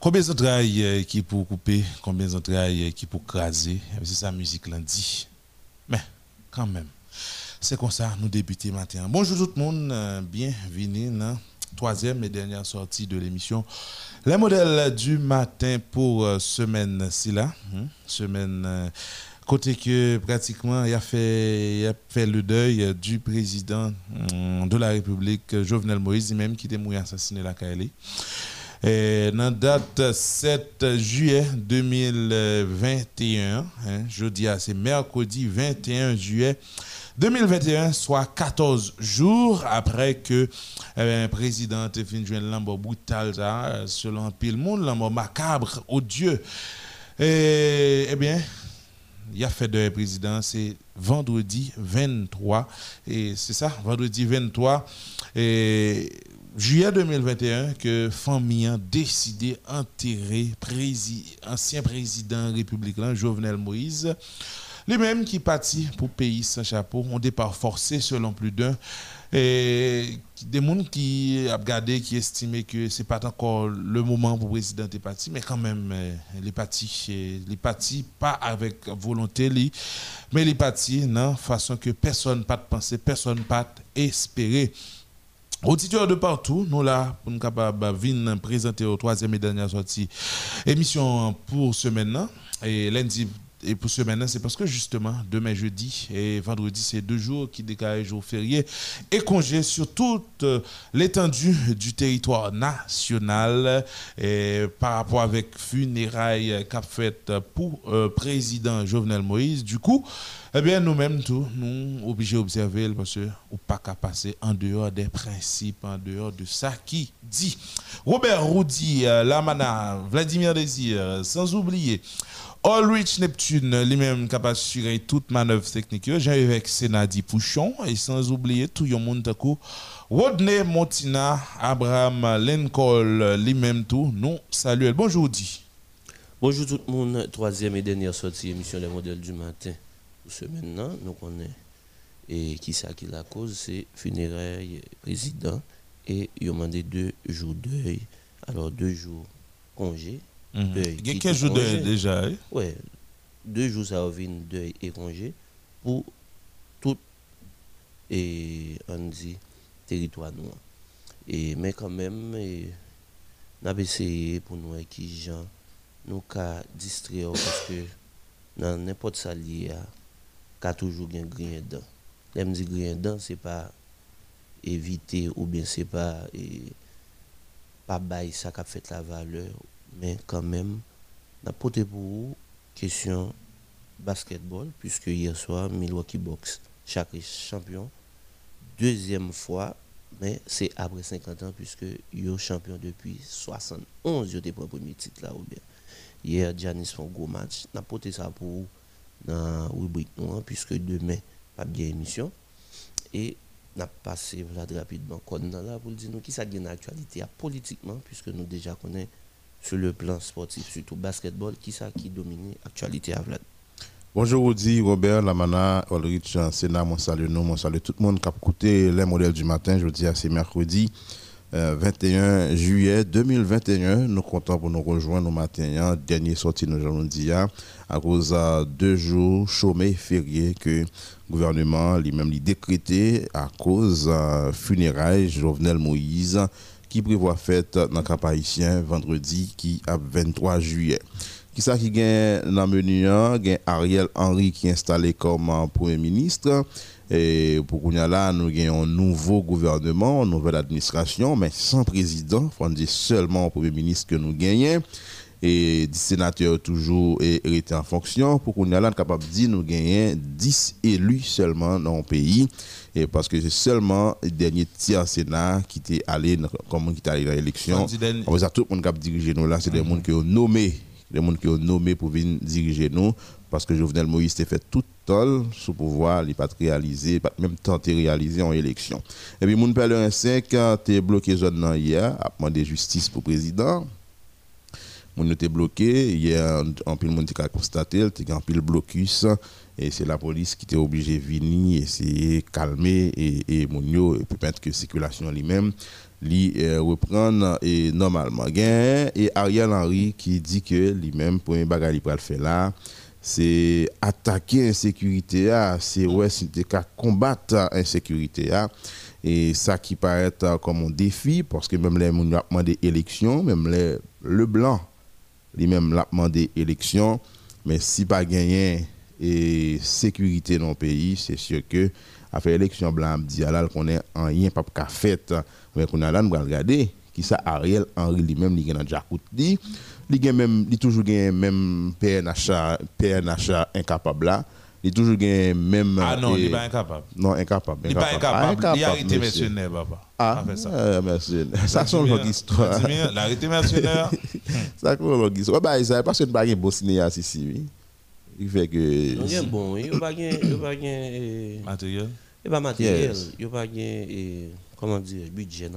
Combien d'entrailles qui pour couper, combien d'entrailles qui pour craser, c'est ça musique lundi. Mais quand même, c'est comme ça nous débutons matin. Bonjour tout le monde, bienvenue dans la troisième et dernière sortie de l'émission. Les modèles du matin pour semaine-ci là, hein, semaine côté que pratiquement il a fait, a fait le deuil du président hum, de la République, Jovenel Moïse, même qui était mort assassiné la Kaili. Et dans date 7 juillet 2021, hein, jeudi, c'est mercredi 21 juillet 2021, soit 14 jours après que eh président fait une lambeau brutal, selon pile monde, lambeau macabre, odieux. Et, eh bien, il a fait de président, c'est vendredi 23. Et c'est ça, vendredi 23. Et juillet 2021 que famille a décidé d'enterrer ancien président républicain Jovenel Moïse. Lui-même qui partit pour pays sans chapeau, on départ forcé selon plus d'un. Des gens qui ont regardé, qui estimaient que ce n'est pas encore le moment pour le président de parti, mais quand même, euh, les partis, les partis pas avec volonté, mais les partis, non, façon que personne pas penser, personne pas espérer. Auditeurs de partout, nous là, pour nous venir présenter au troisième et dernière sortie émission pour ce maintenant. Et lundi et pour ce maintenant, c'est parce que justement, demain jeudi et vendredi, c'est deux jours qui décalent jour férié et congé sur toute l'étendue du territoire national et par rapport avec funérailles qu'a fait pour euh, président Jovenel Moïse. Du coup, eh bien, nous-mêmes, tout, nous obligés d'observer parce que ou pas qu'à passer en dehors des principes, en dehors de ça qui dit. Robert Roudy, euh, Lamana, Vladimir Désir, sans oublier. Allrich Neptune, lui-même capable d'assurer toute manœuvre technique. J'ai avec Sénadi Pouchon et sans oublier tout le monde Rodney Montina, Abraham Lincoln, lui-même tout. Nous saluons. Bonjour, dit. Bonjour tout le monde. Troisième et dernière sortie émission Les modèles du matin. Ce maintenant, nous connaissons. Et qui ça qui la cause, c'est funérailles président. Et il a demandé deux jours deuil. Alors deux jours congé. Il y a 15 jours déjà. Hein? Oui, deux jours ça revient deuil et congé pour tout et on dit territoire noir. Et mais quand même on a essayé pour nous qui gens nous distraire parce que dans n'importe ça lié a toujours un grain dedans. L'aime dit grain dedans c'est pas éviter ou bien c'est pas et pas bail ça qui a fait la valeur mais quand même, on a porté pour vous question basketball, puisque hier soir, Milwaukee Box, chaque champion, deuxième fois, mais c'est après 50 ans, puisque est champion depuis 71, il pas le premier titre là, ou bien. Hier, Giannis fait un gros match. On a porté ça pour vous dans la rubrique noire, puisque demain, pas bien émission. Et on a passé rapidement là pour dire qui ça gagne actualité politiquement, puisque nous déjà connaissons sur le plan sportif, surtout basketball, qui ça qui domine l'actualité à Vlad? Bonjour Audi, Robert, Lamana, Ulrich, Sénat, mon salut nous, mon salut tout le monde qui a écouté les modèles du matin. Je dis à c'est mercredi 21 euh, juillet 2021. Nous comptons pour nous rejoindre au matin, hein, dernier sortie nous allons dire hein, à cause de deux jours chômés fériés que le gouvernement lui-même décrété à cause de funérailles Jovenel Moïse qui prévoit fête dans le cap haïtien vendredi qui a 23 juillet. Qui ça qui gagne dans le menu gagne Ariel Henry qui est installé comme premier ministre et pour qu'on là nous avons un nouveau gouvernement, une nouvelle administration mais sans président, faut dire seulement un premier ministre que nous gagnons. Et 10 sénateurs toujours été en fonction. Pour qu'on là capable de dire nous gagnons 10 élus seulement dans le pays. Et parce que c'est seulement le dernier tiers Sénat qui était allé comme qui allé dans l'élection. On tout le monde qui a dirigé nous là, c'est des gens mhm. qui ont nommé, des gens qui ont nommé pour venir diriger nous parce que Jovenel Moïse s'est fait tout seul sous pouvoir, il pas réalisé, pas même tenté réaliser en élection. Et puis mon père 5 a bloqué zone hier, a demandé justice pour le président on était bloqué. Hier, en pile, monde a constaté, il y un pile blocus. Et c'est la police qui était obligée de venir essayer de calmer et, et, et peut-être que la circulation lui-même lui euh, et normalement. Et Ariel Henry qui dit que lui-même, pour un bagage qu'il faire là, c'est attaquer l'insécurité, c'est ouais, c'est combattre l'insécurité. Et ça qui paraît comme un défi, parce que même les gens demandé élection, même les, le blanc, lui-même l'a demandé élection, mais si pas gagné et sécurité dans le pays, c'est sûr que après l'élection blanc, dit là qu'on est en rien pas qu'à fait, mais qu'on a là nous regarder qui ça Ariel Henry lui-même il a déjà dit, il même il toujours même PNH PNH incapable là il toujours gagné même. Ah non, il n'est pas incapable. Non, incapable. Il n'est pas incapable. Il a arrêté mercenaire, papa. Ah, ça. mercenaire. Ça, c'est une longue histoire. L'arrêté mercenaire. Ça, c'est une longue histoire. Bah, ça, parce que n'avons pas bon cinéaste ici, oui. Il fait que. Il est bon, il n'y a pas de matériel. Il n'y a pas matériel. Il n'y a pas de. Comment dire, budget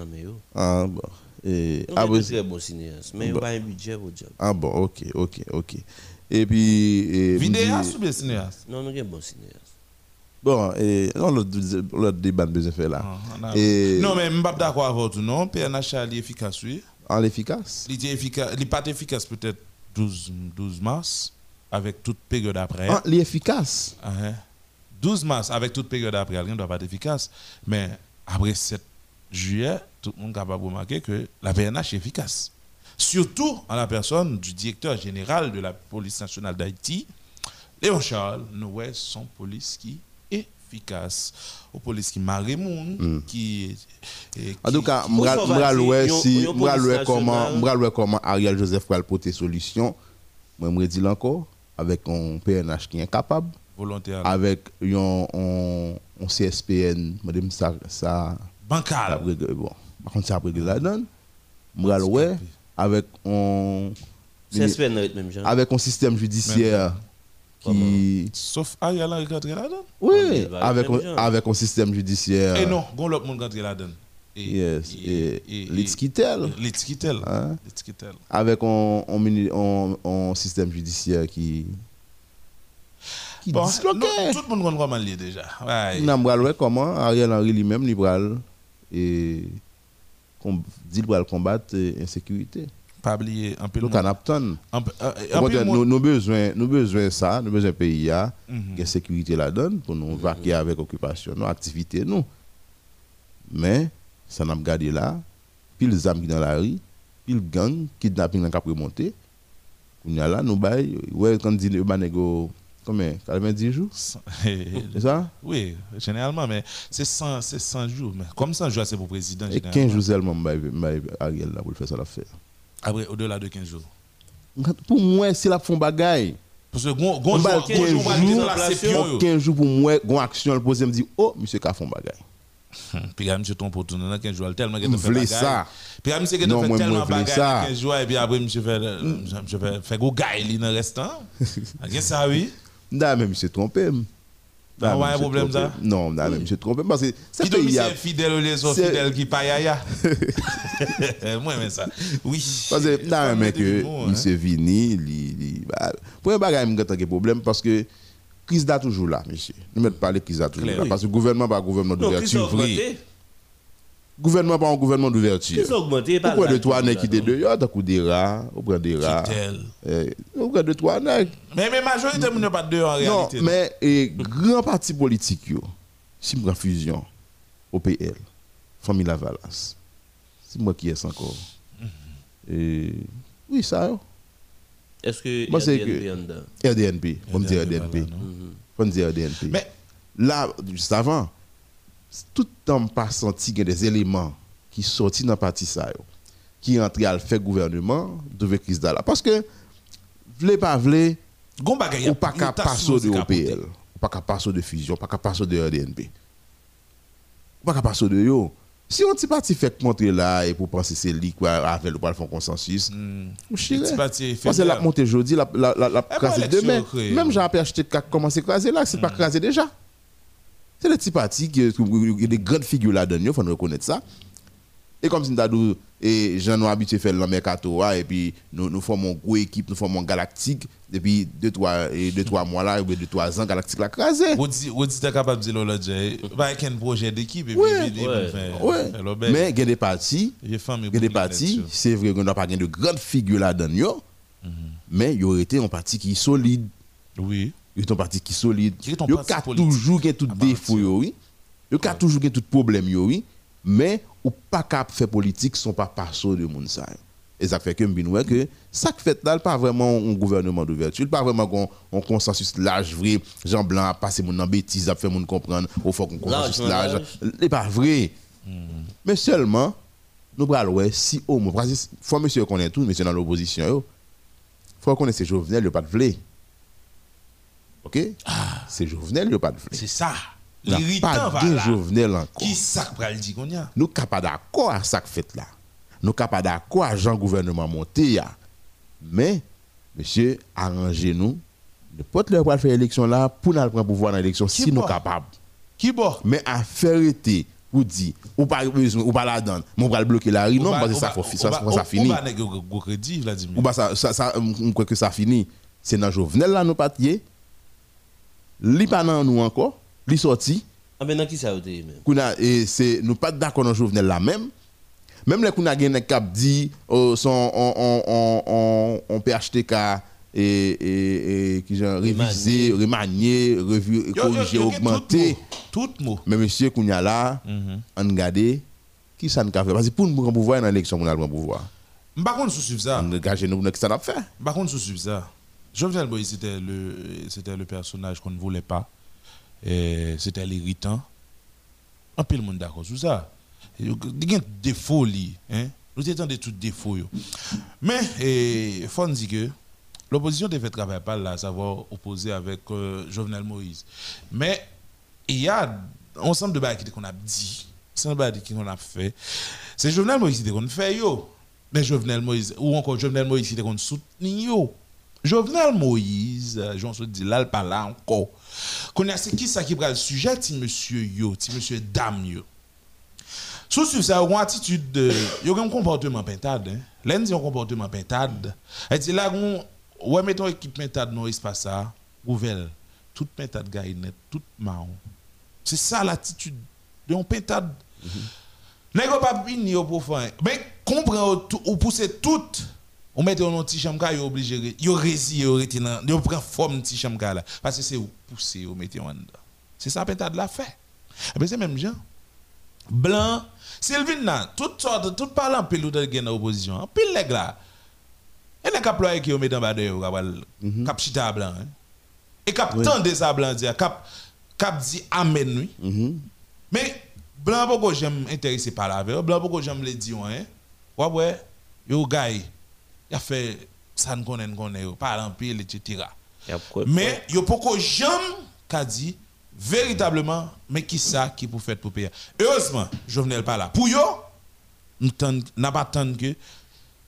Ah, bon. Et, ah, bon. très bon cinéaste, mais il n'y a pas un budget pour job. Ah, bon, ok, ok, ok. Et puis. Vidéaste ou bien cinéaste? Non, nous avons bon cinéaste. Bon, et on le débat de fait là. Ah, et... Non, mais je ne suis pas d'accord avec vous, non. PNH est efficace, oui. En efficace Il n'est pas efficace peut-être 12, 12 mars, avec toute période après. Ah, il est efficace. Ah, 12 mars, avec toute période après, rien ne doit pas être efficace. Mais après 7 juillet, tout le monde est capable de remarquer que la PNH est efficace surtout en la personne du directeur général de la police nationale d'Haïti, Léon Charles, nous son police qui est efficace. Aux police qui marie mm. qui, En tout cas, je si comment comment Ariel Joseph va porter solution. Moi je dis encore avec un PNH qui est incapable volontaire avec un, un, CSPN, madame ça ça bancal. Bon, par contre ça après la donne. Moi avec un avec un système judiciaire qui sauf Ariel Henry rentré là-dedans. Oui avec un, avec un système judiciaire. Et non gon l'autre monde rentré là-dedans. Yes et Litskitel Litskitel hein? avec un, un, un, système judiciaire qui qui bon, disloqué tout le monde comprend comment il est déjà. Ouais. non comment Ariel Henry lui-même il et dit le combattre l'insécurité. Pas oublier un peu. Donc, en Apton. Nous besoin, nous besoin ça, nous besoin pays a, mm -hmm. sécurité la donne pour nous vaquer avec occupation, nos activités, nous. Mais, ça n'a pas gardé là, pile qui dans la rue, pile gang, kidnapping dans le remonter. On y a là, nous bail, ouais, quand dit le banego Combien? 90 jours? C'est ça? Oui, généralement, mais c'est 100, 100 jours. Mais comme 100 jours, c'est pour le président. Et 15 jours seulement, Ariel, là, pour faire ça l'affaire. Après, au-delà de 15 jours Pour moi, c'est la fond bagaille. Parce que gon gon jour 15 jours 15 jours pour moi, gon action le poser me dit "Oh, monsieur ka fond bagaille." Puis là monsieur ton pour tourner dans 15 jours tellement que fait bagaille. ça? Puis là monsieur que fait tellement bagaille dans 15 jours et puis après monsieur fait monsieur fait fait go gaille dans restant. Qu'est-ce ça oui? Non, mais monsieur trompé. Non, pas un problème ça Non, non, mais monsieur trompé. Parce que c'est pays a... fidèle ou les autres fidèles qui paye ya. Moi, mais ça. Oui. Parce que, non, mais que monsieur Vini, li, bah, pour un bagage, il y a un problème parce que crise là toujours là, monsieur. Nous mettons pas les crise là toujours là. Parce que le gouvernement, pas gouvernement d'ouverture vrai gouvernement pas un gouvernement d'ouverture. Pourquoi de trois nègres qui étaient dehors, t'as coup des rats, on prend des rats. On prend de trois nègres. Mais la majorité ne pas dehors en réalité. Non, mais et grand parti politique, si je fusion, OPL, famille Lavalas, c'est moi qui est encore. Mhm. Et oui, ça. Est-ce que moi, c'est que RDNP, on dit RDNP. On dit RDNP. Mais là, juste avant, tout le temps pas senti qu'il y a des éléments qui sortent dans le parti ça qui entrent à faire gouvernement de crise là parce que vle pas vle ou pas qu'à passer de OPL ou pas qu'à passer de fusion pas qu'à passer de RDNP ou de yo si on petit parti fait montrer là et pour penser c'est lui quoi avec le faire consensus mm. parce que la montée aujourd'hui la la la, la eh, demain. même Jean Pierre a commencé à craser là c'est pas hmm. craser déjà c'est le petit parti qui a des grandes figures là-dedans, il faut reconnaître ça. Et comme si nous et j'en ai habitué à faire le mercato et puis nous nous formons une grosse équipe, nous formons galactique depuis 2 3 et deux trois mois là ou 2 3 ans galactique l'a crasé. Vous êtes capable de dire là j'ai pas un projet d'équipe et puis. Mais il y a des parties, il y a il y a des là-dessus. c'est vrai qu'on n'a pas de grandes figures là-dedans, Mhm. mais il y aurait été un parti qui est solide. Oui. Il y a un parti qui est solide. Il a politique? toujours tout défaut, oui. Il y a toujours tout problème, yo, oui. Mais ou pas de faire politique sans pas passer de sa. yo. Et ça fait que ouais que ça fait là pas vraiment un gouvernement d'ouverture, pas vraiment un, consensus large vrai, Jean Blanc a passé mon bêtise, a fait mon comprendre, au faut qu'on consensus Large, large. C'est pas vrai. Mais seulement nous ouais si au moins faut monsieur connaît tout monsieur dans l'opposition. Faut connaître ces Jovenel, il pas de OK? C'est Jovenel, il pas de vle. C'est ça. L'irritant pas va de là. Jovenel encore. Qui ça pral dit qu'on y a? Nous sommes pas d'accord à ça que fait là. Nous sommes pas d'accord à Jean gouvernement monté. Mais monsieur arrangez-nous n'importe le pour faire élection là pour nous prendre pouvoir dans l'élection si nous capables. Qui bon Mais à faire été dire ou pas besoin ou pas la donne, mais on va le bloquer la rue non parce que ça ça finit. Ou bah ça ça ça on croit que ça finit. C'est dans Jovenel là nous patier. Li pas dans nous encore, li sorti. Ah, ben, dans qui ça a été même? Qu'on a et c'est nous pas d'accord dans Jovenel là même. Même les qu'on a gagné cap dit oh, son on on on on, on PHTK genre révisé remanié revu Yo, yo, corrigé yo, augmenté Tout mot. mais monsieur qu'on a là Mhm. on regarde qui ça nous a fait? Parce que pour nous prendre pouvoir dans l'élection on a le pouvoir. Par contre, sous suivre ça. on engage nous qui ça n'a fait. Par Jovenel Moïse, c'était le, c'était le personnage qu'on ne voulait pas. C'était l'irritant. Un peu le monde d'accord sur ça. Il y a des défauts, hein. Nous étions tous défauts. yo. Mais, il faut dire que l'opposition a fait travail pas là, savoir opposer avec euh, Jovenel Moïse. Mais, il y a un ensemble de bagages qu'on a dit, un ensemble de qu'on a fait. C'est Jovenel Moïse qui qu'on fait, yo. Mais Jovenel Moïse, ou encore Jovenel Moïse qui qu'on soutenu. Jovenel Moïse, euh, j'en se dit là, pas là encore. C'est qui ça qui prend le sujet, ti monsieur yo, ti monsieur dame yo? Sous sur ça, une attitude de. Il y a un comportement pintade. Hein. L'un dit un comportement pintade. Et dit là, on. Ouais, mettons équipe pintade dans l'espace ça. Ouvelle. Toute pintade gagne net, toute marron. C'est ça l'attitude de un pintade. N'est pas fini au profond. Mais comprend ou pousser tout. On met dans un petit chambre, yo obligé, yo rési, yo rete nan, yo prend forme petit chambre là. Parce que c'est ou pousser, ou mettez en dedans. C'est ça pintade la fait. Et bien c'est même gens. Blanc, Sylvine là, toutes sortes, tout parlant pile de gen dans l'opposition. En Pile leg là. Et les cap ployer qui yo met dans de yo, cap chita blanc. hein. Et cap tande ça blanc cap cap dit amen oui. Mhm. Mais blanc pourquoi j'aime intéressé par la veille, blanc pourquoi j'aime les dire hein. Ouais ouais, yo gars, il a fait ça ne connaît en pile etc. Y a quoi- Mais yo pourquoi j'aime qu'a dit véritablement mais qui ça qui pour faire pour payer? Heureusement, Jovenel pas là. Pour tend- n'a pas attendu que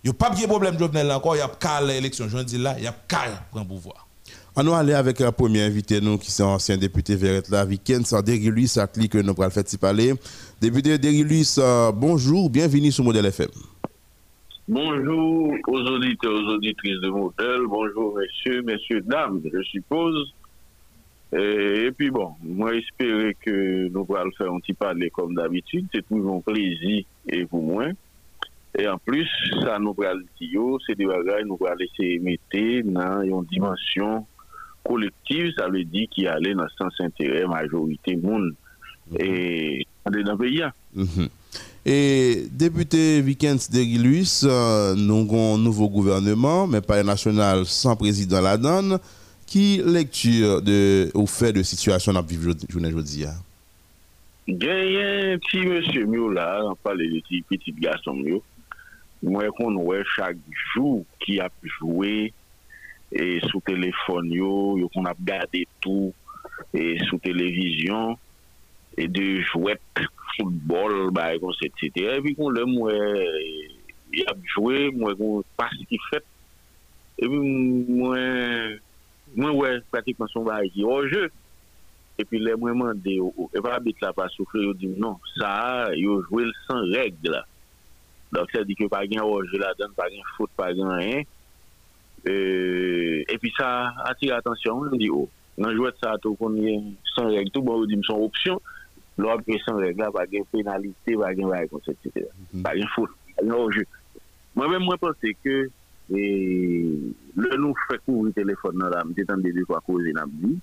yo pas de problème Jovenel là encore, il y a qu'à l'élection, je dis là, il y a qu'à prendre pouvoir. On va aller avec la première invité, nous, qui sont ancien député Verrette la week-end, sans ça clique, nous pourrons le faire parler. Député Deriluis, euh, bonjour, bienvenue sur Modèle FM. Bonjour aux auditeurs, aux auditrices de Motel, bonjour messieurs, messieurs, dames, je suppose. Et, et puis bon, moi espérer que nous pourrons faire un petit parler comme d'habitude, c'est toujours un plaisir et pour moi. Et en plus, ça nous pourra le dire, c'est des bagages nous pourra laisser émettre dans une dimension collective, ça veut dire qu'il y a dans le sens intérêt majorité monde et dans le pays. Mm -hmm. Et député Weekend Deriluis, euh, nous avons un nouveau gouvernement, mais pas national sans président la donne. Qui lecture de, au fait de situation dans la aujourd'hui? hein? Genyen un petit monsieur myo la, on parle de petit petit garçon myo. Moi qu'on ouais chaque jour qui a joué et sous téléphone yo, yo qu'on a regardé tout et sous télévision e de jwet foutbol, ba e kon se etc. E pi kon lè mwen yap jwè, mwen kon pasi ki fèt. E pi mwen mwen wè pratikman son ba e ki oje. E pi lè mwen mande yo, e pa bit la pa soufre yo di, non, sa yo jwè l san reg la. Dok se di ki pa gen oje la den, pa gen fout, pa gen yen. E pi sa atire atensyon, mwen di yo, nan jwè sa to kon yon san reg, tout bon yo di m son opsyon. lò apre san regla bagen penalite, bagen bagen konset, etc. Bagen mhm. fote, bagen orje. Mwen mwen mwen pense ke le nou fè kouvri telefon nan ram, detan de de kwa kouze nan bi.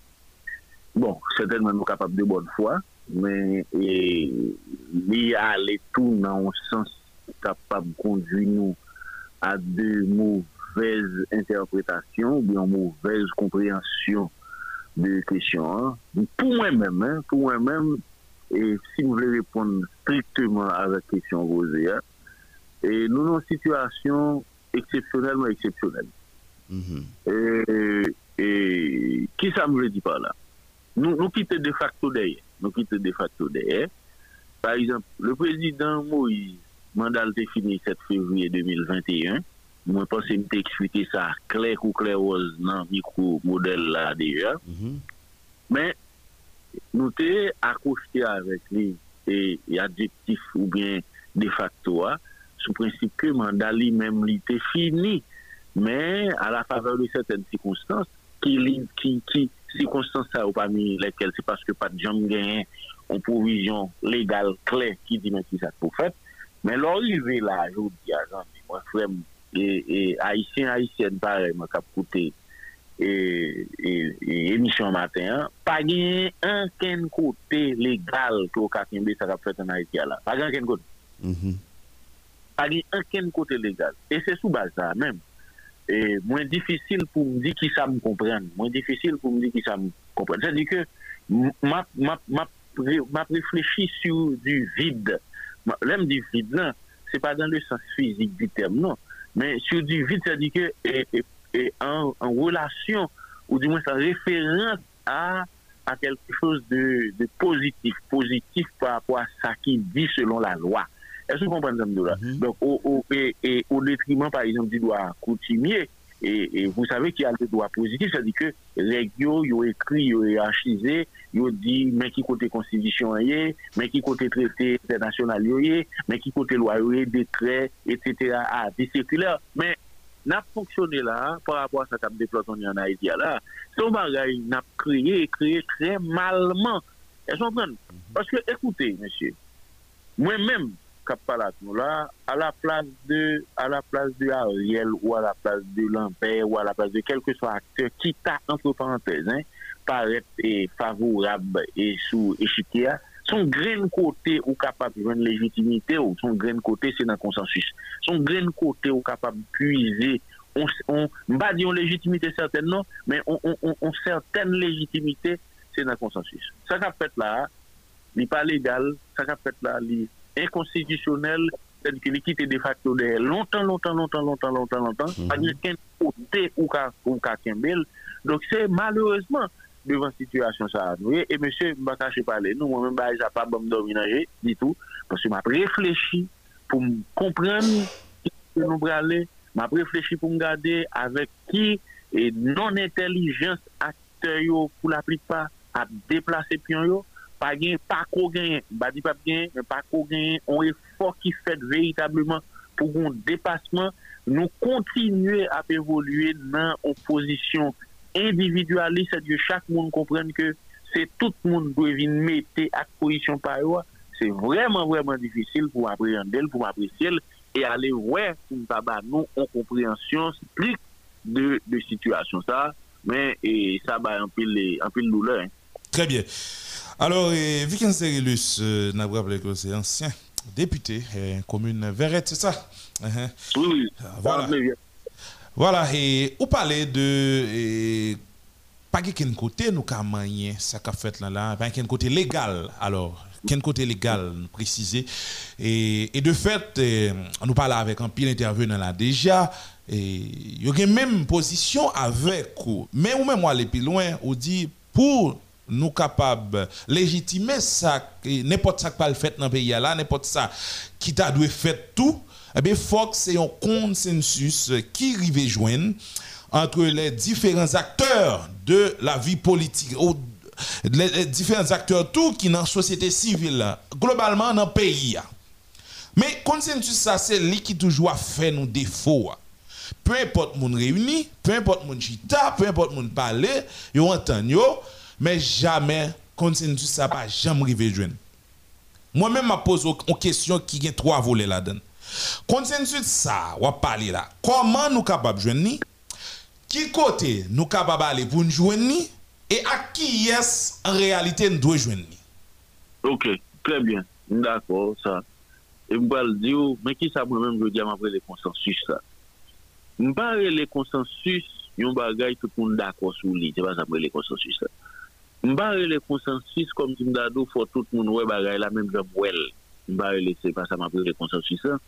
Bon, setenman nou kapap de bon fwa, men e, li ale tou nan ou sens kapap kondwi nou a de mouvez interpretasyon, bi an mouvez komprehansyon de kresyon an. Pou mwen men, pou mwen men, et si vous voulez répondre strictement à la question posée, hein, et nous sommes une situation exceptionnellement exceptionnelle. Mm-hmm. et, qui ça me dit pas là? Nous, nous quittons de facto derrière. Nous quittons de facto derrière. Par exemple, le président Moïse mandat était fini 7 février 2021. Moi, pense que je expliqué ça clair ou clair rose dans le micro-modèle là déjà. Mhm. Mais nou te akouche avèk li e, e adjektif ou bien de facto a, sou prinsip ke mandat li mèm li te fini, mè a la faveur de certaine sikonstans, ki li, ki, ki, sikonstans sa ou pa mi lekel, se paske pat jom genyen, an provision legal kler ki di men ki sa pou fèt, men lor li ve la, joudi a jan, mwen fwem, e, e, haisyen, haisyen, pare, mwen kap koute, E, e, e, emisyon matin, pa gen anken kote legal to kakimbe sa kap fet an Haiti ala. Pa gen anken kote. Mm -hmm. Pa gen anken kote legal. E se sou bal sa menm. E, mwen difisil pou mdi ki sa m kompren. Mwen difisil pou mdi ki sa m kompren. Se di ke map, map, map, map reflechi sou du vide. Lèm di vide nan, se pa dan le sens fizik di tem nan. Men sou du vide se di ke... E, e, est, en, relation, ou du moins ça référence à, à quelque chose de, de positif, positif par rapport à ça qui dit selon la loi. Est-ce que vous comprenez ça, mm Donc, au, au, et, au détriment, par exemple, du droit coutumier, et, vous savez qu'il y a le droit positif, c'est-à-dire que les gens, ils ont écrit, ils ont hiérarchisé, ils ont dit, mais qui côté constitution mais qui côté traité international mais qui côté loi décret, etc., à des circulaires. Mais, n'a fonctionné là, par rapport à ça qu'a développé en Haïti là, son bagage n'a créé, créé très malement. Elles sont Parce que, écoutez, monsieur, moi-même, là, à la place de, à la place de Ariel ou à la place de Lambert ou à la place de quel que soit acteur qui t'a, entre parenthèses, hein, paraît favorable et sous échiquier, Son gren kote ou kapab jwen legitimite ou son gren kote se nan konsensus. Son gren kote ou kapab puize, on, on, mba diyon legitimite certaine non, men on, on certaine legitimite se nan konsensus. Sa kap fet la, li pa legal, sa kap fet la, li inkonstitutionel, ten ki li kite de facto de lontan, lontan, lontan, lontan, lontan, lontan, mm -hmm. pa nye ken kote ou ka, ou ka kembel. Donk se malouzman, devan situasyon sa anouye, e mèche mbakache pale, nou mwen mba e japa bom dominaje, ditou, pwese m ap reflechi pou m kompren ki nou brale, m ap reflechi pou m gade avek ki e non-intelijens akte yo pou la pripa ap deplase piyon yo, pa gen, pa ko gen, ba di pa gen, pa ko gen, on e fok ki fet veytableman pou kon depasman, nou kontinue ap evolue nan oposisyon individualiste, c'est-à-dire chaque monde comprenne que c'est tout le monde doit venir mettre à position par c'est vraiment, vraiment difficile pour appréhender, pour apprécier et aller voir pour nous en compréhension stricte de, de situation ça, mais et ça va un peu, un peu douleur. Hein. Très bien. Alors, Viken Serilus, euh, que c'est ancien député, euh, commune Verrette, c'est ça? Uh-huh. Oui, ah, Voilà. Voilà, et vous parlez de. pas quel côté nous avons ça qu'a fait là, là, pas quel côté légal. Alors, quel côté légal, préciser. Et, et de fait, euh, nous parlons avec un pile intervenant là déjà. Et il y a même position avec vous. Mais ou même aller plus loin, on dit pour nous capables légitimer ça n'importe ça qui pas le fait dans le pays n'importe ça qui t'a dû faire tout eh bien faut c'est un consensus qui rive joindre entre les différents acteurs de la vie politique les différents acteurs tout qui dans la société civile globalement dans le pays Mais consensus, ça, c'est lui qui toujours fait nos défauts. Peu importe mon réuni, peu importe mon chita, peu importe mon parler, yo entend mais jamais consensus ça pas jamais joindre. Moi-même, je pose une question qui a trois volets là-dedans. Konsensus sa wap pale la, koman nou kapab jwen ni, ki kote nou kapab ale pou nou jwen ni, e a ki yes en realite nou dwe jwen ni. Ok, tre bien, d'akor sa. E mbal di ou, men ki sa mwen mwen jodi am apre le konsensus sa. Mbare le konsensus, yon bagay tout moun d'akor sou li, te pas apre le konsensus sa. Mbare le konsensus, kom di mdado, fò tout moun wè bagay la, men mwen wèl. Je parle c'est pas ça le consensus ça.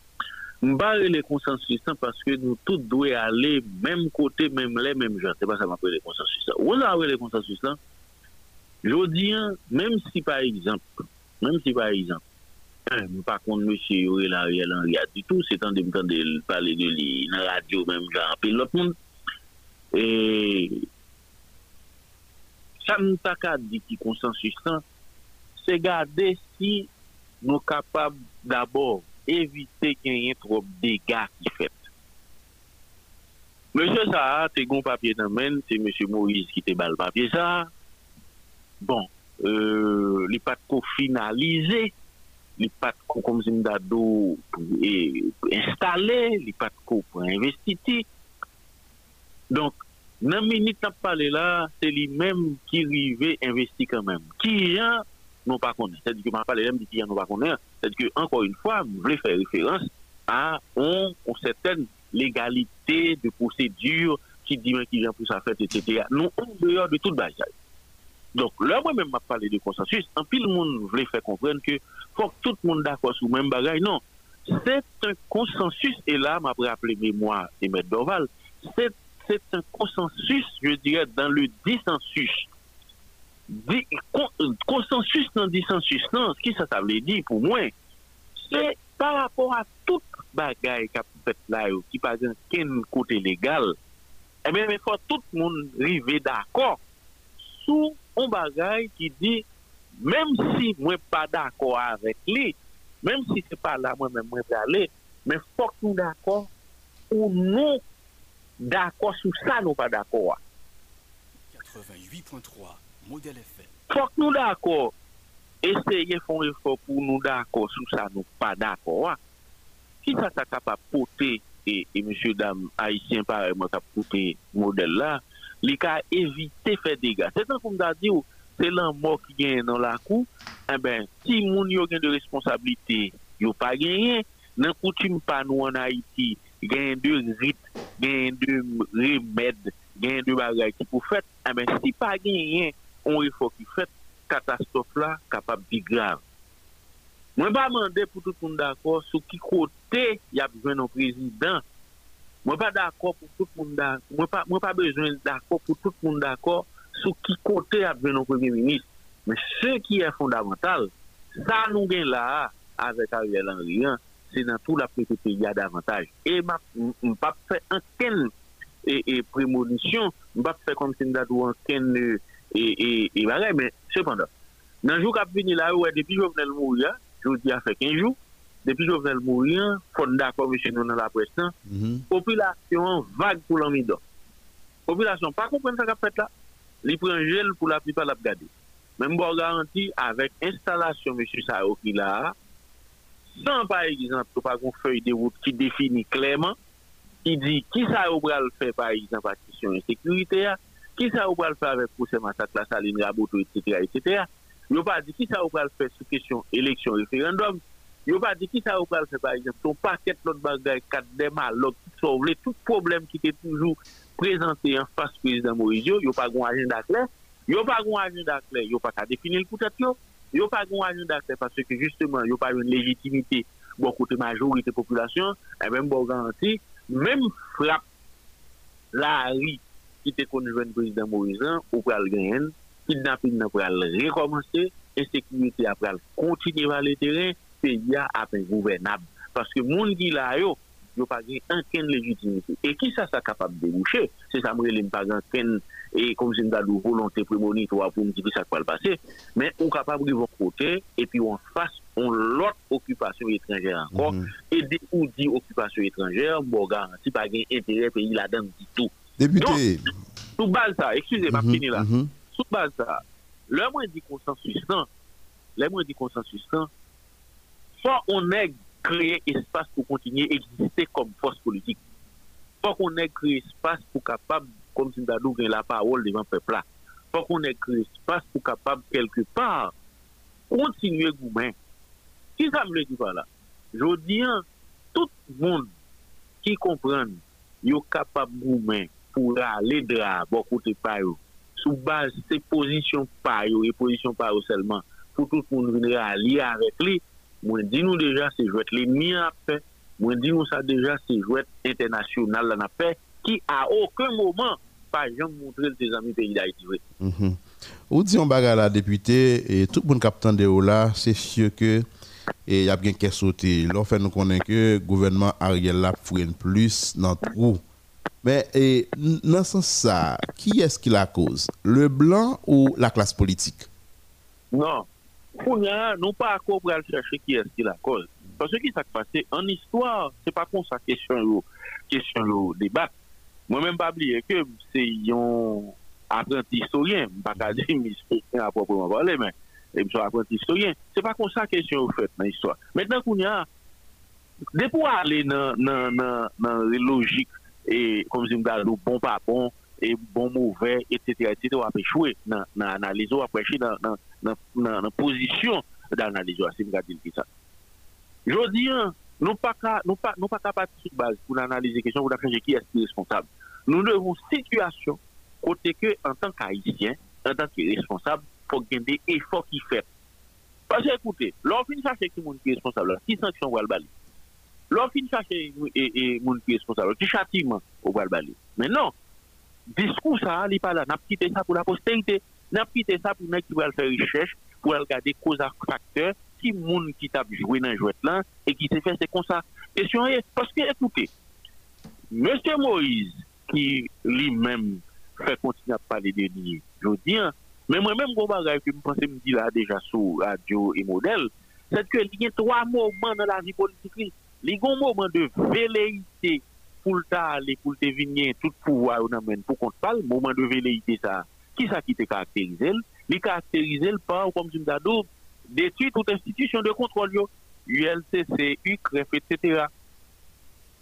Je parle le consensus ça parce que nous tous devons aller même côté, même les mêmes gens, c'est pas ça le. Où est le consensus là Je dis, même si par exemple, même si par exemple, par contre, monsieur Yorel Ariel Henry a du tout, c'est en temps de parler de lui, la radio, même genre, puis l'autre monde. Et ça ne pas qu'à dire qui consensus c'est garder si nou kapab d'abord evite genyen trop dega ki fet. Monsye Saha te goun papye nan men, te monsye Moïse ki te bal papye Saha. Bon, euh, li pat ko finalize, li pat ko komzim dado pou e, installe, li pat ko pou investiti. Donk, nan minit nap pale la, se li menm ki rive investi kanmen. Ki yan nou pa konen. Se di ki man pale lem di ki jan nou pa konen, se di ki anko yon fwa, mou vle fè referans a on, on seten legalite de posedur ki di men ki jan pou sa fèt, etc. Nou, on deyo de tout bajaj. Donc là, moi-même, m'a parlé de consensus. En pile, le monde voulait faire comprendre que faut que tout le monde d'accord sur le même bagage. Non, c'est un consensus. Et là, m'a rappelé mémoire et M. Dorval. C'est un consensus, je dirais, dans le dissensus. Euh, konsensus nan disensus nan, ki sa sa vle di pou mwen, se par rapport a tout bagay kap fet la yo, ki pa gen ken kote legal, e eh men men fwa tout moun rive d'akor sou on bagay ki di, menm si mwen pa d'akor avek li, menm si se pa la mwen mwen prale, men fwa ki nou d'akor ou nou d'akor sou sa nou pa d'akor. 88.3 Fok nou d'akor, eseye fon refor pou nou d'akor sou sa nou pa d'akor wa. Ki sa sa kap apote, e, e monsye dam Haitien pareman kap apote model la, li ka evite fe dega. Se tan kon da di ou, se lan mò ki gen nan la kou, e ben, si moun yo gen de responsabilite, yo pa genyen, nan koutim pa nou an Haiti, gen de rit, gen de remèd, gen de bagay ki pou fèt, e ben, si pa genyen, on rifo ki fèt, katastrof la, kapab di grav. Mwen ba mande pou tout moun d'akor, sou ki kote, ya bwen nou prezident, Mwen pa d'akor pou tout moun d'akor, mwen pa bezwen d'akor pou tout moun d'akor sou ki kote ap ven nou premier ministre. Men se ki e fondamental, sa nou gen la avek Ariel Henry, se nan tout la PPP y a davantage. E mwen pa fe anken e premonisyon, mwen pa fe kom sen dadou anken e bagay, men sepanda. Nan jou kap veni la ou e depi Jovenel Mouya, jou di a fe 15 jou, depuis Jovenel Mourien, faut d'accord monsieur nous dans la presse, mm population vague pour l'amidon. Population pas comprendre ce qu'a fait là. Les prend gel pour la plupart la garder. Même bon garantie avec installation monsieur Sao qui là sans par exemple pas une feuille de route qui définit clairement qui dit qui ça va le faire par exemple par question insécurité qui ça le faire avec procès massacre la saline raboto etc etc. Il pas dit qui ça le faire sur question élection référendum. Yo pa di ki sa ou pral se par exemple, ton paket lot bagay kat dema log ki sovle tout problem ki te toujou prezante en fas prezident Morizio, yo pa goun agenda kler, yo pa goun agenda kler, yo pa ka definil koutat yo, yo pa goun agenda kler parce que justement yo pa yon legitimite bon koute majorite populasyon, e men bo garanti, men frap la ri ki te konjwen prezident Moïse ou pral genyen, kidnapping nan pral rekomansi, ensekwite a pral kontine val le teren, pe ya apen gouvenab. Paske moun ki la yo, yo pa gen anken legitimite. E ki sa sa kapab debouche, se sa mre li mpa gen anken e kom se mda do volante premonit ou apoun ki pi sa kwa l'pase, men ou kapab li von kote, e pi ou an fase on lot okupasyon etranjèr ankon, mm -hmm. e de ou di okupasyon etranjèr, bo garanti pa gen entere peyi la dan di tou. Député. Sous base ça, excusez-moi, Mhm, fini là. mhm. Sous base ça, le moins dit consensus, non. Le moins dit consensus, non. Faut on ait créé espace pour continuer à exister comme force politique. Faut qu'on ait créé espace pour capable, comme si nous la parole devant le peuple là. Faut qu'on ait créé espace pour capable, quelque part, continuer goumen. Qui ça me le dit par là? Je dis, hein, tout le monde qui comprend, yo capable goumen pour aller de la bon côté par yo, sous base de positions par yo et positions par yo seulement, pour tout le monde venir allier avec lui, moi dis nous déjà c'est jouet les miens à fait, moi dis nous ça déjà c'est jouet international là n'a fait, qui à aucun moment pas jamais montré tes amis pays d'Haïti. oui. Mhm. Ou dit on bagarre la député et tout le monde captant de là, c'est sûr que et y a bien qu'à sauter. L'on fait nous connaître que le gouvernement Ariel là freine plus dans le. Mais et, dans ce sens, qui est-ce qui la cause Le blanc ou la classe politique Non. Kounya, nou pa akou pou al chache ki eski la koz. Paske ki sak pase, an istwa, se pa kon sa kesyon yo, kesyon yo debat. Mwen men pa bliye ke, se yon apprenti historien, pa kade misyon apropoman pale, men, misyon apprenti historien, se pa kon sa kesyon yo fet nan istwa. Mwen nan kounya, de pou ale nan, nan, nan, nan logik E, bon e bon et comme si on regarde bon pas bon et bon mauvais etc etc on va échouer dans l'analyse on va prêcher dans la position d'analyse si on regarde ça je dis nous pas nous pas nous pas capable de base pour analyser question pour changer qui est responsable. Nous devons situation côté que en tant qu'haïtien en tant que responsable faut gagner des efforts qui fait. Parce que écoutez l'on finit chercher qui monde qui est responsable qui sanction va le balayer Lò fin chache e, e, moun ki responsable, ki chatiman ou bal bali. Men non, diskou sa li pa la, nap kite sa pou la posterite, nap kite sa pou nek ki wèl fè richèche, pou wèl gade koza fakteur, ki moun ki tab jwè nan jwèt lan, e ki se fè se konsa. Kesyon e, paske ekoute, Mr. Moïse, ki li mèm fè kontina pale de li jodi an, men mwen mèm goba gare ki mwen pense mdi la deja sou radio e model, sed ke li gen 3 mouman nan la vi politik li. A un moment de velléité pour le aller, pour le venir, tout pouvoir, on amène pour qu'on parle, moment de velléité, ça, qui ça qui te caractérise? Il caractérise par, comme me dis, détruire toute institution de contrôle, yo. ULCC, UCREF, etc.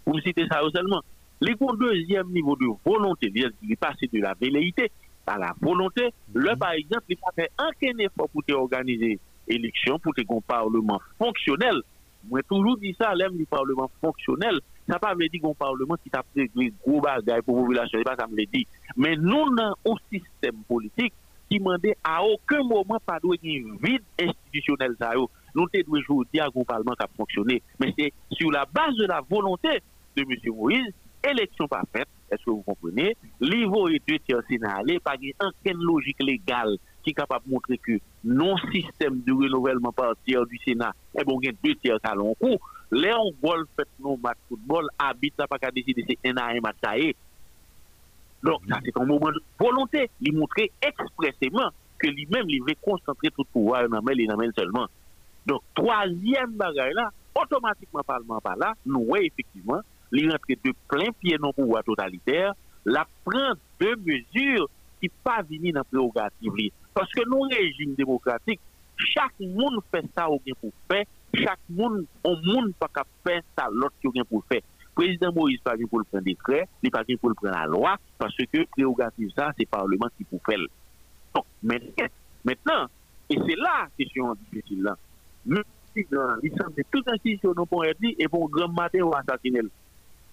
Pour citer ça seulement. Les un deuxième niveau de volonté, il passé de la velléité à la volonté. Là, par exemple, il n'a fait aucun effort pour te organiser élection, pour te un parlement fonctionnel. Mwen toujou di sa, lem li parlement fonksyonel, sa pa mwen di kon parlement ki tap de gro bagay pou populasyon, sa pa mwen di. Men nou nan ou sistem politik ki mande a okun mouman pa dwe gen vide institusyonel sa yo. Nou te dwe joudi a kon parlement kap fonksyonel. Men se sou la base de la volonté de M. Moïse, eleksyon pa fèt, eske vous comprenez, li vo et de tiers sénalé pa gen anken logik legal. Qui est capable de montrer que non système de renouvellement par tiers du Sénat, eh bon, il y a deux tiers à long cours. Léon Golf fait nos matchs football, habite n'a pas qu'à décider c'est un à un match. Donc, ça, c'est un moment de volonté. Il montrer expressément que lui-même, il veut concentrer tout le pouvoir dans les mains seulement. Donc, troisième bagage là, automatiquement, parlement par là, nous, ouais, effectivement, il rentre de plein pied dans le pouvoir totalitaire, la prend deux mesures qui pas venir dans la prérogative. Parce que nos régimes démocratiques, chaque monde fait ça au bien pour faire, chaque monde, on monde pas qu'à faire ça l'autre qui bien pour faire. Président Moïse pas pour le prendre décret, il pas pour le prendre la loi, parce que prérogative ça, c'est le Parlement qui pour faire. Donc, maintenant, et c'est là la question difficile là. Même si dans l'ensemble de toute institution non pour dit, et pour grand matin ou assassiner.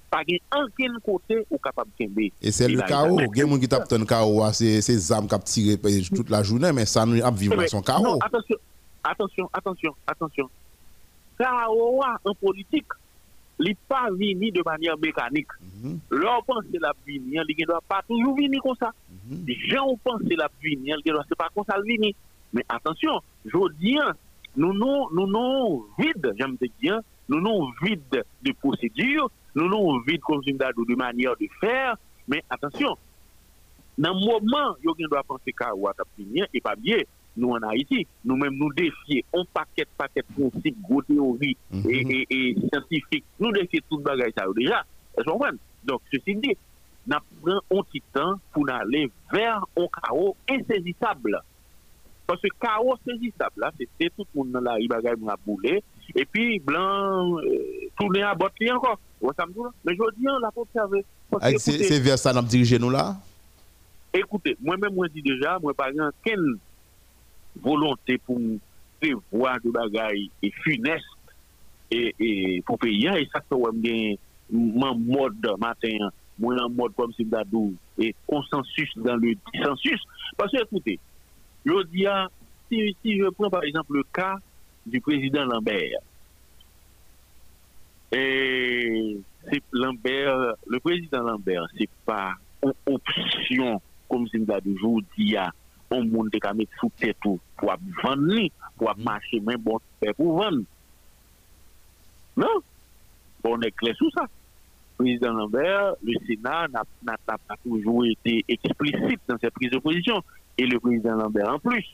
Pas aucun côté ou capable de. Et c'est le chaos. il a- Il y a des gens qui tapent le chaos, c'est c'est âmes qui ont tiré toute la journée, mais ça nous a vivre son non, chaos. attention, attention, attention, attention. Chaos en politique, il n'est pas venu de manière mécanique. Mhm. Leur pensée la venir, il ne doit pas toujours venir comme ça. Mhm. Les gens pensent la venir, il ne pas comme ça venir. Mais attention, je dis, nous nous vide, j'aime te dire, nous non vide de procédure, nous non vide comme je dis, de manière de faire. Mais attention, dans le moment, il doit penser qu'à venir, et pas bien, nous en Haïti. Nous-mêmes, nous défions un paquet, paquet de principes, gros théories Mhm. et, et, et scientifiques. Nous défions tout le bagage ça déjà. Vous? Donc, ceci dit, nous prenons un petit temps pour aller vers un chaos insaisissable. Parce que chaos saisissable, là, c'était tout le monde dans la rue, bagage m'a boulé. Et puis, blanc, euh, tourner à botte encore. Ou samdou la. Men jodi an la pou observe. Se vers sa nan dirije nou la? Ekoute, mwen men mwen di deja, mwen pa gen ken volonté pou te vwa de bagay e funeste e pou peyan. E sa se wèm gen mwen mod matin, mwen an mod kom si mdadou e konsensus dan le disensus. Pasè ekoute, jodi an, si je pren par exemple le ka du prezident Lambert, et c'est Lambert, le président Lambert, c'est pas une option comme si nous jour dia on monde qui mettre sous tête pour vendre pour marcher même bon pour vendre. Non? On est clair sur ça. Président Lambert, le Sénat n'a pas toujours été explicite dans ses prises de position. Et le président Lambert en plus.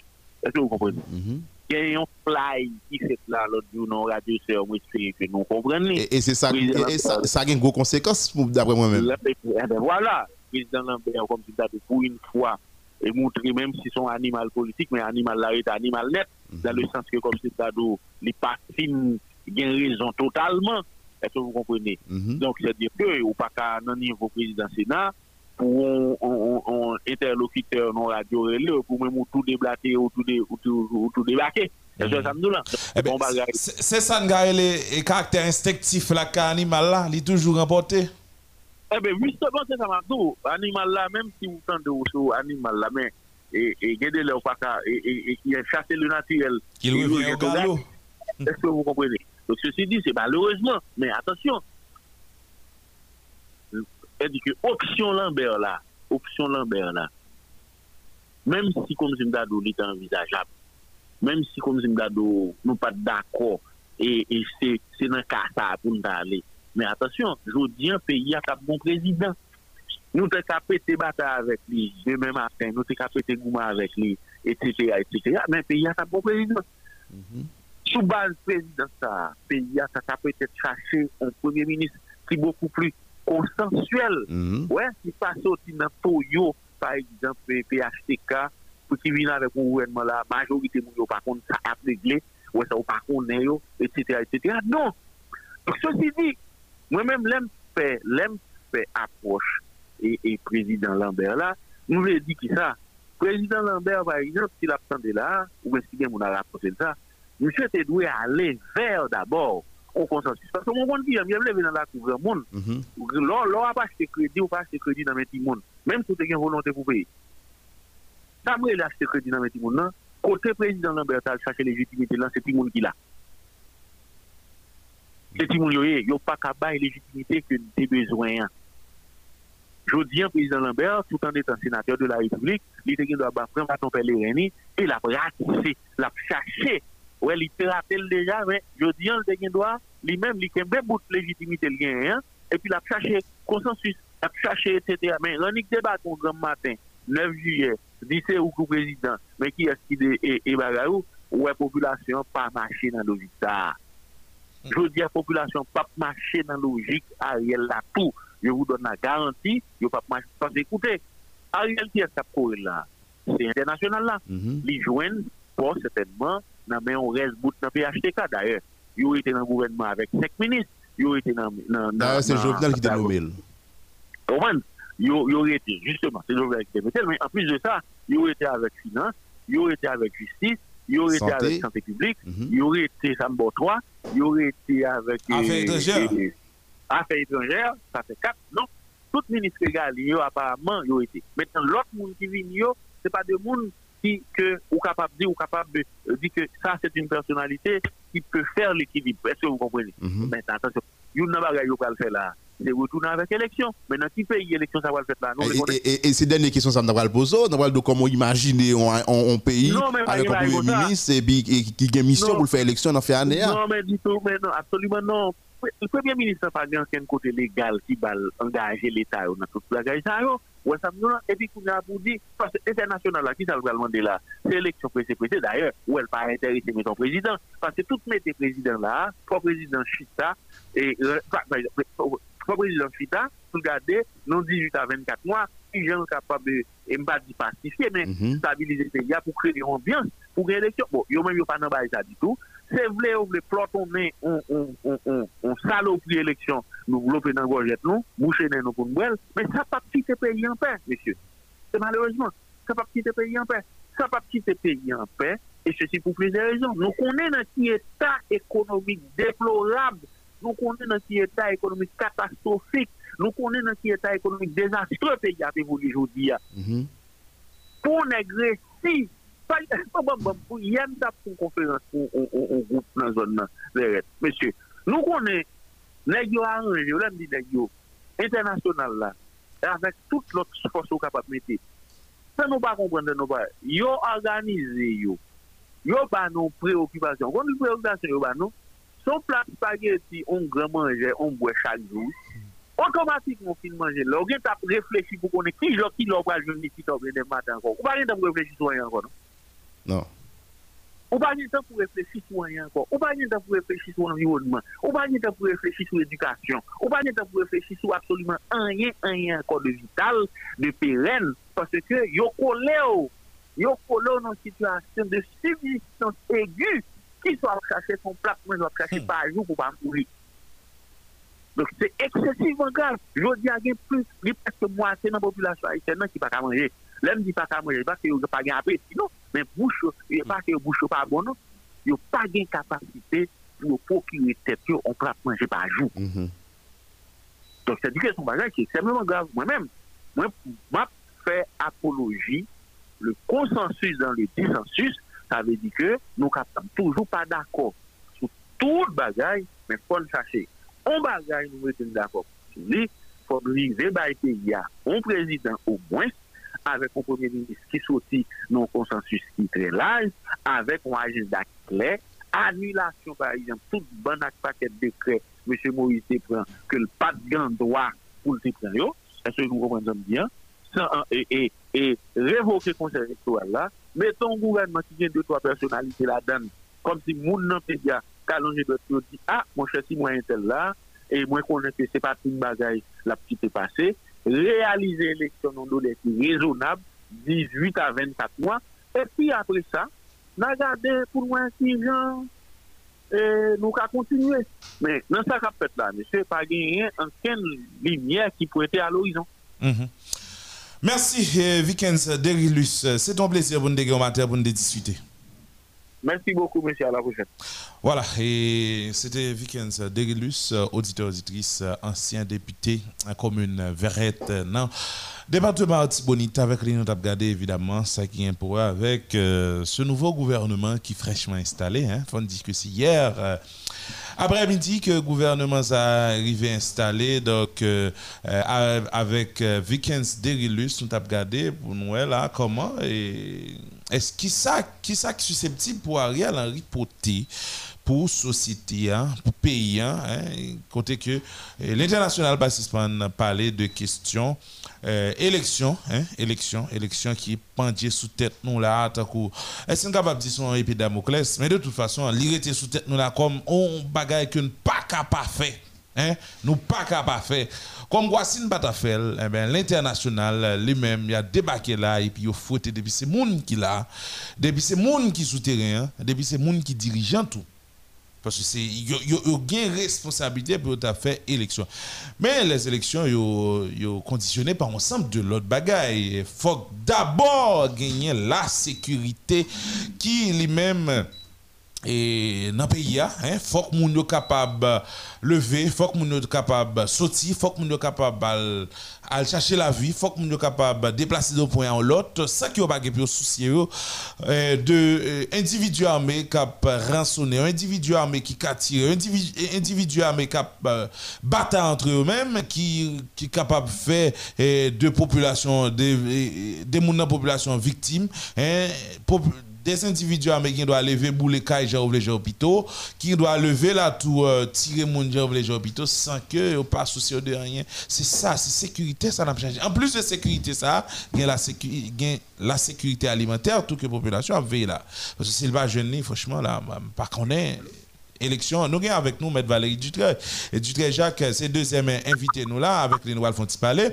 Est-ce que vous comprenez? Mhm. Il y a un fly qui fait là l'autre jour dans la radio, c'est moi espérer que nous comprenions. Et, et c'est ça, Oui, et, et ça, ça a une grosse conséquence pour- d'après moi-même. Là, eh ben voilà, le président Lambert, comme tu dis, pour une fois, et montrer même si son animal politique, mais animal là est animal net, dans le sens que, comme c'est dit, les partis ont raison totalement. Est-ce que vous comprenez? Mhm. Donc, c'est-à-dire que, ou pas qu'à un niveau président Sénat, pour un, interlocuteur non radio relais, pour même ou tout déblater ou tout, dé, ou tout, ou tout débarquer. Dit là? Eh ben, c'est ça, nga, les caractères instinctifs là, qu'a animal là, il est toujours remporté. Eh bien, justement, c'est ça. Animal là, même si vous tentez sur animal là, mais, et, gardez le qu'à- et, qui a chassé le naturel. Revient il au galop. Est-ce que vous comprenez? Donc, ceci dit, c'est malheureusement, mais attention. C'est-à-dire que option Lambert là, option Lambert là, même si comme Zimdado est envisageable, même si comme Zimdado nous pas d'accord, et, c'est dans le cas pour nous aller. Mais attention, je dis un pays a un bon président. Nous qu'à péter bataille avec lui, demain matin, nous qu'à péter gouma avec lui, etc., etc. Mais le pays a un bon président sous base président ça, pays a ça peut être chercher un premier ministre qui est beaucoup plus consensuel. Mhm. Ouais, qui passe aussi dans Toyo, par exemple, PHTK, pour qui vient avec un gouvernement là, majorité yo par contre ça a réglé, ouais ça par contre etc., etc. Non. Donc ceci dit, moi-même l'aime fait, l'aime fait approche et, et président Lambert là, nous lui dit qui ça? Président Lambert, par exemple, s'il a là, ou est-ce qu'il a rapporté ça, monsieur était doué aller vers d'abord au consensus. Parce que mon monde qui a bien levé dans la couvre monde, Mhm. Lò lò a pa achete kredi ou pa achete kredi nan men ti moun. Menm sou te gen volonté pou paye. Sa mwen el achete kredi nan men ti moun nan, kote prezident Lambert al chache legitimite lan, se ti moun ki la. Se ti moun yo ye, yo pa ka bay legitimite ke te bezwen. Jodi an, prezident Lambert, tout en étant sénateur de la République, li te gen do a ba pren baton pe le reni, e la pratise, la chache. Ouais, te rappelle déjà, mais jodi an, te gen do a, li même li kembe bout légitimité le gen, hein, et puis la chercher consensus, la chercher, etc. Mais Renik débat ton grand matin, 9 juillet, c'est ou le président, mais qui est-ce qui est et, bagarou, ouais, population pas marcher dans la logique ça. Je dis à la population pas marcher dans la logique, Ariel là tout. Je vous donne la garantie, il pas marcher. Parce que écoutez, Ariel qui est pour là, c'est international là. Joignent pas certainement, on reste bout PHTK d'ailleurs. Ils ont été dans le gouvernement avec cinq ministres, ils ont été dans D'ailleurs, c'est Jovenel qui t'a dans- nommé. Comment Ils ont été, justement, c'est Jovenel qui t'a nommé, mais en plus de ça, ils ont été avec finance, ils ont été avec justice, ils ont été Santé. avec santé publique, ils ont été Sambo 3, ils ont été avec Affaires étrangères. Affaires étrangères, ça fait quatre, non? Tout ministre égal, apparemment, ils ont été. Maintenant, l'autre monde qui vient, yo, c'est pas de monde qui, que, ou capable de dire, ou capable de dire que ça, c'est une personnalité qui peut faire l'équilibre. Est-ce que vous comprenez? Mhm. Maintenant, attention, yon nan bagay yo pral faire là, c'est retourner avec élection. Maintenant, qui pays élection ça va le faire là? Nous, Et, et, ces dernières questions, ça me va le poser. On va comment imaginer un, pays Non, mais avec un premier ça. ministre et, et qui a une mission Non. pour le faire élection dans faire année. Non, mais du tout, mais non, absolument non. le premier ministre n'a pas un côté légal qui va engager l'État dans toute la guerre. Ouais, ça me et puis, qu'on a pour dire, parce que l'international, là, qui ça va demander là, c'est l'élection précédente, d'ailleurs, où elle pas intéressée, mais ton président, parce que tout mettre président là, pour président Chita, et, pour président Chita, pour garder, non 18 à 24 mois, si gens capables de, et pas de pacifier, mais stabiliser le pays pour créer une ambiance, pour une élection. Bon, yo même yo pas dans ça du tout. C'est vrai, on veut on, on, on, on, on saloperie nous voulons dans gorgette, nous, boucher nous pour nous, mais ça pas quitter le pays en paix, monsieur. C'est malheureusement, ça pas quitter le pays en paix. Ça pas quitter le pays en paix, et ceci pour plusieurs raisons. Nous connaissons dans un état économique déplorable, nous connaissons dans un état économique catastrophique, nous connaissons dans un état économique désastreux pays a évolué aujourd'hui. Pour négrer si il y a une conférence pour un groupe dans la zone Monsieur, nous connaissons Nèg e yo arrangé, on dit nèg yo international là avec toute l'autre force qu'on capable mettre. Ça nous pas comprendre nous pas. Yo organisé yo. Yo pas nos préoccupations. Quand nous préoccupation yo ba nous son plat spaghetti on grand manger, on boit chaque jour. Automatiquement, on manger. Là, on t'a réfléchi pour qu'on ait qui l'autre qui l'autre va jouer qui t'en matin encore. On va rien réfléchir sur rien encore. Non. non. On pas temps pour réfléchir sur rien encore. On pas temps pour réfléchir sur l'environnement. On pas temps pour réfléchir sur l'éducation. On pas temps pour réfléchir sur absolument rien, rien encore de vital, de pérenne, parce que yo collé, yo collé dans une situation de subsistance aiguë qui soit chercher son plat, mais doit chercher par jour pour pas mourir. Donc c'est excessivement grave. Je dis à plus, il y a presque moitié de la population haïtienne qui ne peut pas manger. L'homme dit pas qu'à manger, parce qu'il n'y a pas de appétit, non? Mais bouche, il n'y a pas que bouche pas bon. Il n'y a pas de capacité pour procurer tête, on peut manger par jour. Donc c'est une bagage qui est extrêmement grave. Moi-même, moi, moi, fais apologie, le consensus dans le dissensus, ça veut dire que nous ne sommes toujours pas d'accord sur tout le bagage, mais il faut le chercher. On bagage, nous sommes d'accord il faut arriver à pays, un président au moins, avec un premier ministre qui sortit un consensus qui est très large, avec un agenda clair, annulation par exemple, tout bon paquet de décret, M. Moïse prend, que le pas de droit pour le prendre, est-ce que vous comprenez bien? Et, et, révoquer le conseil électoral là, mettons un gouvernement qui vient de trois personnalités là-dedans, comme si mon nom peut dire, qu'allongé de dit, ah, mon cher, si moi tel là, et moi connais que c'est pas une bagaille la petite passée, réaliser l'élection dans des raisonnable, 18 à 24 mois, et puis après ça, nous regardé pour moi si gens, nous allons continuer. Mais dans ça qu'a fait là, monsieur, pas gagné aucune lumière qui pourrait être à l'horizon. Merci, Vikens Derilus. C'est un plaisir pour nous déguster, pour nous discuter. Merci beaucoup, monsieur. À la prochaine. Voilà, et c'était Vikens Derilus, auditeur, auditrice, ancien député à commune Verrette, non département Artibonite, avec les nous regardé évidemment ça qui est pour avec ce nouveau gouvernement qui est fraîchement installé. Hein. Faut dire que c'est hier. après-midi que le gouvernement a arrivé installé donc avec Vikens Derilus nous avons regardé pour nous là comment et est-ce qui ça qui ça susceptible pour Ariel Henry Poté pour société, hein, pour pays, hein, côté que l'international a parlé de questions euh, élection, hein, élection, qui est sous tête nous là, est-ce qu'on capable de son épée mais de toute façon, l'irrité sous tête nous là comme on bagaille que nous pas capable faire, hein, nous pas capable faire. Comme Guassine Batafel, eh ben, l'international lui-même, il a débarqué là et puis il a fouetté depuis ces monde qui là, depuis ces monde qui souterrain, depuis ces monde qui dirigeant tout. Parce que c'est une responsabilité pour faire élection. Mais les élections sont conditionnées par ensemble de l'autre bagaille. Il faut d'abord gagner la sécurité qui lui-même et dans le pays, il hein, faut que nous soit capable de lever, faut que nous soit capable de sortir, faut que nous soit capable à chercher la vie, faut que nous soyons capables de déplacer d'un point à l'autre, sans qu'il n'y ait pas de souci euh, de euh, individus armés qui rançonné, un individu armé qui a tiré, un individu, armé qui euh, battu entre eux-mêmes, qui, qui capable de faire de population, des, des population victimes, hein, des individus américains doivent lever bouler caille les hôpitaux, qui doivent lever la tour, euh, tirer mon les hôpitaux sans que pas souci de rien. C'est ça, c'est sécurité, ça n'a changé. En plus de sécurité, ça, a la, sécurité, la sécurité alimentaire, toute la population a veillé là. Parce que s'il va jeûner, franchement, là, pas qu'on est élection. Nous avons avec nous M. Valérie Dutré. Et Dutré Jacques, c'est deuxième invité nous là, avec les nouvelles font parler.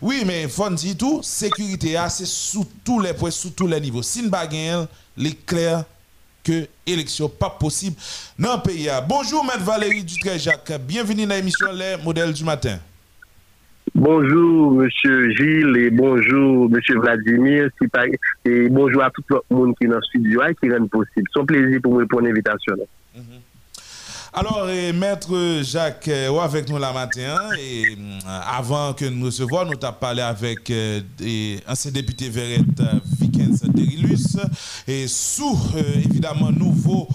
Oui, mais dire tout, sécurité, c'est sous tous les points, sous tous les niveaux. Si nous l'éclair que élection pas possible dans le pays. Bonjour, M. Valérie Dutré Jacques. Bienvenue dans l'émission Les modèles du matin. Bonjour, Monsieur Gilles, et bonjour, Monsieur Vladimir, et bonjour à tout le monde qui est dans le studio et qui rend possible. C'est un plaisir pour moi pour l'invitation. Mm-hmm. Alors, Maître Jacques, euh, avec nous la matin, et euh, avant que nous recevions, nous avons parlé avec euh, ancien député Verret Et sous, évidemment, nouveau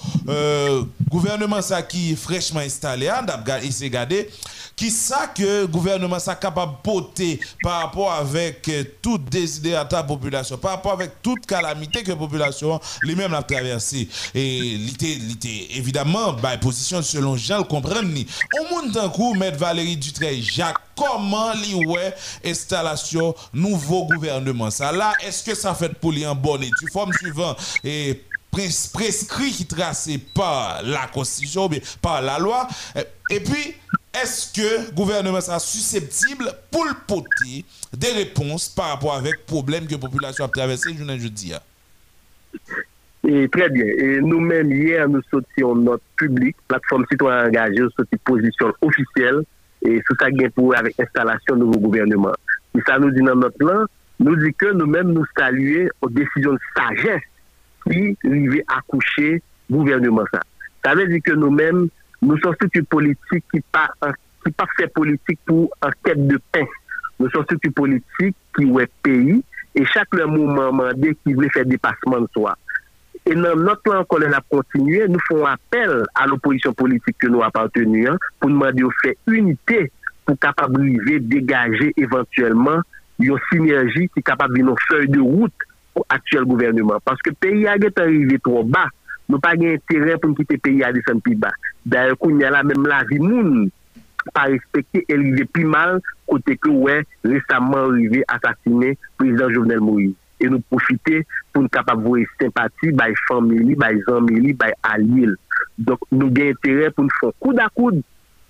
gouvernement ça qui est fraîchement installé, hein, il s'est gardé, qui ça que gouvernement est capable de porter par rapport avec toute décidé à ta population, par rapport avec toute calamité que la population lui-même a traversée. Et l'été, évidemment, bah, position selon Jean le comprendre. Au monde d'un coup, M. Valérie Dutrey, Jacques, comment li ouais installation nouveau gouvernement? Ça là est-ce que ça fait pour lui en bonne et tu forme suivant et prescrit qui tracé par la constitution par la loi? Et puis est-ce que le gouvernement est susceptible pour le des réponses par rapport avec problème que la population a traversé je ne dis très bien. Et nous-mêmes, hier, nous sortions notre public, plateforme citoyen engagée, sorti position officielle, et sous ça, pour avec l'installation de nouveau gouvernement. Et ça nous dit dans notre plan, nous dit que nous-mêmes nous saluons aux décisions de sagesse qui arrivaient à coucher gouvernement ça. Ça veut dire que nous-mêmes, nous sommes une politique qui pas qui pas fait politique pour un quête de paix. Nous sommes une politique qui est pays et chaque moment demandé qui voulait faire dépassement de soi. E nan not plan kon lè la kontinuè, nou fon apel a l'oposisyon politik ke nou apantenu an pou nou mande yo fè unitè pou kapabrive degaje evantuellement yon sinerji ki kapabri nou fèy de route pou aktuel gouvernement. Paske peyi a get arrive tro ba, nou pa gen terè pou mkite peyi a desen pi ba. Darè koun yala mèm la vi moun pa respekte el rive pi mal kote ke wè resamman rive asasine prezident Jovenel Moïse. e nou profite pou nou kapap vwe sempati bay famili, bay zanmili, bay alil. Donk nou gen entere pou nou fon koud a koud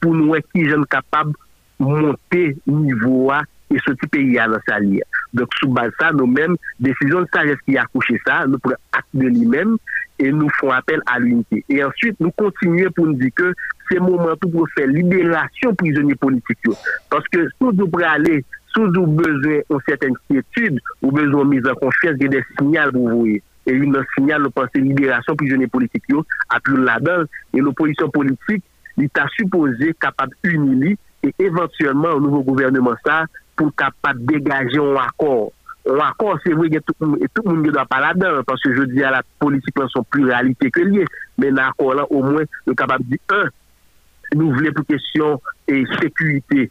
pou nou wè ki jen kapab monte nivou a e soti peyi a nan sa liye. Donk sou bal sa nou men, desisyon sa jes ki akouche sa, nou pou ak de li men e nou fon apel a l'unite. E answit nou kontinye pou nou di ke se mouman tou pou fè liberasyon prizonye politik yo. Paske sou nou pou ale sou dou bezwen ou seten kietude, ou bezwen miz an konfiyans gen de sinyal pou vouye. E yon nan sinyal nou panse liberasyon prijonen politik yo, apil ladan, e l'oposisyon politik li ta supose kapab unili e eventuellement ou nouvo gouvernement sa pou kapab degaje an akor. An akor se vwe gen tout moun gen da pa ladan, panse je di a la politik lan son pluralite ke liye, men an akor lan ou mwen nou kapab di an, nou vle pou kesyon e sekurite.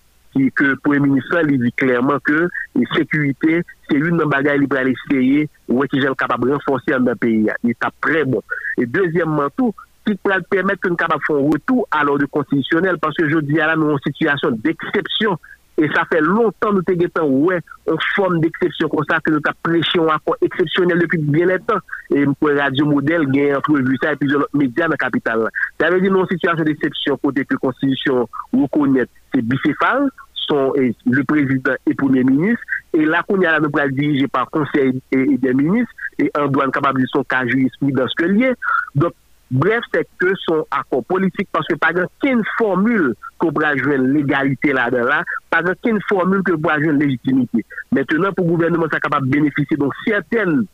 Que le Premier ministre lui dit clairement que la sécurité, c'est une bagaille qui va essayer, ou qui est capable de renforcer dans le pays? Il est très bon. Et deuxièmement, tout, qui peut permettre nous capable faire un retour à l'ordre constitutionnel, parce que je dis là, nous sommes en situation d'exception. Et ça fait longtemps que nous avons ouais, une forme d'exception comme ça, que nous avons un accord exceptionnel depuis bien longtemps. Et pour Radio Modèle, nous avons entrevu ça et plusieurs médias dans la capitale. Ça veut dire nous en situation d'exception côté que la Constitution reconnaît c'est bicéphale, sont le président et premier ministre. Et là, qu'on y a la dirigé par conseil et, des ministres, et un douane capable de son cas dans ce lié. Donc, bref, c'est que son accord politique, parce que pas aucune formule qu'on pourra jouer l'égalité là-dedans, là, pas aucune formule que pourra jouer légitimité. Maintenant, pour le gouvernement, ça capable de bénéficier de certaines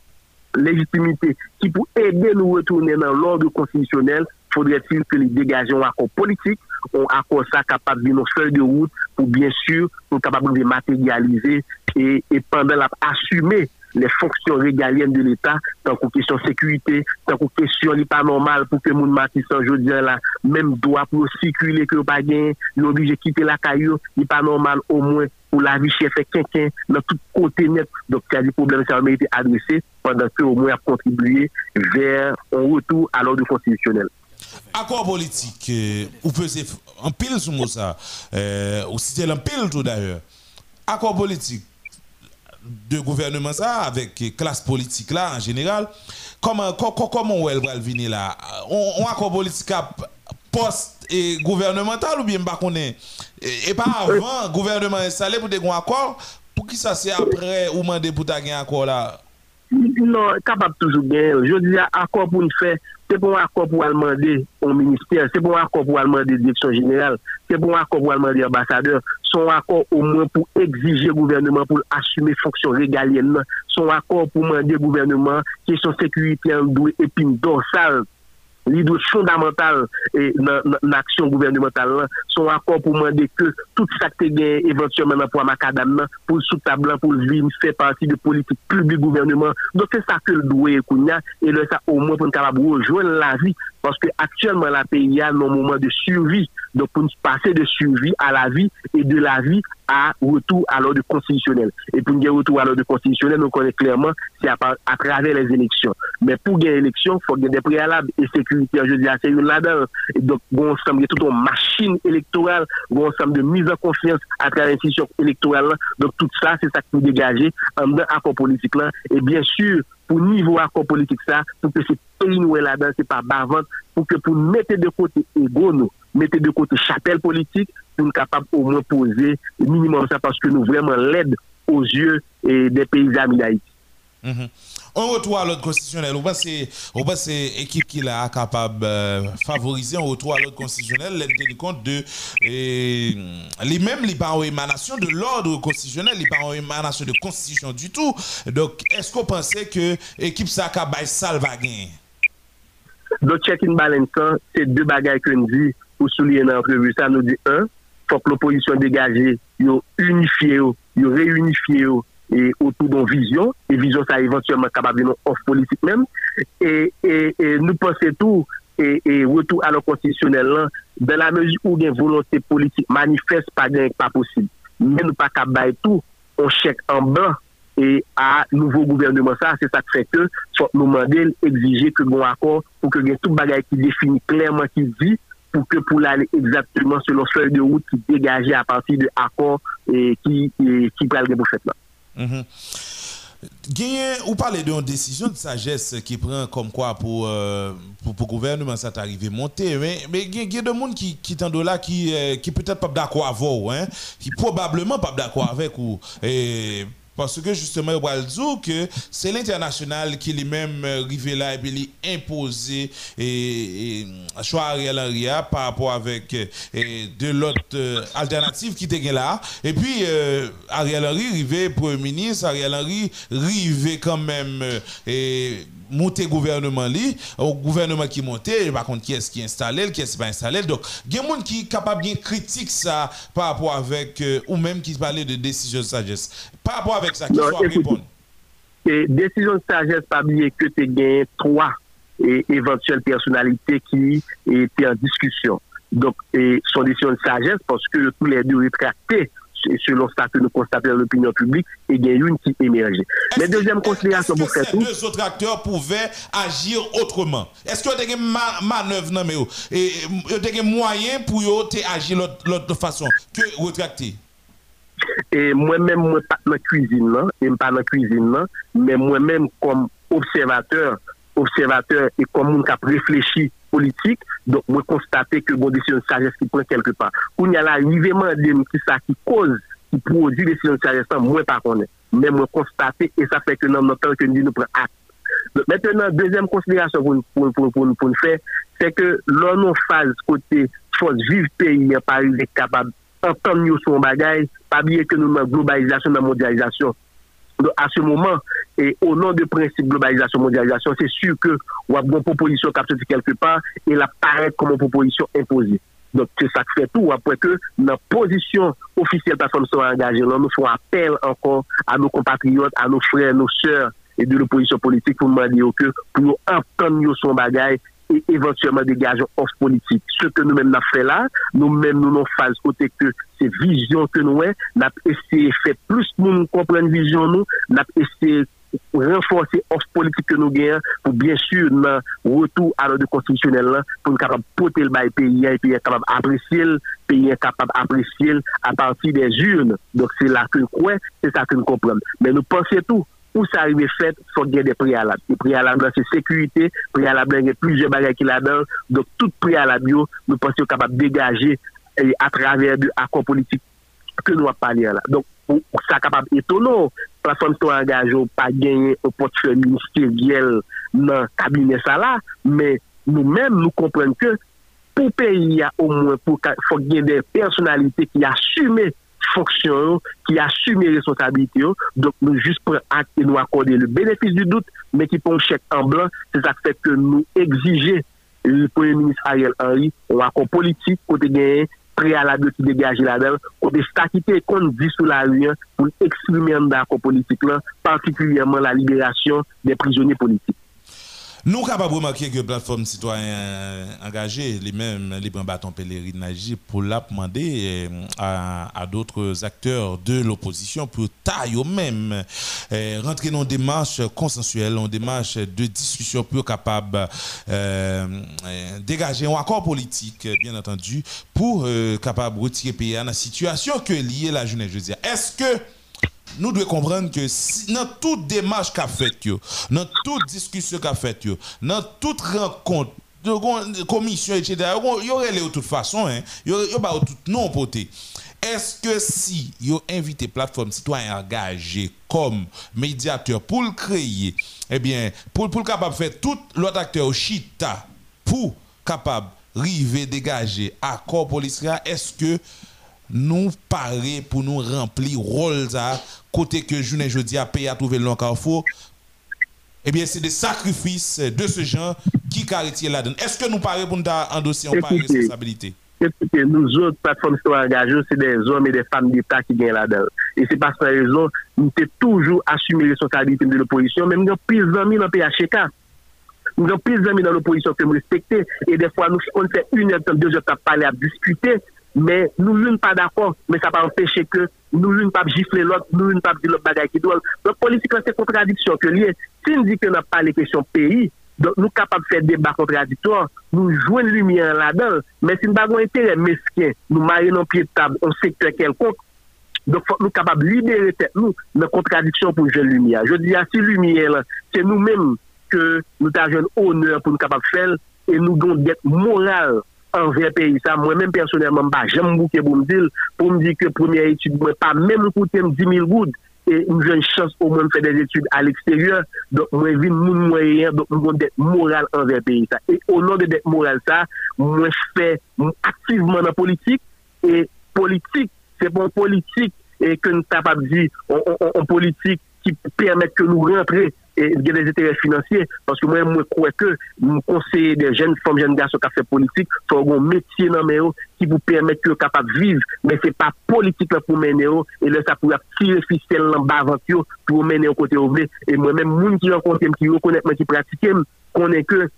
légitimités qui pour aider nous retourner dans l'ordre constitutionnel faudrait-il que les dégageons un accord politique, un accord ça capable de nos feuilles de route pour bien sûr, pour capable de matérialiser et, et pendant la assumer les fonctions régaliennes de l'État, tant qu'aux questions sécurité, tant qu'aux questions n'est pas normal pour que moun Matis aujourd'hui là, même droit pour circuler que pas gain, il obligé de quitter la caillou, n'est pas normal au moins pour la vie chef et quelqu'un dans tout côté net. Donc, il y a des problèmes qui ont été adressés pendant que au moins a contribué vers un retour à l'ordre constitutionnel. Accord politique, euh, ou peut en pile sur moi ça, euh, ou c'était en pile tout d'ailleurs. Accord politique, de gouvernement ça avec classe politique là en général comment comment elle va venir là? On, accord politique post et gouvernemental ou bien pas qu'on est et, pas avant gouvernement installé pour des accord pour qui ça c'est après ou demander pour ta un accord là? Non capable toujours bien. Je dis accord pour nous faire c'est un accord pour demander au ministère, c'est un accord pour demander direction générale, c'est un accord pour demander ambassadeur, son accord au moins pour exiger gouvernement pour assumer fonction régalienne, son accord pour demander gouvernement question sécurité et puis dorsale l'idée fondamentale dans l'action gouvernementale, son accord pour demander que tout ça qui est éventuellement pour Macadam, pour le sous-table, pour le vivre, fait partie de politique publique gouvernement. Donc c'est ça que le doit et là, ça au moins pour nous rejoindre la vie, parce que actuellement la pays a un moment de survie. Donc pour nous passer de survie à la vie et de la vie à retour à l'ordre constitutionnel. Et pour gagner retour à l'ordre constitutionnel, nous connaissons clairement, c'est à, travers les élections. Mais pour gagner l'élection, il faut gagner des préalables et sécurité. Je dis, c'est une là-dedans. Donc, bon ensemble de toute une machine électorale, bon ensemble de mise en confiance à travers l'institution électorale. Donc, tout ça, c'est ça qui nous dégage en accord politique là. Et bien sûr, pour niveau accord politique ça, pour que ce pays nous est là-dedans, c'est pas bavante, pour que pour mettre de côté ego nous, mettre de côté chapelle politique, pour nous capable au moins poser minimum ça parce que nous vraiment l'aide aux yeux des pays amis d'Haïti. Mhm. On retourne à l'ordre constitutionnel. On que c'est l'équipe qui est capable de euh, favoriser un retour à l'ordre constitutionnel, tenir compte de les mêmes, les pas de l'ordre constitutionnel, les pas émanation de constitution du tout. Donc, est-ce qu'on pensait que l'équipe ça ça va gagner? Donc, check in balance, c'est deux bagages que nous dit pour souligner dans le ça nous dit un, faut que l'opposition dégagée, yo unifié, yo réunifié et autour d'une vision, et vision ça éventuellement capable de nous off politique même, et, et, et nous pensons tout, et, et retour à l'ordre constitutionnel là, dans la mesure où il y a une volonté politique manifeste, pas gain, pas possible. Mais nous pas capable tout, on chèque en blanc, et à nouveau gouvernement ça, c'est ça qui fait que, faut nous demander, exiger que bon accord pour que y ait tout bagage qui définit clairement, qui dit, pour que pour aller exactement sur le feuille de route qui dégageait à partir de accords et qui, et, qui pour le là. Mm ou parler d'une décision de sagesse qui prend comme quoi pour euh, pour, le gouvernement ça t'arrive monter mais il y a des gens qui qui là qui euh, qui peut-être pas d'accord avec vous hein qui probablement pas d'accord avec vous parce que justement, que c'est l'international qui lui-même euh, arrivé là et puis imposé et, choix Ariel Henry par rapport avec euh, de l'autre euh, alternative qui était là. Et puis, Ariel Henry, arrivé Premier ministre, Ariel Henry, arrivé quand même et monter gouvernement li, au gouvernement qui monte, par contre qui est-ce qui est installé, qui est-ce qui pas installé. Donc, il y a des gens qui sont capables de critiquer ça par rapport avec, euh, ou même qui parlait de décision de sagesse. Par rapport avec ça, qui soit répondre. Et décision de sagesse, pas oublier que tu gagné trois et éventuelles personnalités qui étaient en discussion. Donc, et son décision de sagesse, parce que tous les deux rétractés selon ça que nous constatons dans l'opinion publique, et il y a une qui émerge. Mais deuxième considération pour faire tout. deux autres acteurs pouvaient agir autrement? Est-ce qu'il y a des manœuvres non, mais et y a des moyens pour agir de l'autre façon que retracter? Et moi-même, moi, pas dans la cuisine, et pas dans la cuisine, mais moi-même, comme observateur, observateur et comme on a réfléchi politique, donc moi constater que bon décision de sagesse qui prend quelque part. Quand il y a l'arrivement de qui ça qui cause, qui produit des décisions de sagesse, moi pas connaître. Mais moi constater et ça fait que dans notre temps que nous nous prenons acte. Donc, maintenant, deuxième considération pour, pour, nous faire, c'est que l'on phase côté force vive pays, pas capable d'entendre nous son bagage, pas bien que nous globalisation, la mondialisation. à ce moment, et au nom du principe globalisation, mondialisation, c'est sûr que on a une proposition qui quelque part et la paraît comme une proposition imposée. Donc, c'est ça qui fait tout. Après que notre position officielle plateforme soit engagée, nous faisons appel encore à nos compatriotes, à nos frères, nos sœurs et de l'opposition politique pour nous demander que pour nous entendre son bagage et éventuellement dégageons off politique. Ce que nous-mêmes nous fait là, nous-mêmes nous nous phase côté que c'est vision que nous avons, nous essayé de faire plus nous, nous comprendre vision nous, nous essayé renforcer off politique que nous gagnons pour bien sûr un retour à l'ordre constitutionnel là, pour nous capable porter le bail pays et pays capable apprécier le pays capable apprécier à partir des urnes. Donc c'est là que nous croyons c'est ça que nous comprenons. Mais nous pensons tout où ça arrive fait, il faut gagner des préalables. Les préalables, c'est sécurité, préalables, il y a plusieurs bagages qui là-dedans. Donc, tout préalable, nous pensons capable de dégager à travers de accords politiques que nous avons parlé là. Donc, ça capable étonnant. Plateforme soit engagée pas gagner un portefeuille ministériel dans le cabinet ça là, mais nous-mêmes, nous comprenons que pour pays, y au moins, pour, faut gagner des personnalités qui assument fonction, qui assume les responsabilités. Donc, nous juste acte et nous accorder le bénéfice du doute, mais qui prend un chèque en blanc. C'est ça fait que nous exigeons le Premier ministre Ariel Henry, un accord politique, côté gagné, préalable qui dégage là-dedans, côté statité qu'on dit sous la rue pour exprimer un accord politique particulièrement la libération des prisonniers politiques. Nous capables de remarquer que la plateforme citoyen engagée, les mêmes, les bâton pèlerinage, pour la demander euh, à, d'autres acteurs de l'opposition pour taille eux même euh, rentrer dans une démarche consensuelle, une démarche de discussion pour capable euh, dégager un accord politique, bien entendu, pour capable retirer pays à la situation que liée la jeunesse. Je veux dire, est-ce que nous devons comprendre que si, dans toute démarche qu'a fait, dans toute discussion qu'a fait, dans toute rencontre, de commission, etc., il y aurait de toute façon, hein, il y aurait tout non poté. Est-ce que si vous invité plateforme citoyen engagée comme médiateur pour le créer, eh bien, pour, pour capable faire tout l'autre acteur chita pour capable river dégager accord policier, est-ce que nous paraît pour nous remplir rôle ça côté que je jeudi à payer à trouver le carrefour eh bien, c'est des sacrifices de ce genre qui carrétient là-dedans. Est-ce que nous paraît pour nous endosser en part responsabilité? Écoutez, nous autres plateformes qui sont engagées, c'est des hommes et des femmes d'État qui gagnent là-dedans. Et c'est parce que raison, nous avons toujours assumé les responsabilités de l'opposition, même nous avons plus d'amis dans le PHK. Nous avons plus d'amis dans l'opposition que nous respectons. Et des fois, nous, on fait une heure, deux heures, à parler, à discuter. Mais nous ne sommes pas d'accord, mais ça va empêcher que nous ne pas gifler l'autre, nous ne pas dire l'autre bagaille qui doit. Donc, politique, c'est contradiction. Si nous dit que n'a pas les questions pays, donc nous sommes capables de faire des débats contradictoires, nous jouons une lumière là-dedans, mais si nous n'avons pas intérêt mesquin, nous marions nos pieds de table, on secteur quelconque, donc nous sommes capables de libérer nous de contradiction pour jouer lumière. Je dis à si lumière, c'est nous-mêmes que nous avons un honneur pour nous capables de faire et nous donnons d'être moral envers pays ça moi-même personnellement pas j'aime beaucoup pour me pour me dire que première étude moi pas même coûter 10 000 gouttes. Et une chance au moins de faire des études à l'extérieur. Donc moi je mon moyen donc moi d'être moral envers pays ça. Et au nom de d'être moral ça moi fais activement dans politique. Et politique c'est bon politique et que nous capable de dire en politique qui permet que nous rentrions gen des etere finansye, paske mwen mwen kwe ke mwen konseye de jen fom jen gaso ka fe politik, fò yon metye nan mè yo ki pou pèmè ki yo kapap viv men se pa politik la pou mè yo e lè sa pou ap tire fistel lan bavant yo pou mè yo kote yo vle e mwen mè moun ki yo kontem ki yo konet mè ki pratikem konen ke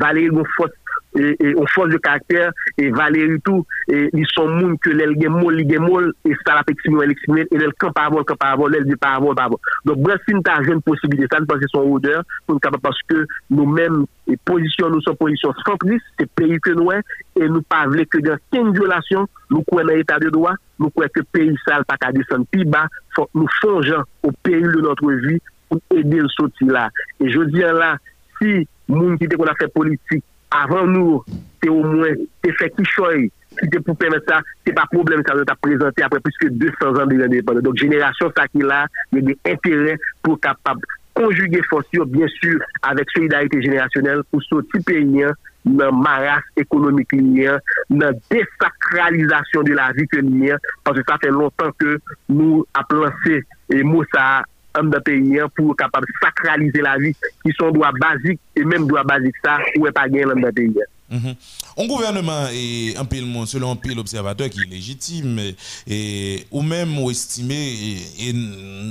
valè yon fòs E, e, on fos de karakter, valeri tou, li son moun ke lèl gen mol, li gen mol, e sa la pek simyon, lèl simyon, lèl kan paravol, kan paravol, lèl di paravol, paravol. Donk bref, si nou ta jen posibili, sa nou panse son odeur, pou nou kapap paske nou men, e pozisyon nou son pozisyon samplis, se peyi ke nou e, e nou pa vle ke gen ken violasyon, nou kwen nan etat de doa, nou kwen ke peyi sal pa ka desen pi ba, nou fonjan ou peyi de notre vi, pou ede l soti la. E je diyan la, si moun ki te kon a fe politik, avan nou, te ou mwen, te fè ki choy, ki te pou pèmè sa, te pa problem sa, yo ta prezante apre pwiske 200 an de l'indépendance. Donk jenerasyon sa ki la, yo de interè pou kapab konjuge fosyo, bien sur, avèk solidarite jenerasyonel pou sou ti peyen nan maras ekonomik liyen, nan desakralizasyon de la vi ke liyen, panse sa fè lontan ke nou ap lansè mou sa an da peyi an pou kapab sakralize la vi ki son doa bazik e menm doa bazik sa ou e pa gen an da peyi an. Mhm. Un gouvernement est un pile monde, selon un pile observateur qui est légitime, et, ou même ou estimé, et,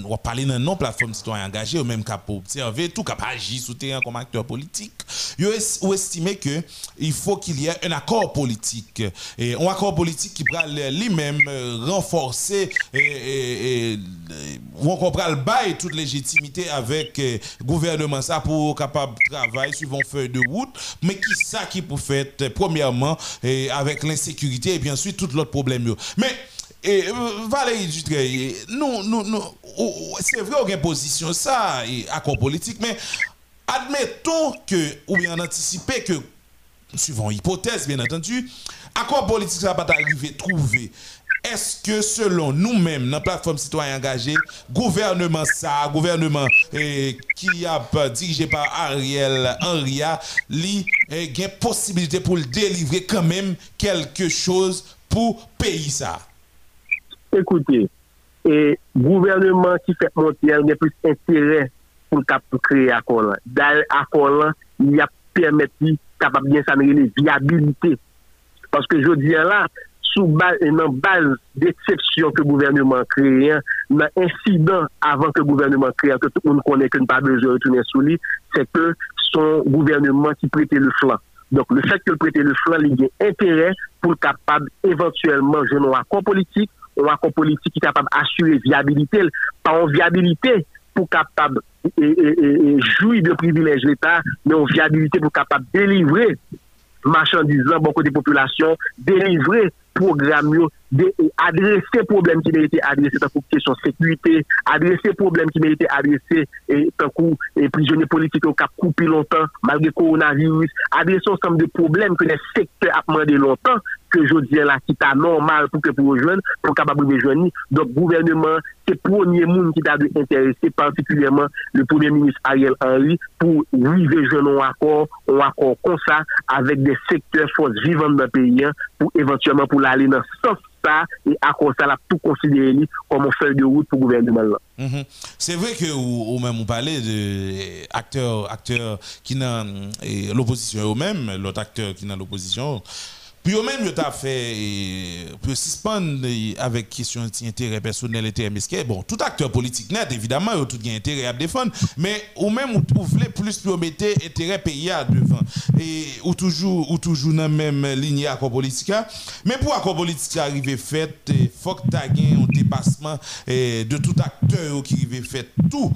on va parler d'un non-plateforme citoyen engagé, ou même cap observer, tout cap agir sous terrain comme acteur politique, ou estimé que il faut qu'il y ait un accord politique, et un accord politique qui pourra lui-même euh, renforcer, et, ou on le bail toute légitimité avec le euh, gouvernement ça pour capable travailler suivant feuille de route, mais qui ça qui pour euh, premièrement, et avec l'insécurité et puis ensuite tout l'autre problème. Mais, et, euh, Valérie nous, nous, nous c'est vrai, on a une position, ça, et accord politique, mais admettons que, ou bien anticiper que, suivant hypothèse, bien entendu, accord politique, ça va arriver trouver est-ce que selon nous-mêmes, dans la plateforme citoyen engagé, gouvernement ça, gouvernement eh, qui a dirigé par Ariel Henry, il eh, y a possibilité pour le délivrer quand même quelque chose pour payer ça Écoutez, et gouvernement qui fait monter, il y a plus intérêt pour créer accord là. Dans l'accord là, il y a permis capable bien s'améliorer viabilité. Parce que je dis là, sous base, dans base d'exception que le gouvernement crée, dans incident avant que le gouvernement crée, que tout le monde connaît que nous pas besoin de retourner sous lui, c'est que son gouvernement qui prêtait le flanc. Donc, le fait que le prêtait le flanc, il a intérêt pour capable éventuellement jouer un accord politique, un accord politique qui est capable d'assurer viabilité, pas en viabilité pour capable et, jouir de privilèges l'État, mais en viabilité pour capable délivrer machandiz lan bon kote populasyon, delivre program yo, de, adrese problem ki merite adrese tan kou kesyon sekwite, adrese problem ki merite adrese e, tan kou e, prijonye politik yo kap koupi lontan malge koronavirus, adrese ansam de problem ke ne sekte apman de lontan ke jodi la ki ta normal pou ke pou rejwen, pou kapab rejweni, dok gouvernement c'est premier monde qui t'a intéressé particulièrement le premier ministre Ariel Henry pour arriver joindre un accord un accord comme ça avec des secteurs forces vivantes dans le pays hein, pour éventuellement pour aller dans ce sens ça et à cause ça, tout considéré comme un feuille de route pour le gouvernement. Mhm. C'est vrai que ou, même on parlait d'acteurs acteurs qui dans l'opposition eux-mêmes, l'autre acteur qui dans l'opposition. Puis eux-mêmes, ils ont fait, pour suspendre avec question d'intérêt personnel, intérêt mesquin. Bon, tout acteur politique net, évidemment, ils ont tout intérêt à défendre, mais ou même, vous voulez plus pour mettre intérêt pays à devant. Et, ou toujours, ou toujours dans la même ligne accord politique. Mais pour accord politique arriver fait, il faut que tu aies un dépassement de tout acteur qui arrive fait tout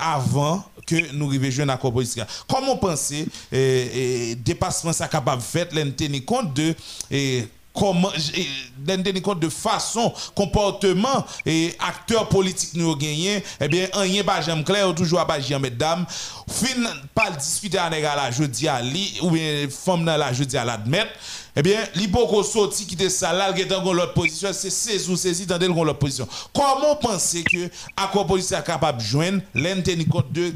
avant que nous arrivions à accord politique. Comment penser et, dépassement ça capable de faire, tenir compte de et, comment tenir compte de façon comportement et acteurs politiques nous gagné eh bien rien pas j'aime clair toujours pas j'aime mesdames. Fin pas discuter avec la jeudi à li ou bien femme dans la jeudi à l'admettre eh bien, l'hypoko sorti qui était ça, là, qui dans l'autre position, c'est saisi ou saisi dans l'autre position. Comment penser que à quoi police est capable de joindre compte de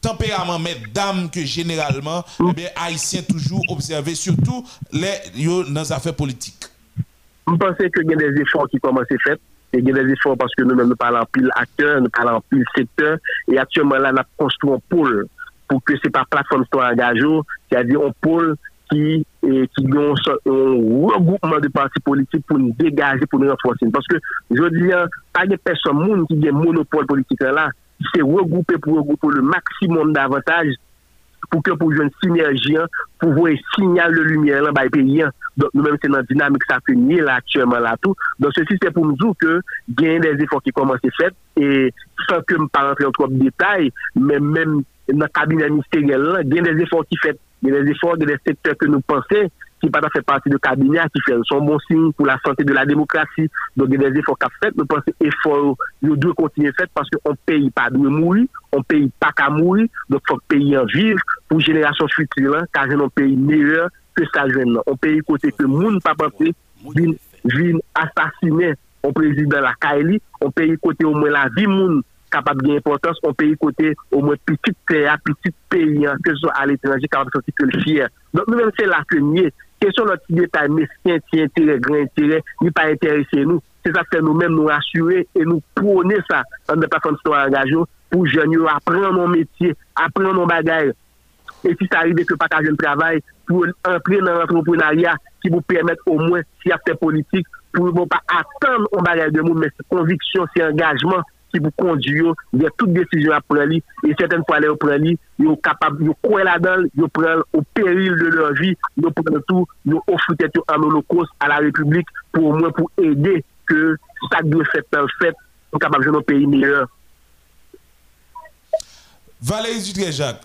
tempérament mesdames que généralement, eh bien, haïtiens toujours observé, surtout les dans les affaires politiques? Je pense qu'il y a des efforts qui commencent à être faits. Il y a des efforts parce que nous-mêmes, nous parlons en pile acteur, nous parlons en pile secteur. Et actuellement, là, nous construit un pôle pour que ce n'est pas plateforme soit engagée, c'est-à-dire un pôle parti eh, ki yon regroupman de parti politik pou nou degaje, pou nou renforsin. Paske, jodi an, pa gen person moun ki gen monopole politik an la, se regroupe pou regroupe le maksimum davantage pou ke pou joun sinerjian, pou voye sinyal le lumiè lan bay peyi an. Donk nou menm se nan dinamik sa fe nye la atyèman la tou. Donk se si se pou mdou ke genye des efor ki koman se fet, e san ke m pa rentre an trop detay, men menm nan kabine ministerial lan, genye des efor ki fet de les efforts de les secteurs que nous pensons qui ne pas fait partie de cabinet, qui fait son bon signe pour la santé de la démocratie. Donc, il y a des efforts qu'a fait. Nous pensons efforts, nous devons continuer à faire parce qu'on paye pas de mourir, on paye pas qu'à mourir. Donc, il faut payer en vivre pour génération future, car c'est un pays meilleur que ça jeune. On paye côté que le monde n'a pas pensé, vient assassiner un président de la Kaili, on paye côté au moins la vie monde capable d'importance, on paye côté au moins petit pays, petit pays, hein, que ce soit à l'étranger, capable de sortir le fier. Donc, nous-mêmes, c'est la première. Question notre détail, mais si intérêt, grand intérêt, n'est pas intéressé nous. c'est ça que nous-mêmes nous rassurer et nous prôner ça dans des personnes qui sont engagées pour jeunes apprendre mon métier, apprendre mon bagage. Et si ça arrive que pas un travail, pour entrer dans l'entrepreneuriat qui vous permette au moins, si y a fait politique, pour ne pas attendre un bagage de monde, mais c'est conviction, c'est engagement qui vous conduit vers toute décision à prendre. Et certaines fois, les prendre, ils sont capables, ils croient là-dedans, ils prennent au péril de leur vie, ils prennent tout, ils offrent en holocauste à la République pour au moins pour aider que ça doit faire en fait pour capable de un pays meilleur. Valérie Dutré-Jacques,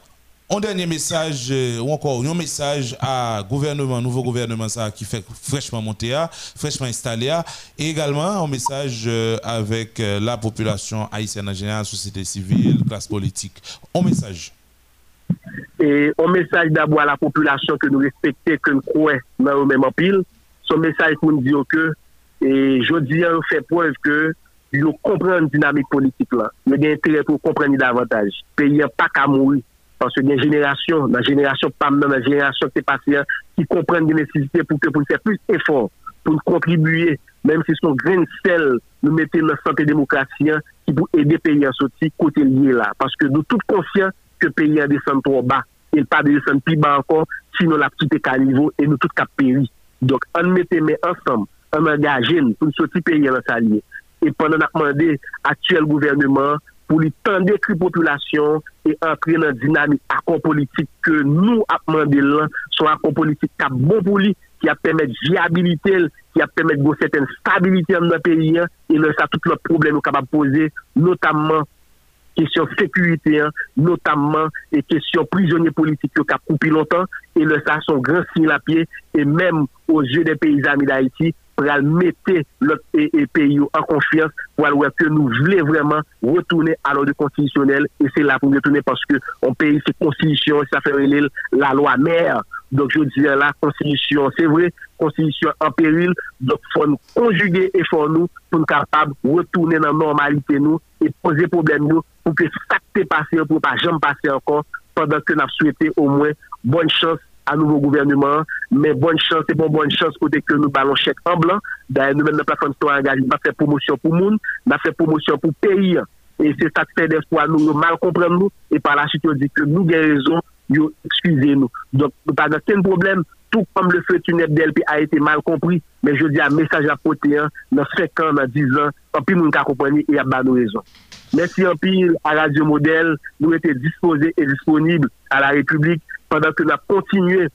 un dernier message, euh, ou encore un message à gouvernement, nouveau gouvernement ça, qui fait fraîchement monter, fraîchement installé, et également un message euh, avec euh, la population haïtienne en général, société civile, classe politique. Un message. Et un message d'abord à la population que nous respectons, que nous croyons dans le même pile. Son message pour nous dire que, et je dis, on fait preuve que nous comprenons la dynamique politique là. Nous avons intérêt pour comprendre davantage. Le pays n'a pas qu'à mourir. Parce que des générations, la génération pas même, la génération qui est passée, qui comprennent les nécessités pour que faire plus d'efforts, pour contribuer, même si son grain de sel, nous mettons dans la santé démocratie, qui pour aider le pays à sortir côté lié là. Parce que nous tous conscients que le pays a descendu trop bas. Il pas descendre plus bas encore, sinon la petite qu'à niveau et nous tous qu'à péri. Donc, on mettait mais ensemble, on engage pour sortir pays dans sa ligne. Et pendant qu'on a demandé actuel gouvernement pou li tan de kri populasyon e antre nan dinamik akon politik ke nou ap mande lan son akon politik kap bon pou li ki ap pemet viabilitel, ki ap pemet go seten stabilitel nan periyan e nan sa tout le problem ou kap ap pose notamman kesyon sekurite, notamman e kesyon prisonye politik yo kap koupi lontan e nan sa son gran sin la pie e menm ou je de peyizami da iti pour mettre le pays en confiance pour que nous voulons vraiment retourner à l'ordre constitutionnel. Et c'est là pour retourner parce que on pays c'est constitution ça fait la loi mère. Donc je dis la constitution c'est vrai constitution en péril. Donc faut nous conjuguer et faut nous pour nous capables de retourner dans la normalité nous et poser problème nous pour que ça t'est passé pour pas jamais passer encore pendant que nous souhaité au moins bonne chance à nouveau gouvernement, mais bonne chance et bon bonne chance côté que nous ballons chèque en blanc. D'ailleurs, nous-mêmes, la plateforme citoyen engagée, nous fait promotion pour le monde, nous fait promotion pour pays. Et c'est ça qui fait d'espoir, nous, nous mal comprendre nous, et par la suite, on dit que nous avons raison, nous excusez-nous. Donc, nous pas aucun problème, tout comme le feu tunnel DLP a été mal compris, mais je dis un message à porter, dans 5 ans, dans 10 ans, en plus, nous compris et pas de raison. Merci en pile à Radio Modèle, nous étions disposés et disponibles à la République pendant que nous avons continué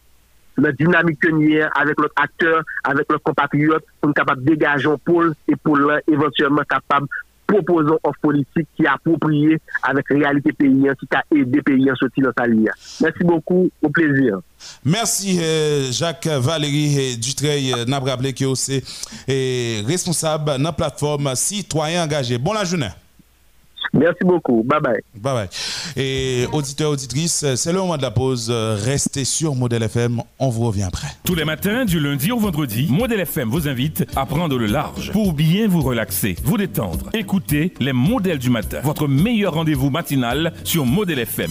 la dynamique pionnière avec notre acteur, avec notre compatriote, pour nous capables de dégager un pôle et pour l'un éventuellement capable de proposer une politique qui est appropriée avec la réalité paysan, qui a aidé pays paysanne sortir dans sa ligne. Merci beaucoup, au plaisir. Merci eh, Jacques Valérie euh, Dutreil, euh, n'a rappelé que c'est euh, responsable de la plateforme Citoyen Engagé. Bon la journée. Merci beaucoup. Bye bye. Bye bye. Et auditeurs, auditrices, c'est le moment de la pause. Restez sur Modèle FM. On vous revient après. Tous les matins, du lundi au vendredi, Modèle FM vous invite à prendre le large pour bien vous relaxer, vous détendre. Écoutez les modèles du matin, votre meilleur rendez-vous matinal sur Modèle FM.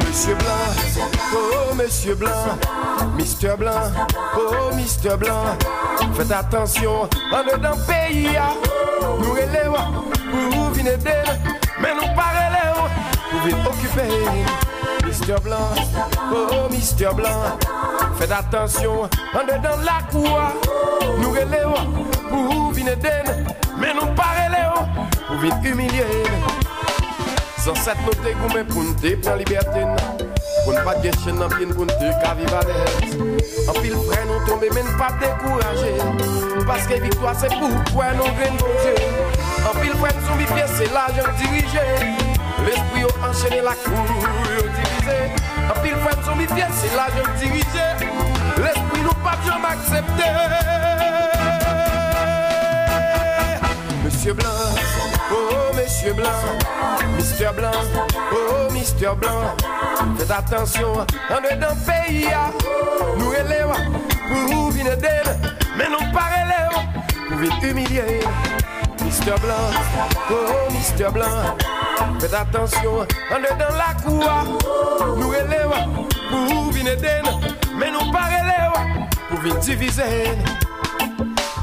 Monsieur Blanc, oh Monsieur Blanc, Mister Blanc, oh Mister Blanc, faites attention, en dedans pays, ah. nous relève, vous venez d'elle, mais nous pas relève, vous venez occuper. Mister Blanc, oh Mister Blanc, faites attention, en dedans la cour, ah. nous relève, vous venez d'elle, mais nous pas relève, vous venez humilier. Zanset nou te goumen pou nou te pran liberté nan. Pou nou pa geshen nan pin pou nou te kaviva des An pil pre nou tombe men pa dekouraje Paske viktwa se pou kwen nou gren bonje. An pil pre nou soumi pye se la jen dirije. L'esprit yo enchene la kou yo divize An pil pre nou soumi pye se la jen dirije. L'esprit nou pa jen m'aksepte Monsieur Blanc, oh oh. oh. Monsieur Blanc, Mister Blanc, oh Mister Blanc, faites attention, en dedans pays, nous élèves pour venir d'elle, mais non pas élèves pour venir humilier. Mister Blanc, oh Mister Blanc, faites attention, en dedans la cour, ah. nous élèves pour venir d'elle, mais non pas élèves pour oh, oh, ah. venir diviser.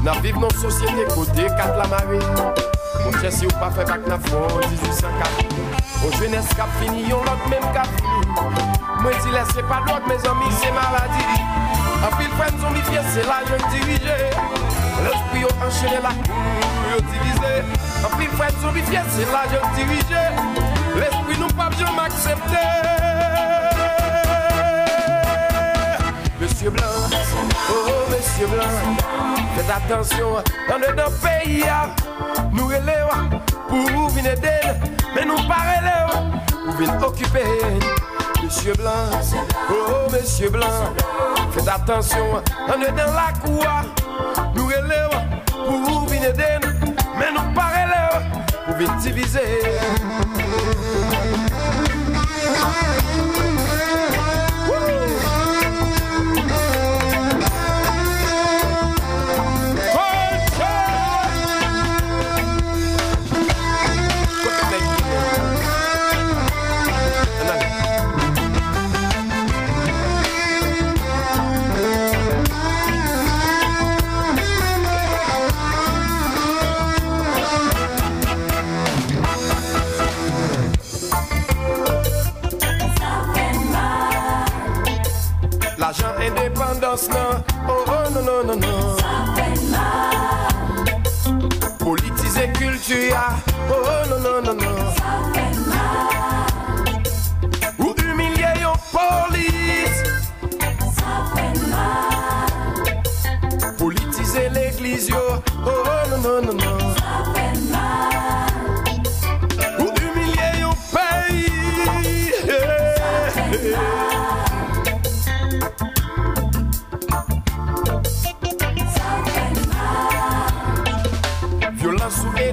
Nous vivons dans une société côté 4 la marée. Jè si ou pa fè bak na fò, 1804 O jwè nes kap fini, yon lot mèm kap fini. Mwen ti lè se pa drog, mè zami se maladi Anpil fèm zon mi fye, se la jèm dirije L'esprit yo enchaîné, la cour yo divisé Anpil fèm zon mi fye, se la jèm dirije L'esprit nou pa jèm aksepte Monsieur Blanc, oh, oh Monsieur Blanc. Fèt atensyon, nan de dan peyi ya ah. Nou relewa, pou vin eden Men nou parelewa, pou vin okipe Monsieur Blanc, oh, oh Monsieur Blanc. Fèt atensyon, nan de dan la kouwa ah. Nou relewa, pou vin eden Men nou parelewa, pou vin divize Mars nan, oh oh nan nan nan nan Politize kultuya, oh oh nan nan nan nan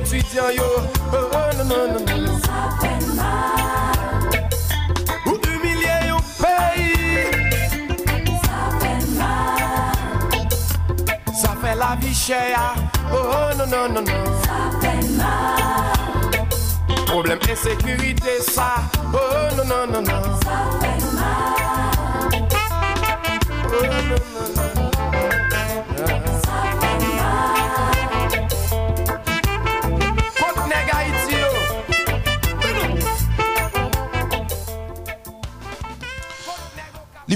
Étudiants yo, oh oh non non non non. Ou humilier yon pays. Ça fait la vie chère, oh oh non non non non. Problème insécurité ça, oh oh non non non non. Oh, non, non, non.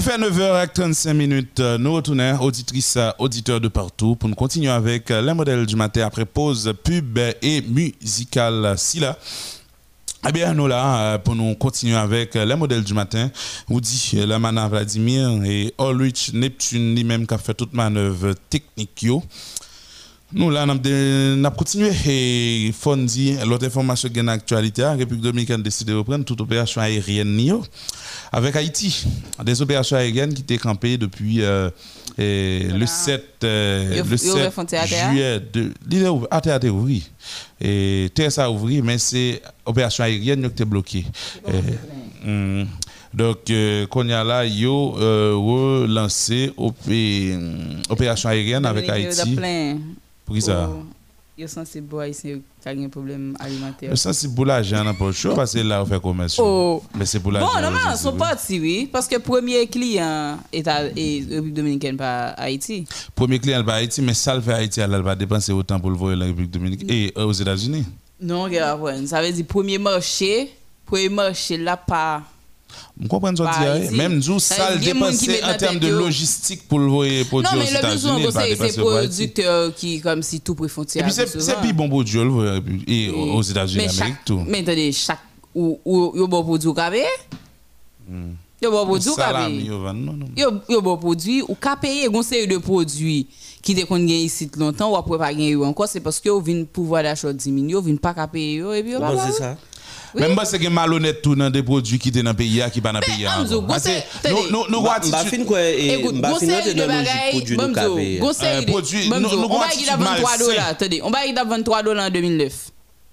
Il fait 9h35 minutes. Euh, Nous retournons, auditrices, auditeurs de partout, pour nous continuer avec les modèles du matin après pause pub et musicale. Si là, eh bien, nous là, euh, pour nous continuer avec les modèles du matin, vous dit euh, la manœuvre Vladimir et Ulrich Neptune lui-même qui a fait toute manœuvre technique. Nous là, nous avons continué et dire l'autre information qui est en actualité, la République dominicaine a décidé de reprendre toute opération aérienne avec Haïti. Des opérations aériennes qui étaient campées depuis euh, eh, le 7, euh, Yo- le yo 7 refont théâtre, hein? juillet. De, ah, théâtre ouvert. Et TSA ouvert, mais c'est opération aérienne qui était bloquée. Hum. Donc, euh, qu'on y a là, yo euh, relancé opé- hum, opération aérienne avec Haïti. Pour qui ça? Oh, Yo a un problème alimentaire. Ça, c'est pour l'argent, n'a pas le choix, parce que là, on fait commerce. Oh. Mais c'est pour l'argent. Bon, normalement, je ils sont sais, partis, oui. Parce que premier client est à est République Dominicaine, pas Haïti. Premier mais ça, le fait Haïti, elle va dépenser autant pour le voyer la République dominicaine et euh, aux États-Unis. Non, ça veut dire premier marché, premier marché là, pas. Vous comprenez ce que Pas je Haïti. dire? Même nous, Ça ça, le dépenser en termes de logistique pour le voyer produit Non, aux mais le États-Unis, besoin, il va c'est producteur qui, comme si tout préfrontière. Et puis, c'est c'est plus bon produit le aux États-Unis, mais Amérique, chaque, tout. Mais attendez, chaque. Ou, bon produit ou kabé? Yo bon produit ou yo van, non, non. Yo, yo bon produit ou ka paye gon série de produits qui te kon gen ici longtemps ou après pas yo encore c'est parce que yo vinn pouvoir d'achat diminue, yo vinn pas ka paye yo et puis yo Comment pas c'est ba- Même c'est que malhonnête tout dans des produits qui étaient dans le pays qui pas dans le pays. Parce tenez. nous- nous- attitude- on va y a 23 malsain. dollars, attendez, on va y a 23 dollars en 2009.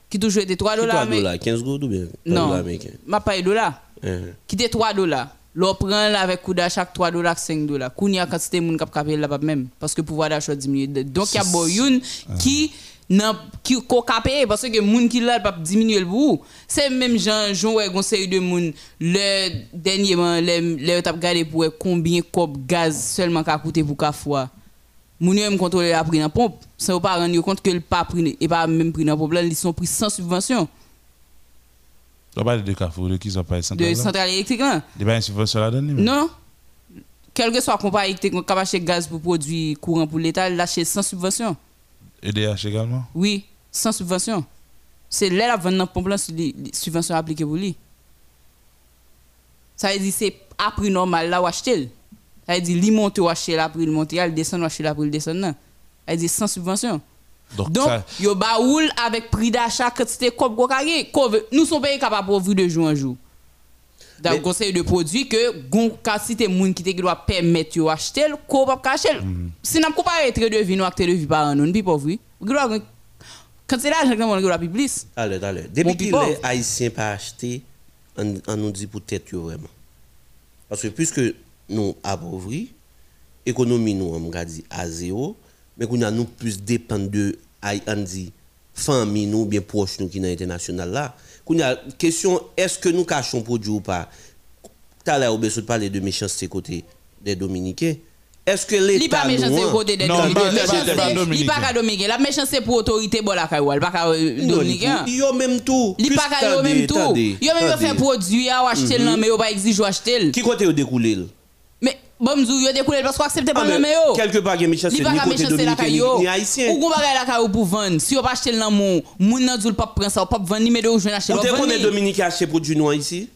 Qui toujours était 3 Ki dollars, 3 mais dollars, 15 goud ou bien? non, ma paye dollars. Hein. Qui était 3 dollars? L'on prend avec coup d'achat 3 dollars 5 dollars. Kounya quantité moun kap kapé là pas même parce que pouvoir d'achat diminue. Donc il y a boyoun qui nan qui ko kapé parce que moun qui là pas diminuer le bout. C'est même gens ouais gon série de moun le dernièrement les les t'a regardé pour combien cop gaz seulement qu'a coûté pour ka fois. Moun yo contrôler la prix dans pompe. Ça pas rendre compte que le pas pris et pas même pris dans pompe ils sont pris sans subvention On parle de Carrefour, de qui ça parle de centrale électrique là. Il n'y a pas une subvention là-dedans. Non. Quel que soit la compagnie qui est capable d'acheter gaz pour produire courant pour l'État, il l'achète sans subvention. EDH également. Oui, sans subvention. C'est là la vente dans pompe subventions appliquées pour lui. Ça veut dire c'est à prix normal là où acheter. Ça veut dire li monte ou acheter là prix le monte, il descend ou acheter là prix le descend. Ça veut dire sans subvention. Donc, Donc, ça, yo baoul avec prix d'achat quantité comme Nous sommes pays capables de vivre de jour en jour. Dans le Mais- conseil de produits que gon quantité moun qui te doit permettre yo acheter ko pas cacher. Si n'a de vie nous acte de vie par an, nous pas pauvre. Quand c'est l'argent que on doit plus plus. Ale, ale. Mon Depi ki people. le Haitien pa achete, an, an nou di pou tèt yo vreman. Paske pwiske nou apovri, ekonomi nou an mga di a zero, men kou nan nou plus de ay an di fami nou, bien proche nou ki nan internasyonal la. Kou nan, kesyon, eske nou kachon produit ou pa? Talè ou besot pale de méchanceté kote de l'État pas an? côté des Dominicains. pas- pas- pas Méchanceté, Dominicain. Li pas ka dominicain. La méchanceté pour autorité bon la kayoual, pas euh, dominicain. Yo menm tou. Li pas yo même tout. Yo même fait produit acheter Mhm. là mais yo pas exige ou acheter. Ki kote yo? Mais bon mzou yo découlé parce qu'on accepte pas Ah, le yo. quelque part, il y a méchanceté Li pa ni côté dominicain, ni- haïtien. Ou gon bagay la kayo pour vendre? Si yo pas acheter nan mon, moun nan djoul pas prendre ça, pas vendre ni de ou jwen acheter konen ni. Dominique acheté produit noir ici?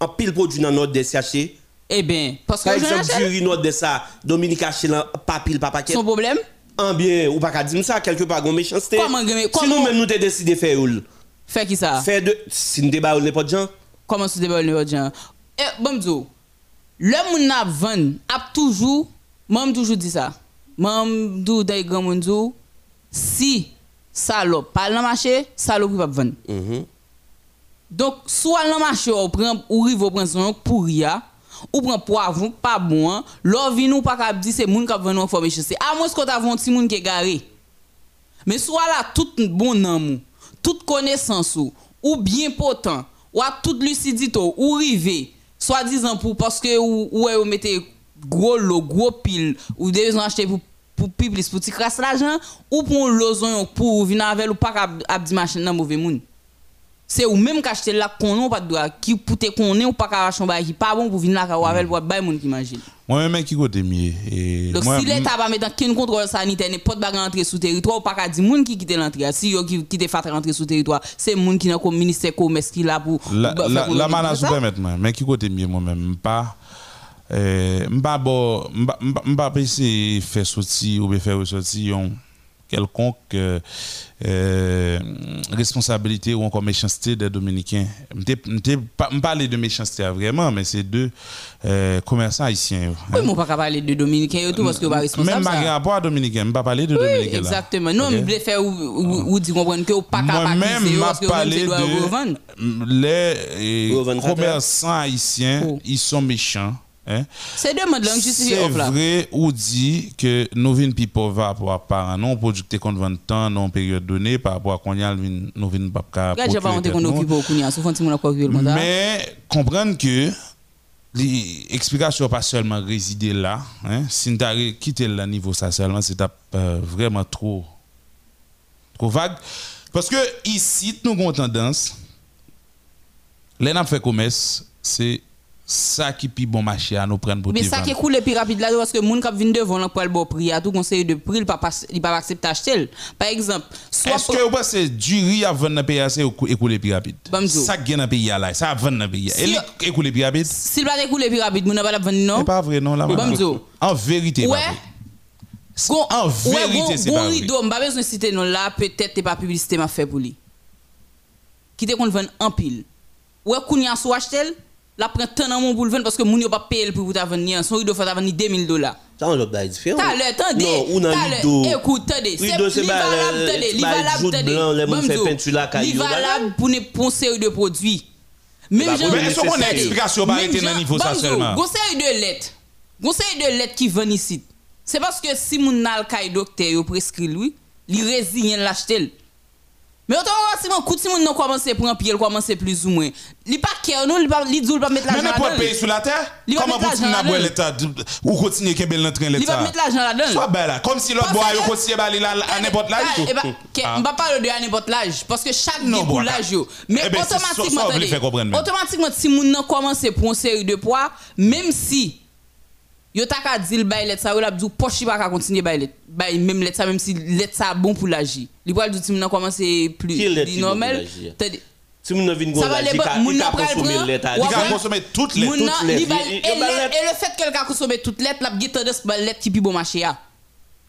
En pile produit dans notre des acheté. Eh ben, parce que Par exemple, acheter. jury note de ça, Dominique acheté là, pas pile, pas paquet. Son problème? En bien, ou pas qu'à dire ça, quelque part, gon méchanceté. Comment, Si comment- nous même nous te décidé faire ou Fait qui ça? faire de, si nous débat ou n'importe gens, Comment se débat le gens? Eh, bon. Le moun ap ven, ap toujou, mam toujou di sa. Mam dou day gran moun dou, si salop pal nan mache, salop pou ap ven. Mm -hmm. Donk sou al nan mache ou pren, ou rive ou pren son yon pou ria, ou pren poavon, pa bon an, lor vin ou pa kap di se moun kap ven ou fò beche se. A mwen skot avon ti moun ke gare. Men sou al la tout bon nan moun, tout konesans ou, ou bien potan, ou a tout lucidito, ou rive, Swa dizan pou paske ou, ou e ou mette gro lo, gro pil, ou devizan achete pou, pou pi plis pou ti kras la jan, ou pou lozon yon pou vinavel ou pak ap, ap di machin nan mouve moun. Se ou menm ka achete lak konon pat do a, ki pou te konen ou pak a rachon bay ki pa bon pou vin lak a wavel pou ap bay moun ki manjil. Qui côté mieux. Et Donc moi, si l'État va mettre aucun contrôle sanitaire n'importe bagage entrer sous territoire ou pas qu'à dire moun qui quitte l'entrée. Si yo qui quitte fait rentrer sous territoire, c'est moun comme ministère commerce qui là pour La, pour la, la pour- mana pour sou permet mais qui côté mieux moi-même, pas euh, m'pa bon m'pa- m'pa m'pa sortir ou quelconque euh, euh, responsabilité ou encore méchanceté des Dominicains. M'te m'te pas parler de méchanceté vraiment, mais c'est deux euh, commerçants haïtiens. yo, Oui, hein. moi pas parler de Dominicain et tout parce que pas responsable. Même malgré rapport à Dominicain, m'pa parler de Oui, Dominicain. là. exactement. Non, je faire ou, ou, ou dire comprendre que pas capable Moi-même, parlé revendre. de les commerçants haïtiens, Oh. ils sont méchants. Hein? C'est deux modes langue justifié C'est vrai ou dit que nous venons plus pauvres par rapport à parents, non producté qu'on vend temps dans une période donnée par rapport à qu'on y a nous venons pas Regarde, j'ai pas honte qu'on occupe au souvent mon quoi mais comprendre que l'explication pas seulement résider là, hein, si nous avons quitté le niveau ça seulement, c'est euh, vraiment trop, trop vague. Parce que ici, nous avons tendance, les n'a fait commerce, c'est Bon ça qui est bon marché à nous prendre pour Mais ça qui est cool et plus rapide là, parce que les gens qui viennent devant nous pour le bon prix, à tout conseil de prix, ils ne peuvent pas accepter acheter. Par exemple, soit. Est-ce que vous pensez que du riz à vendre dans le pays, c'est écoulé plus rapide Ça qui est dans le pays là, ça vendre dans le pays. Et écoulé plus rapide S'il pas écoulé plus rapide, vous n'avez pas vendre non C'est pas vrai, non, là. Bamzo. En vérité, ouais. Gon, En vérité, c'est pas vrai. rideau, pas besoin de citer non là, peut-être pas publicité m'a fait pour lui. Qui te qu'on vend en pile. Ouais, qu'on y a acheté la prend tant dans mon pour le vendre parce que moun yo pas payer pour vous ta vendre, son rideau faut ta vendre 2000 dollars. Ça, on différent. T'as le, attendez. Non, ou rideau. Écoute, attendez. Rideau, c'est pas valable, attendez, pas attendez. blanc, les moun fait Bamzo, peinture la caillou, Li valable pour ne pour une série de produits. Même mais Mais est-ce qu'on a une explication Même arrêter dans niveau ça Bamzo, seulement? Gon série de lettres. Gon série de lettres qui viennent ici. C'est parce que si moun docteur yo prescrit lui, li résigne l'acheter. Mais automatiquement, coup si commence pour un pied, commence plus ou moins. Li pas care non, li pas li dou li pas mettre Mais l'argent n'importe là-dedans. pays sur la terre, comment mettre l'argent à boire là-dedans. l'état ou continuer à bel train Li va l'état? mettre l'argent là-dedans. Soit belle là, comme si l'autre continue à là à n'importe l'âge. Eh ben, que- Ah. On pas parler de à n'importe l'âge parce que chaque pour l'âge yo. Mais eh automatiquement, si commence pour une série de poids, même si yo ta ka di l bay let ça ou la dou poche li pa ka continuer bay let bay même let même si let ça bon pour l'âge. Li pral dou ti moun nan commence plus Qui let li bon pour normal. l'âge? T'as dit- Si moun nan vin Ça gon va la, les il bon- ka ka Il après- a Moun nan, li et il ba le- let- et le fait qu'elle a consommé toute lettre, la gite de ce lettre qui pi bon marché a.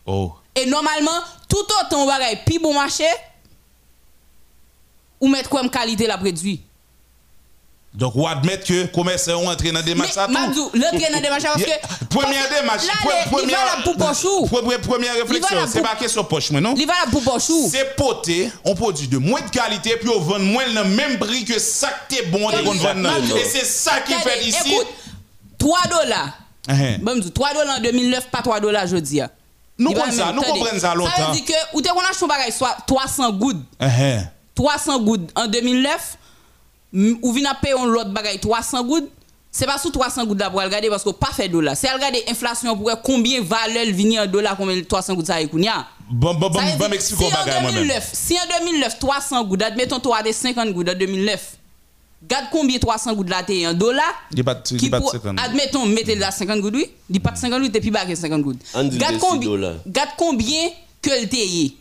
Oh. Et normalement, tout autant bagay pi bon marché, ou mettre comme qualité la produit? Donc, on admet que commerçants ont entré dans des matchs à tout. Mabdou, l'entrée dans des marchés parce que. Première démarche, il première, pour pochou. pre- première réflexion, c'est pas question poche, non? Il valable pour pochou. C'est poté, on produit de moins de qualité, puis on vend moins le même prix que ça que t'es bon. Mabdou. Et c'est ça qui fait ici. Écoute, 3 dollars. Hein. Mabdou, 3 dollars en 2009, pas 3 dollars aujourd'hui. Nous Il va comprenons ça, nous comprenons ça Ça longtemps. veut dire que, ou t'es qu'on a acheté un bagage soit 300 gouttes. Hein. 300 gouttes en 2009, m- ou vient payer un lot bagay 300 gouttes, c'est pas sous 300 gouttes là pour regarder parce que pas fait dollar. C'est regarder inflation pour combien valeur venir en dollars combien 300 gouttes ça y kounya. Bon, bon, bon, bon, m'expliquer si en moi-même. 2009, si en 2009 300 gouttes, admettons toi des 50 gouttes en 2009. Regarde combien 300 gouttes là t'es en est de- il qui est de pour- 50 gouttes. Admettons, mettez là 50 gouttes, oui. Il pas de 50 gouttes et puis baguette 50 gouttes. Dit six combien, regarde combien que le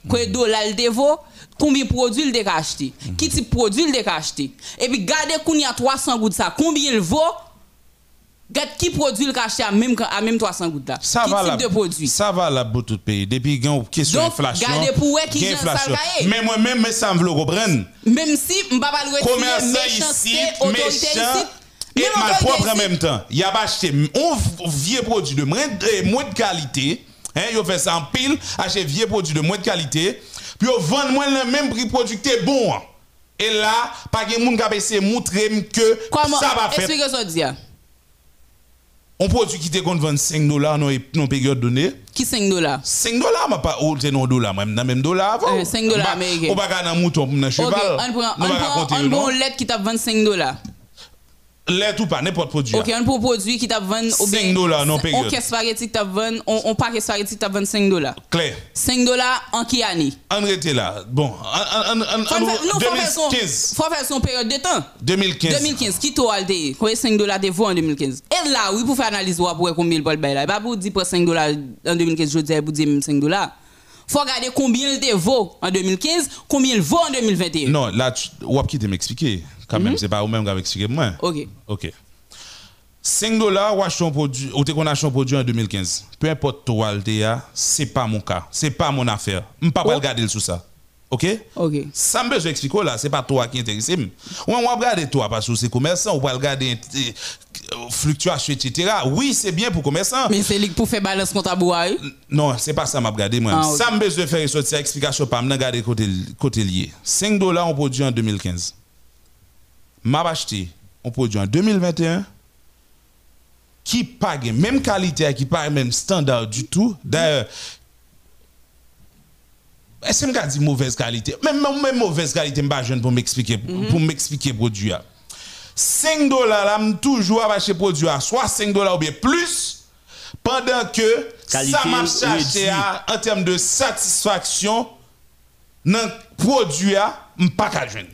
combien de dollars le vaut, combien de produits il a acheté, Mhm. qui type de produit il a acheté. Et puis regardez qu'on y a 300 gouttes ça, combien il vaut, qui produit il a acheté à même, à même 300 gouttes là? Ça qui va type là. de produit? Ça va là pour tout pays. Depuis qu'il y a une question Donc, d'inflation. gardez pour ouais qui il y a gens ça inflation. gagne. Mais moi-même, mais ça me veut comprendre. Même si je ne vais pas le retirer, Commerçant méchanceté, ici, autorité méchant. ici, Et même mal autorité propre en même temps. Il a acheté un vieux produit de moins de, moins de qualité. Hein, il fait ça en pile, acheter vieux produit de moins de qualité. Puis il vend moins le même prix est bon. Et là, pas de monde qui de montrer que Comment? ça va faire. Explique ça dire. Un produit qui était qu'on vend 5 dollars dans une période donnée. Qui 5 dollars? 5 dollars, mais pas c'est non dollars, même dans même dollars avant. Euh, 5 dollars On américains. On va gagner un mouton pour un cheval. On prend, on on une lettre qui t'a 25 dollars. Lait ou pas, n'importe produit. Ok, on prend un produit qui t'a 20 ou 5 dollars, non, On période. caisse spaghetti qui t'a 20, on, on paquet spaghetti qui t'a 25 dollars. Claire. 5 dollars en qui année On était là. Bon, faire- non, faut faire son- 2015. faut faire son période de temps. 2015. 2015, qui t'a alté Combien 5 dollars de vous en 2015 Et là, oui, pour faire analyse, ou pour combien il peut le bail là. Pas pour dire pour 5 dollars en 2015, je dis pour dire 5 dollars. Faut regarder combien il te vaut en 2015, combien il vaut en 2021. Non, là, tu ou qui te m'expliquer? Quand même, c'est pas vous-même qui avez expliqué moi. Mhm. Ok. Ok. 5 dollars, ou acheter un produit, ou qu'on achète un produit en 2015. Peu importe toi, c'est pas mon cas. C'est pas mon affaire. Je ne peux pas regarder sous ça. Ok? Ok. Ça me besoin d'expliquer là, c'est pas toi qui intéresse. On va regarder toi parce que c'est commerçant, on va regarder euh, fluctuation, etc. Oui, c'est bien pour commerçant. Mais c'est lui pour faire balance comptable. ouais. Non, c'est pas ça m'a regardé moi. Ah, ok. Ça me besoin de faire sortir explication pas me regarder côté côté lié. 5 dollars on produit en 2015. M'a acheté on produit en 2021 qui pas même qualité qui pas même standard du tout. D'ailleurs est-ce que je dit mauvaise qualité? Même, mauvaise qualité, je pas jeune pour m'expliquer pour m'expliquer produit. là. 5 dollars là, me toujours acheter produit à soit 5 dollars ou bien plus pendant que Qualité ça m'a à, en termes de satisfaction dans le produit à pas qu'à joindre.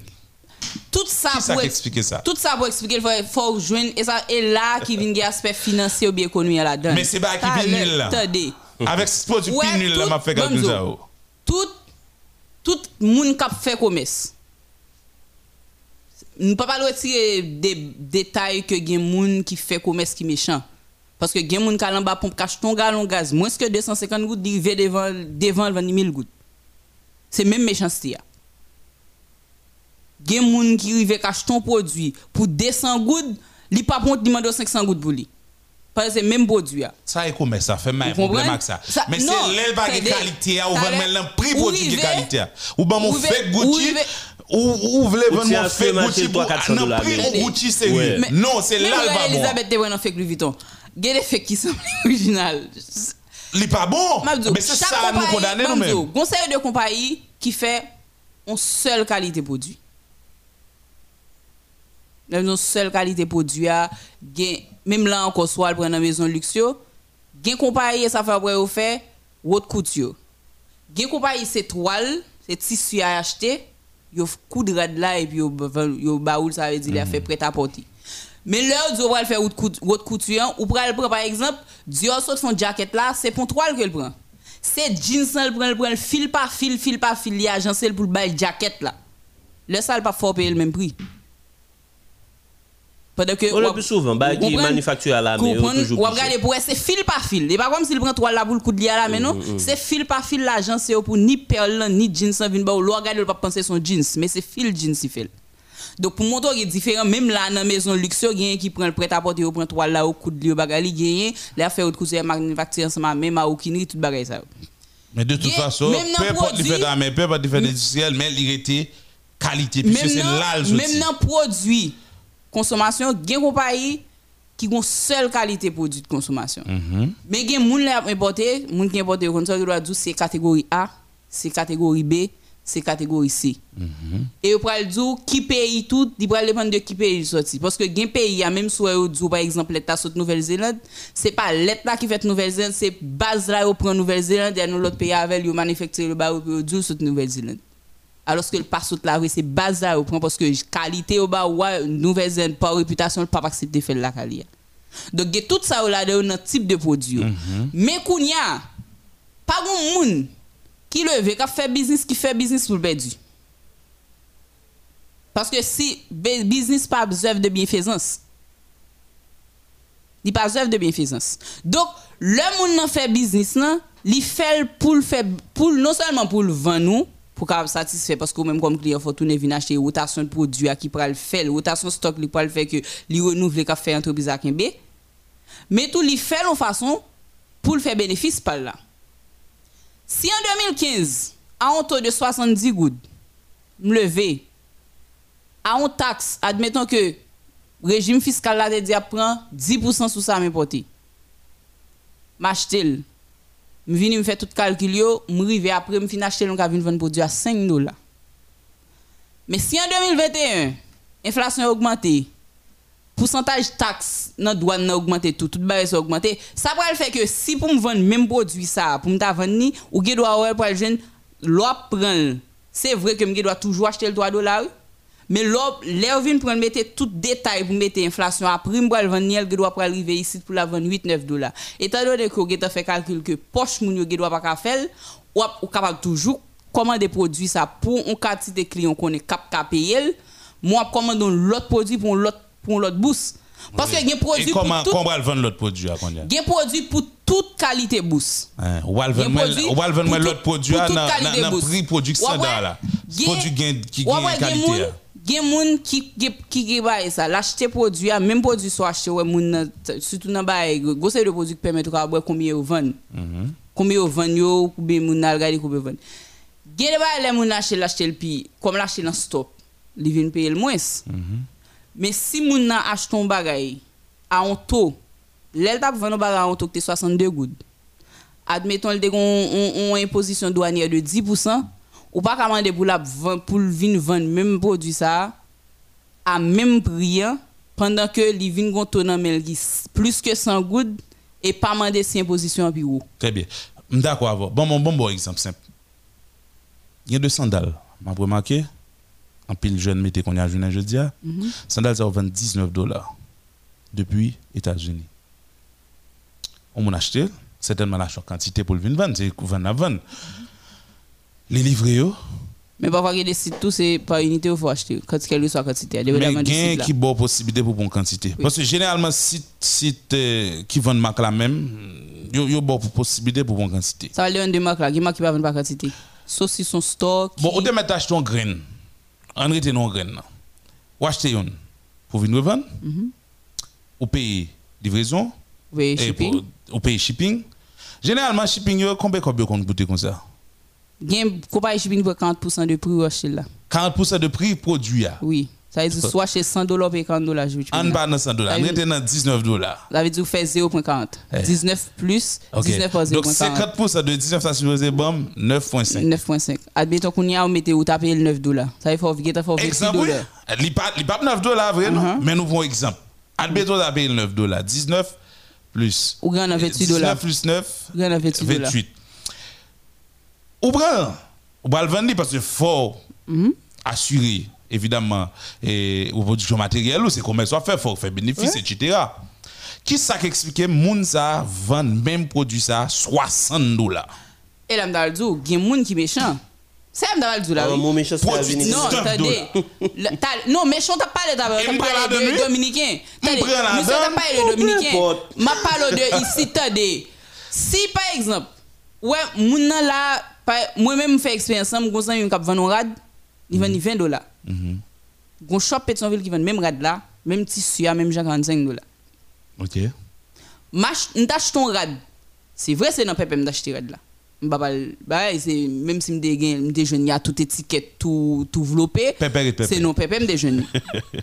Tout ça Qui pour qui ex- explique ça? Tout ça pour expliquer, il faut, joindre, et ça est là qui vient l'aspect financier ou bien connu là-dedans. Mais c'est pas qui nul, là. Attendez. Avec ce produit nul là m'a fait Bonzo. ça. Tout, tout monde qui fait commerce. Nous ne pouvons pas retirer des détails que des gens qui fait commerce qui méchant. Parce que des gens qui ont pompe cache ton gallon gaz, moins que 250 gouttes, ils vont devant, devant 20 000 gouttes. C'est même méchanceté. Gen moun qui rive cache ton produit pour 200 gouttes, li pas pour demander 500 gouttes pour lui. Parce que c'est même produit. a. Ça est ça, fait mal problème avec ça. Ça- Mais non, c'est c'est de qualité, ou va l'est- mettre un prix ou produit de qualité. Ou ben mon ou fake ou Gucci, ou ou voulez vendre mon fake Gucci pour 300 un dollars, prix Gucci sérieux. Ouais. Non, c'est là le pas bon. Elizabeth te vend un fake Louis Vuitton. Gen des fake qui sont original. Il est pas bon. Mabdou, Mais c'est ça nous compagnie- condamner nous-mêmes. Conseil de compagnie qui fait une seule qualité produit. Une seule qualité produit, a, gen- même là encore, soit prend dans maison luxe, yo, gen compagnie, ça fait après au fait, haute couture. Gen compagnie, c'est toile, c'est tissu à acheter, yo coudre là et puis yo, baoul, ça veut dire, il a fait prêt à porter. Mais là, Dieu va le faire haute cout- haute couture, ou pral prend par exemple, Dior saute son jacket là, c'est pour toile que le prend. C'est jeans, elle prend, elle prend, fil par fil, fil par fil, il a agencé pour le bail jacket là. Le il pas fort payer le même prix. Pendant que. On le plus souvent, bah, qui manufacture à la main, toujours Ou plus regarder pour c'est fil par fil. C'est pas comme s'il prend toile là pour le coup de lier là, mais non. Mm, C'est fil par fil l'agence c'est pour ni perle ni jeans ça vient ba ou regarder pas penser son jeans, mais c'est fil jeans il fait. Donc pour qu'il est différent même là dans maison luxe il y a qui prend le prêt à porter ou prend toile là au coup de lier bagali gagne, là fait autre cousin manufacture ensemble même à aucune tout bagay ça. Mais de toute façon, peu importe il produit- fait mais peu importe il fait mais il était qualité, puisque c'est là le même dans produit consommation, gen compagnie qui ont seule qualité produit de consommation. Mhm. Mais gen moun la importé, moun qui importé comme ça dire c'est catégorie A, c'est catégorie B, c'est catégorie C. Et vous pral dire qui paye tout, il pral dépendre de qui paye sorti parce que gen pays a même soit dit par exemple l'état saute Nouvelle-Zélande, c'est pas l'état qui fait Nouvelle-Zélande, c'est base là yo prend Nouvelle-Zélande et nous l'autre pays avec yo manufacture le ba yo dit saute Nouvelle-Zélande. Alors que le pas saute la c'est base là yo prend parce que qualité au bas ouais Nouvelle-Zélande par réputation le pas accepter faire la qualité. Donc tout ça là dans type de produit. yo. Mais kounya pas gon moun qui leve qui fait business qui fait business pour le perdu. Parce que si business pas œuvre de bienfaisance, il pas œuvre de bienfaisance. Donc, le monde fait business nan, li fait pour le faire pour non seulement pour le vendre nous pour qu'il satisfait parce que même comme client faut tourner venir acheter rotation de produits à qui pral faire rotation stock li pral faire que li renouveler qu'a fait entreprise à Kembe mais tout li fait en façon pour le faire bénéfice par là. Si en 2015, à un taux de 70 gouttes, m'levé, à un taxe, admettons que régime fiscal là te dit à prendre 10% sur ça m'importe. M'acheter, m'vini me faire tout calcul yo, m'rive après acheter l'on ka vinn vendre produit à 5 dollars. Mais si en 2021, inflation a augmenté, pourcentage taxe dans douane a augmenté tout tout bagay a augmenté ça va le faire que si pour me vendre même produit pour me vendre ni ou doit pour le jeune l'on prend c'est vrai que me doit toujours acheter le 3 dollars mais l'air vient prendre mettre tout détail pour mettre inflation. Après me le vendre ni elle doit pour arriver ici pour la vendre 8 9 dollars. Étant donné que vous fait calcul que poche moun yo doit pas faire ou capable toujours commander produit ça pour une quantité de clients qu'on est cap payer moi commande l'autre produit pour l'autre pour l'autre bourse. Parce que il y a produit pour comment tout comment elle vend l'autre produit à combien il y a produit pour toute qualité bourse. Hein, Ou pour l'autre produit pour à dans prix produit Ouais, standard ouais. là. Gen- Produit gain- qui gen qualité. Gen moun qui qui qui qui bail ça l'acheter produit a même produit soit acheter ouais moun nan- surtout dans bail gros de qui permet de voir combien ils vendent Mhm. combien ils vendent yo ou bien moun nan combien ils vendent gen de bail les moun acheter l'acheter le puis comme l'acheter dans stock li vinn payer le moins. Mais si moun nan achète ton bagay à un taux l'elle t'a vendre bagay à un taux qui est 62 gouttes. Admettons le on imposition douanière de 10% ou pas commander pour la le vin vendre même produit ça à même prix hein, pendant que les vins gon taux nan men qui plus que 100 gouttes et pas demander si imposition en plus haut. Très bien. D'accord. avant. Bon, bon, bon, bon exemple simple. Il y a deux sandales. M'a remarqué. En pile jeune métier qu'on a à jeudi. jeudi. Mhm. Sandales, ça vend 19 dollars depuis États-Unis. On m'a acheté, certainement la quantité pour le vin vendre, c'est vendre à vendre. Les livrés, yo, Mais parfois il y a des sites tout c'est par unité il faut acheter quand quelle que soit quantité. mais gain qui bonne possibilité pour une quantité. Parce que généralement, site, site euh, qui vendent marque la même, yo bon pour possibilité pour une quantité. Ça va aller un de marque là, qui marque qui va vendre par quantité. Saucisson stock. Bon, on te mettre acheter en graine. on rete non graine. Ou acheter une pour venir revendre, ou payer livraison, Oui, et shipping. ou payer shipping. Généralement, shipping, yo, combien combien qu'on coûte comme ça? Gen compagnie shipping pour 40% de prix acheter là. 40% de prix produit. ya. Oui. Ça veut dire soit chez 100 dollars et 40 dollars. On pas dans 100 dollars, on était dans 19 dollars. Ça veut dire que vous faites 0.40. Eh. 19 plus, Ok. 19 par Donc 0.40. 50% de 19 ça supposé bon 9.5. 9.5. Admettons qu'on y a, on mettait ou tapé le 9 dollars. Ça veut dire qu'il faut 26 Exemple, oui. dollars. Il pas il pas 9 dollars vrai non, Uh-huh. mais nous prenons exemple. Admettons ça paye 9 dollars, 19 plus Ou gagne 28 19 dollars. plus 9 Gagne 28 dollars. 28. Ou prend ou va le vendre parce que faut Mhm. assurer évidemment et ou production matérielle ou c'est comment ça fait faut faire bénéfice etc. Qui ça qui explique moun ça vend même produit ça 60 dollars? Et là, m'dal dou, gen moun qui méchant. C'est m'dal dou là. Ah, oui. mon méchant, c'est la. Non, 19 attendez. Le- t'as- Non, méchant, t'as parlé d'abord. T'as parlé de? Dominicain. T'as parlé de Dominicain. Ma parle de ici, attendez. Si, par exemple, ouais, moun là, par- moi-même, fait expérience, moi, gonsan yon kap vend un rad, il vend 20 dollars. Gon shop Pétionville qui vend même rad là, même tissu, à même 45 dollars. OK. Mach, m'tach ton rad. C'est vrai, c'est dans pépé m'tach rad là. Bah, même si m'de gen, m'de jeune, y a toute étiquette, tout, tout enveloppé. C'est non pépé m'de jeune.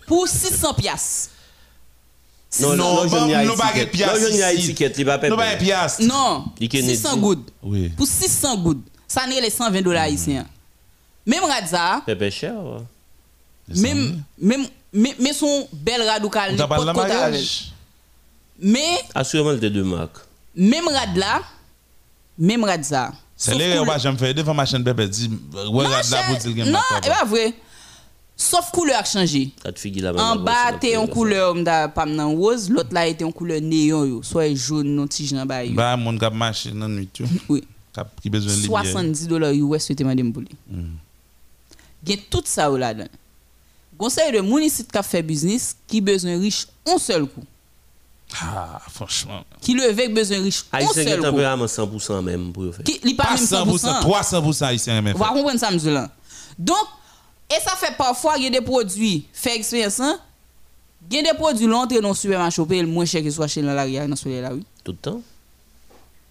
Pour 600 piastres. Non, Non, non, je non, pas étiquette. Non, je ici. étiquette, il va pas Non pas un payer. piastre. Non, Il Kennedy. 600 gouttes. Oui. Pour 600 gouttes. Ça n'est les 120 dollars ici. hein. Même rad ça, Pépé cher. ouais. même, même, mais, mais son bel rad ou kal, On t'a parlé de mariage. Mais, Assurément, le deux marques. même rad là, même rad ça. C'est l'erreur couleur- que j'aime faire devant ma chaîne bébé dit regarde là pour dire Non, c'est pas vrai. Sauf couleur a changé. La En bas, c'est t'es la en couleur m'da pas nan rose, l'autre là était en couleur néon yo, soit jaune non tige nan ba yo. Bah mon cap marché dans nuit tu. Oui. Cap qui besoin de lumière. 70 dollars US souhaité madame Bouli. Gen tout ça ou là-dedans. Conseil de moun ici qui fait business qui besoin riche un seul coup. Ah franchement. Qui le veut besoin riche un Haïtien qui est seul coup. tempéralement 100% même pour faire. Qui li pas Pas même 100%, 100%. 300% haïtien même. On va comprendre ça, monsieur là. Donc, et ça fait parfois, il y a des produits, fait expérience, hein? Il y a des produits l'entrée dans le supermarché, le moins cher que soit chez la rivière, dans là oui. Tout le temps.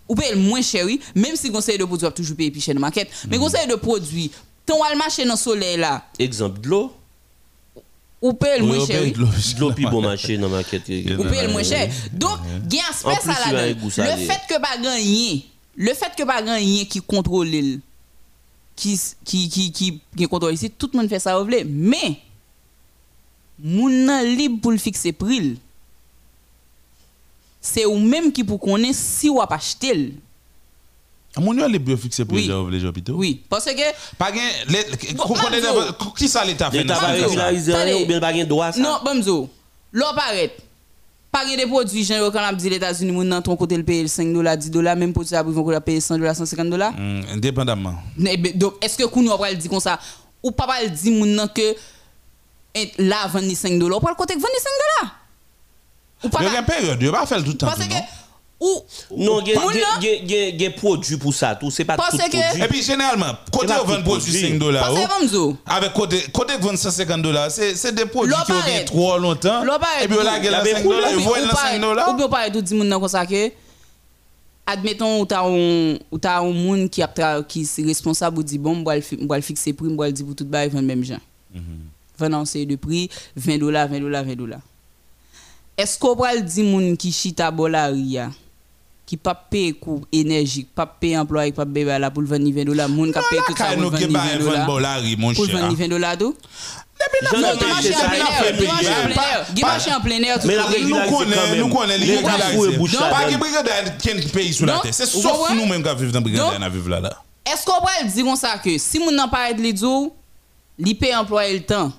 Ou paye le moins cher, oui. Même si conseil de produits, toujours payer plus cher dans la market. Mais conseil de produits, ton al marché dans le soleil là, Exemple de l'eau? ou paye le moins on cher, de l'eau. Puis bon marché dans la maquette. Ou paye le moins cher. Donc, il y a un aspect plus, ça Le fait que pas gagner, le fait que pas gagner qui contrôle qui qui qui qui qui contrôle ici, tout le monde fait ça. Mais moun nan libre pour le fixer prix. C'est ou même qui pour connaître si ou pas acheter. Mon yo les bio fixé pour Oui. les hôpitaux. Oui, parce que Pas qu'on qui ça l'état fait L'État dans va régulariser ou bien pas gain droit ça? non, bamzo. L'on paraît. Pas de produits, genre quand on a dit les États-Unis, moun nan ton côté le paye 5 dollars, 10 dollars, même produit ça ils vont payer 100 dollars, 150 dollars? Hum, Indépendamment. Donc, est-ce que Kounou va le dire comme ça? Ou pas le dire moun que eh, là, vendre 5 dollars, ou pas le côté que vendre 5 dollars Ou pas Il y a ka- une période, il va faire tout le temps. Parce tout, que, non? ou, Non, il y a- Moun il y a- nan- il y a- il y a- il y a produit pour ça. Tout, c'est pas Parce tout que- produit. Et puis généralement, côté pas on vend tout produit produit. 5 dollars, parce que Bamzo, avec côté côté qui vend 150 dollars, c'est c'est des produits L'on qui ont paraît. gagné trop longtemps. L'on paraît. Et puis on la La gueule à ben 5 roule, dollars, oui, ils voient ou le pas- 5 dollars. ou bien pas tout dit moun nan comme ça que admettons ou t'as un ou moun qui est responsable ou dit bon moi le fixer prix moi le dire pour tout bail vendre même gens vendre en série de prix 20 dollars 20 dollars 20 dollars est-ce qu'on va le dire moun qui chita bolaria qui pas payer coût énergie pas payer employé pas payer là pour le vendre 20 dollars moun qui paye tout ça Quand pour nous le qui vendre ba 20 vend dollars bolari mon pour le cher. vendre 20 dollars tout J'en ai non, payé, marché c'est en ça, plein il a air, fait il marché en payer. plein air, il marché en plein air tout Mais la Nous Régulariser quand connaissons, même. nous connaissons les Les gars régulariser. fouent et bouche Pas la de donne. brigade qui a un pays sur la. C'est vous sauf comprenez? nous-mêmes qui vivons dans la Non. qui vivons là. là. Est-ce qu'on va le dire comme ça que si moun nan paraît li dou, li paye employé le temps,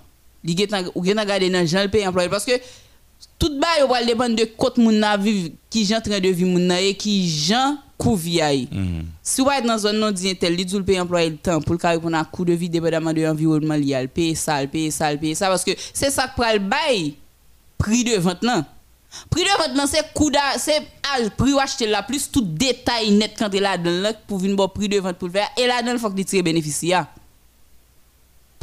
li getan ou getan garder nan jan tout ba yo va dépendre de côté moun nan vive, qui jan train de vie moun et qui jan kouvi aïe. Si vous êtes dans zone non dit tel, le paye employé le temps pour le carré pour un coût de vie dépendamment de l'environnement li al paye ça, le paye ça, le paye ça parce que c'est ça que pral bail prix de vente nan. Prix de vente nan c'est coût c'est prix ou acheter là plus tout détail net quand il dedans là pour venir bon prix de vente pour le faire et là il faut que tu ya.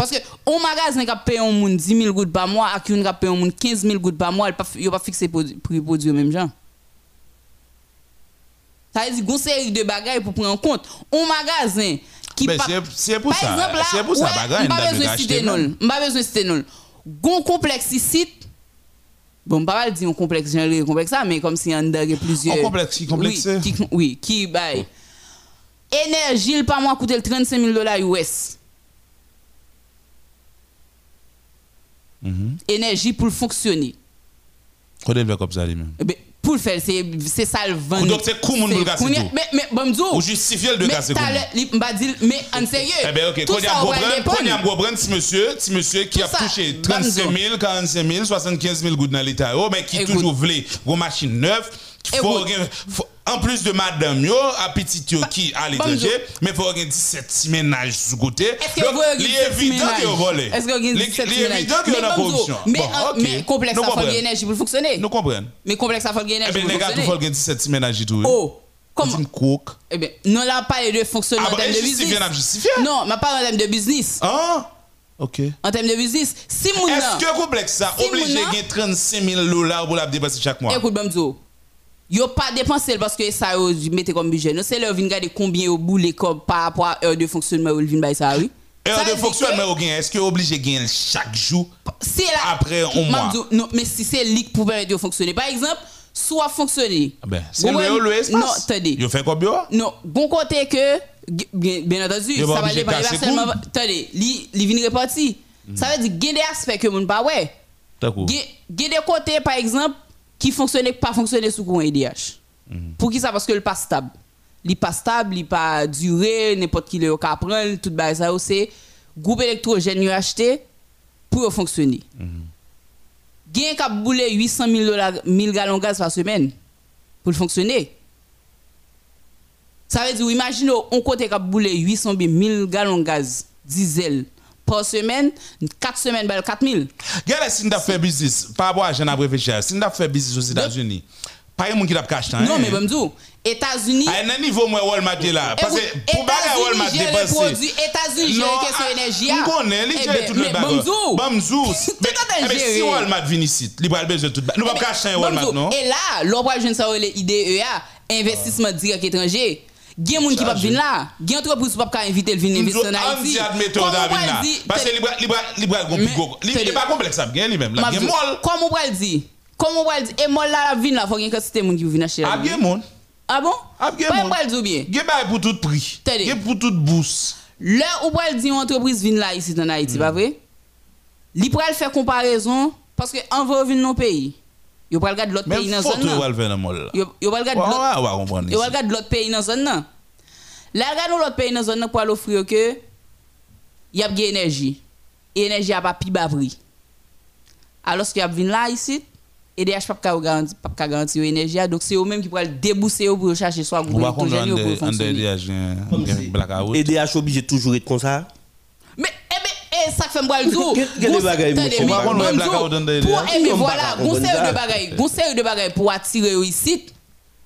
Parce que un magasin qui paye un monde 10 000 gouttes par mois, et un qui paye un monde 15 000 gouttes par mois, il ne pas fixé prix produit au même genre. Ça veut dire qu'on série de bagages pour prendre en compte. Un magasin qui pa- c'est- c'est pour Par ça. exemple, là, C'est pour ça, bagaille, a besoin de citer non? M'pas besoin de citer non. Gon complexe ici. Bon, pas mal dire un complexe, j'ai un complexe ça, mais comme si on a plusieurs. Un complexe, qui complexe, Oui, qui, oui, qui bail. Énergie, le par mois coûte 35 000 dollars US. Mhm. Énergie pour fonctionner. Comme ça lui-même. Eh ben, pour le faire, c'est c'est ça le vendre. Donc, c'est C'est pour le casser. Mais, mais, bon, m'dou. Ou justifier le casser mais en sérieux. Eh bien, ok, tout quand il y a ça, un problème, si monsieur, si monsieur qui a touché bam, 35 zo. 000, 45 000, 75 000 gouttes dans l'État, oh, mais qui toujours voulait une machine neuve, faut, faut- en plus de madame, yo, à petit yo qui à l'étranger, mais il faut avoir 17 petits ménages sous côté. Est-ce que Donc, vous avez il 17 est évident a volé. Est-ce que vous avez Il 17 il est ménages? évident qu'il y a Mais la bon, zo, corruption. Mais, Bon, ok. mais complexe, comprenons. gagner énergie pour fonctionner. Nous comprenons. Mais complexe, ça faut gagner Eh énergie bien, pour les gars, tout faut fonctionner. gagner 17 petits ménages et tout. Oh, comment Une coke. Eh bien, non, là, pas de fonctionnement Ah, en termes de justifier, business. justifié. Non, mais pas en termes de business. Ah, ok. En termes de business. Si Est-ce que complexe ça obligé de gagner 35 000 dollars pour la dépenser chaque mois? Écoute, Bamzo, yo pas dépensé parce que ça yo mettez comme budget. Non, c'est leur vin garder combien au bout comme par rapport à heure de fonctionnement ou vin bay ça oui? Heure de fonctionnement au gain, est-ce que obligé de gagner chaque jour? là après un mois? Non, mais si c'est lique pour permettre de fonctionner. Par exemple, soit fonctionner. Ah Ben, c'est le le espace. Non, attendez. Yo fait combien? Non, bon côté que bien, entendu, ça va de dépendre seulement attendez, li li vinn reparti. Ça veut dire a des aspects que moun pas ouais. A des côtés par exemple qui fonctionnent pas fonctionner sous courant EDH. Pour qui ça? Parce que le pas stable. Il pas stable, il pas duré, n'importe qui le prendre, tout ba ça c'est groupe électrogène acheté pour fonctionner. Gen ka boule 800 000 dollars 1000 gallons de gaz par semaine pour fonctionner. Ça veut dire, imaginez, on côté a boulé 800 bien 1000 gallons de gaz, diesel, par semaine, 4 semaines, 4 000. Regardez si nous avons fait business, par rapport à à réfléchir, si nous avons fait business aux États-Unis, pas un monde qui a caché. Non, mais bon, dis, États-Unis. À un niveau, moi, Walmart est là. Parce que pour bagarre Walmart dépenser. États-Unis gère les questions énergie. On connaît, il Eh gère tout le. Bamzou. Bamzou. Mais eh ben, si. Walmart vient ici, il va besoin de tout. Nous ne pouvons pas cacher Walmart, non? Et là, l'on va jouer IDEA, investissement direct étranger. Il y a des gens qui ne peuvent venir là. Il y a des entreprises qui ne peuvent pas inviter le venir investir en Haïti. Parce que ça, bien lui-même. Là, Mabzou, bien molle. Comment on va le dire Comment on va le dire Et moi là, la il faut qu'il y ait une quantité de monde qui viennent acheter. Ah, bon? Ah, bien Pas monde. on va le dire bien. Il y a pour tout prix. Tenez. Il y a pour toute bourse. Là où va le dire une entreprise vient là ici en Haïti, pas vrai? Li pral parce que en va venir dans pays. Yo pral regarder l'autre pays Même dans photo, zone là. le faire dans mall. Yo regarder l'autre Yo ici. regarde l'autre pays dans zone là. Là regarde l'autre pays dans zone pour aller offrir que y a de énergie. Et énergie a pas pi bas prix. Alors que y a vinn là ici EDH pas ka garantir pas ka garantir énergie donc c'est eux même qui pral débousser pour chercher soit groupe électrogène pour fonctionner. EDH obligé de toujours être comme ça. Mais eh ben eh, ça fait boire le jour. On Pour On va voilà, pas série de bagaille, gon série de bagaille pour attirer ici.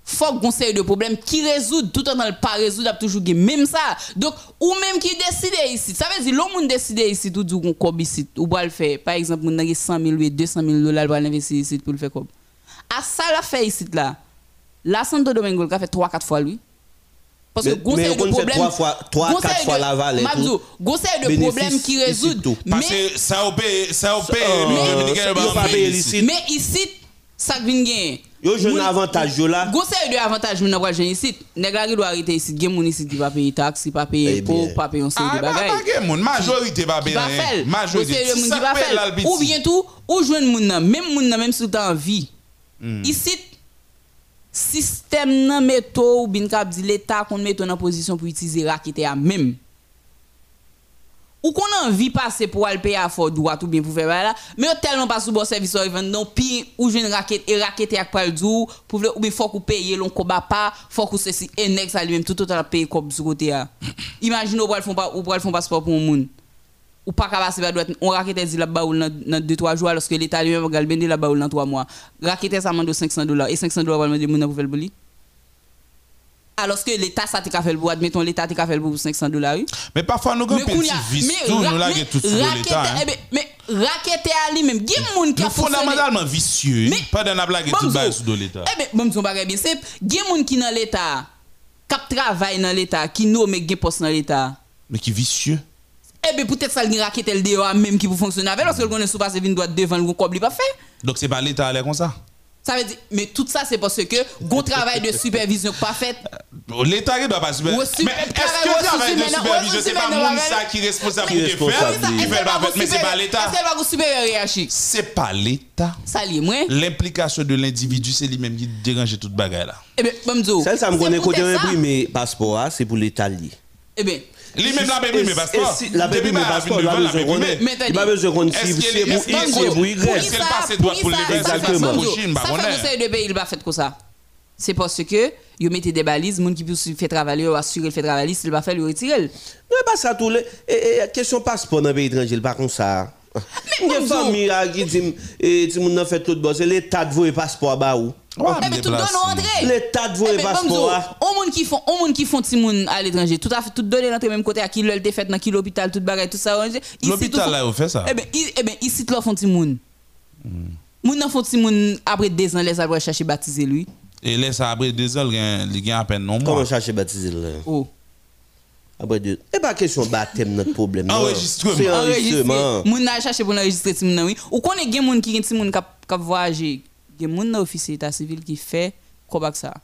Faut gon série de problèmes qui résoudent tout en ne pas résoudre a toujours même ça. Donc ou même qui décide ici. Ça veut dire l'homme décide ici tout du comme ici ou va le faire. Par exemple, nan gen 100 000 ou 200 000 dollars pour investir ici pour le faire comme. À ça la fait ici là. La Santo Domingo le fait 3 4 fois lui. Parce que série de on fait problèmes. trois fois- trois, quatre fois de Bénéfice problèmes qui tout. Parce Mais- que ça ça. Mais ici, ça vient gagner. Yo jeune avantage yo là. De moun nan pral jwenn ici. Nèg la doit arrêter ici, gen moun ici qui va payer taxe, qui va payer impôt, pas payer série Ah, de bagages. pas gen moun. Majorité va payer Majorité. Ou bien tout, ou jwenn moun nan, même moun nan même si tu en vie. Hmm. Ici système nan meto ou bin kap di l'état qu'on met en position pour utiliser raquette à même. Ou qu'on a envie passer pour aller payer à fort droit ou bien pour faire là, mais tellement pas sous bon service ou non puis ou jeune raquette et raquette ak pral dou pour ou bien faut qu'on paye l'on koba pas, faut qu'on ceci et next à lui-même tout total payer comme sur côté là. Imagine ou pral font pas ou pral font passeport pour un monde. Ou pas capable passer par droite, on raquette dit la baoul dans dans 2 3 jours alors que l'état lui-même bende la baoul dans 3 mois. Raquette ça demande 500 dollars et 500 dollars va demander moun pour faire le. Alors que l'État, ça t'a fait pour, admettons, l'État t'a fait pour 500 dollars. Mais parfois, nous avons un petit vice, tout, nous l'avons tout sur l'État. hein. eh ben, Mais raquette à y a des gens qui a fondamentalement vicieux, pas d'un blague tout bas sous de l'État. Eh bien, bon, son bien simple. Il y a des gens qui dans l'État, qui travaillent dans l'État, qui nomme des postes dans l'État? Mais qui vicieux. Eh bien, peut-être ça, a raquette le dehors même qui pour fonctionner avec, parce que le connaît sous passe vin droit devant le cob, il pas fait. Donc c'est pas l'État à l'air comme ça? Ça veut dire, mais tout ça, c'est parce que, bon travail de supervision pas fait. L'État ne doit pas super. Au Mais est-ce que le travail de super- supervision, c'est pas monde ça qui est responsable Qui le responsable. qui fait le pas mais c'est pas l'État. Va au supérieur hiérarchique C'est pas l'État. Ça lié, moi. L'implication de l'individu, c'est lui-même qui dérange toute bagaille là. Eh bien, bon, Ça, ça me c'est connaît côté imprimer passeport, hein, c'est pour l'État lié. Eh bien, Lui-même la même mais passeport. La même pas passeport, il a besoin de connaître. Mais Il a besoin de qu'il c'est est- pour X qu'il ou est- pour Y. Est-ce qu'elle passe droit pour les exactement. ça, fait conseil de pays, il va fait comme ça. C'est parce que, ils mettent des balises, les gens qui peuvent faire travailler, assurer le fait travailler, s'il va faire, il retire. Non, pas ça tout le. Et, question passeport dans le pays étranger, pas comme ça. Il y a une famille qui dit, fait tout bon, c'est l'État de passeport bah où. Ouais, Eh bien, tout donne déplace. André. L'État de vouer Eh ben, passeport. Bamzo, hein. Au monde qui font, au monde qui font ti moun à l'étranger, tout à fait, tout donné dans le même côté à qui le fait dans qui l'hôpital, tout bagay, tout ça. L'hôpital là, on fait ça. Eh ben, eh ben, ici, tout là font ti moun. Moun nan font ti moun après deux ans, les après chercher baptiser lui. Et ça après deux ans, il gagne- il gagne à peine non Comment moins. chercher baptiser là Oh. Après deux. Et pas question baptême notre problème. Enregistrement. Enregistrement. Moun nan chercher pour enregistrer ti moun nan oui. Ou connaît gen moun qui ti moun kap kap voyager. Gen moun nan officier état civil qui fait quoi ça.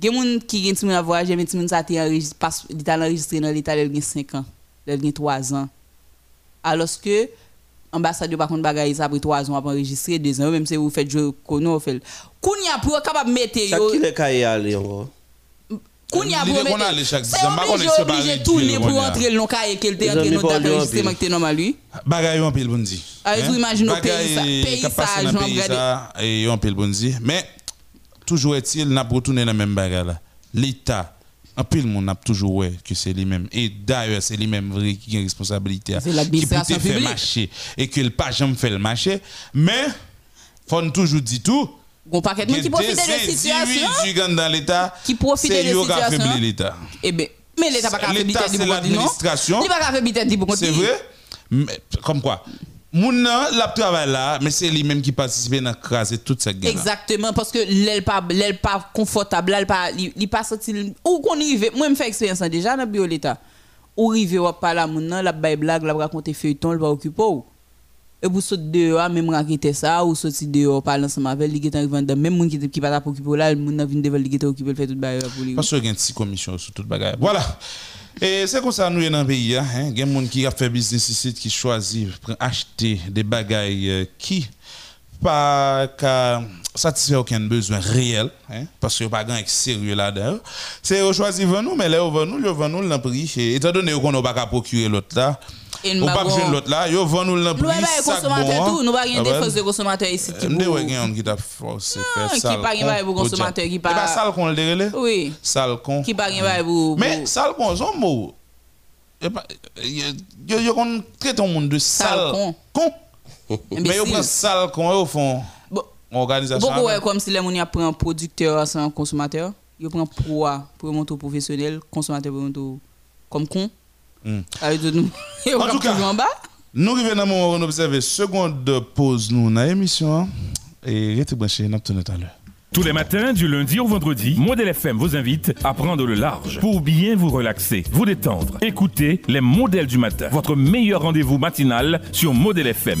Gen moun qui gen ti moun a voyager mais ti moun sa te t'a enregistré dans l'état il gen 5 ans. Il gen 3 ans. Alors que ambassade par contre bagay après 3 ans après enregistrer 2 ans même si vous faites jouer kono fait. Kounya pour capable mettre Ça yo aller encore. Kounya L'idée pour qu'on mettre a les chaque c'est dix ans, bah, qu'on obligé est séparé obligé de tourner Dieu, pour qu'on a. entrer le nom cahier qu'elle te Les entrer amis, dans pas date Dieu en enregistrement normal lui. Bagay yon pile bon di. Vous imaginez au Bagay yon pile bon di. Mais, toujours est-il, n'a pas retourné dans le même bagay là. L'État, en pile monde n'a toujours ouais que c'est lui-même. Et d'ailleurs, c'est lui-même vrai qui a une responsabilité. C'est l'administration Qui peut te faire publique. marcher. Et que le pas jamais fait le marché. Mais, faut nous toujours dire tout. Gon paquet de qui profite de la situation. dans l'État. Qui profite c'est de la situation. affaiblit l'État. Eh ben, mais l'État pas capable L'État, de c'est l'administration. Il pas capable de C'est vrai? Comme quoi? Moun nan, la travail là, mais c'est lui-même qui participe dans craser toute cette guerre. Exactement parce que l'aile pas l'aile pas confortable, l'aile pas il pas sorti ou qu'on arrive. Moi me fait expérience déjà dans bio l'État. Ou arrive ou pas là moun nan, la bay blague, la raconter feuilleton, il va occuper ou? Et pour sauter dehors, même raconter ça ou sortir dehors parler ensemble avec lui qui arrivé dedans, même moun qui qui pas là là, moun nan vinn devant lui qui occupé, fait toute bail pour lui. Parce qu'il y a commission sur toute bagaille. Voilà. Et c'est comme ça nous dans le pays. hein. Il y a gens qui a fait business ici, qui pour acheter des bagailles euh, qui pas qu'à aucun besoin réel, hein, parce qu'il n'y a pas grand sérieux là-dedans. C'est eux choisir nous, mais là, ils nous, vendent nous le prix. Étant donné qu'on n'a pas procurer l'autre là, Et ou nous pas besoin l'autre là, vendent nous le Nous prix. sac bon, tout, nous pas Ah défense de consommateurs ici qui pour- ouais yon qui t'a forcé faire Ah, qui ça. pas bail pour consommateur, qui pas- pas sale con le dérélé. Oui. Sale con. qui pas bail pour Mais sale con son mot. Y a pas- y a- y a qu'on traite ton monde de Sale con. Mais yo prend sale con au fond organisation. Beaucoup ouais, comme si les gens prennent un producteur sans consommateur, ils prennent proie pour monter professionnel, consommateur pour monter comme con. Hmm. Avec de nous. Et on En tout cas, en bas. nous le moment où on observe seconde pause nous dans l'émission hein. et restez branchés, nous tout à l'heure. Tous les matins, du lundi au vendredi, Modèle FM vous invite à prendre le large pour bien vous relaxer, vous détendre. Écoutez les modèles du matin, votre meilleur rendez-vous matinal sur Modèle FM.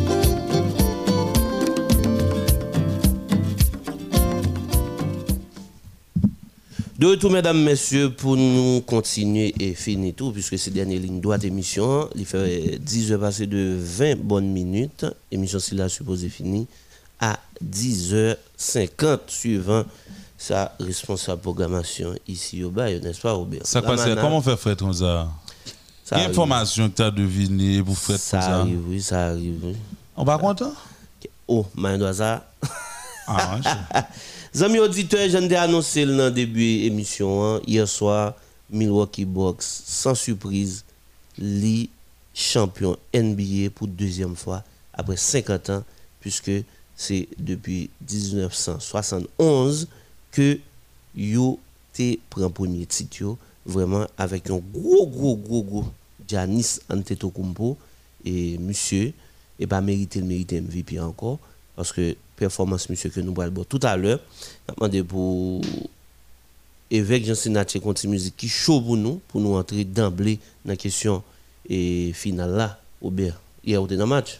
De retour, mesdames, messieurs, pour nous continuer et finir tout, puisque c'est dernière ligne droite émission, il fait 10 heures passées de 20 bonnes minutes. Émission, si la supposée finie à 10h50, suivant sa responsable programmation ici au bail, n'est-ce pas, Robert? Ça passe, mana, comment faire frère comme ça ça Quelle information que tu as deviné pour frère Ça ça arrive, oui, ça arrive. oui. On va content? Oh, main ça. Zami auditeurs, j'en ai annoncé le début émission hein, hier soir Milwaukee Bucks sans surprise li champion NBA pour deuxième fois après 50 ans puisque c'est depuis 1971 que yo te prend premier titre vraiment avec un gros gros gros gros Giannis Antetokounmpo. Et monsieur et pas mérité le mérité MVP encore parce que performance monsieur que nous allons tout à l'heure demandé pour évêque Jean Sénatier contre musique qui chaud pour nous pour nous entrer d'emblée dans la question et finale là au bien hier au dans match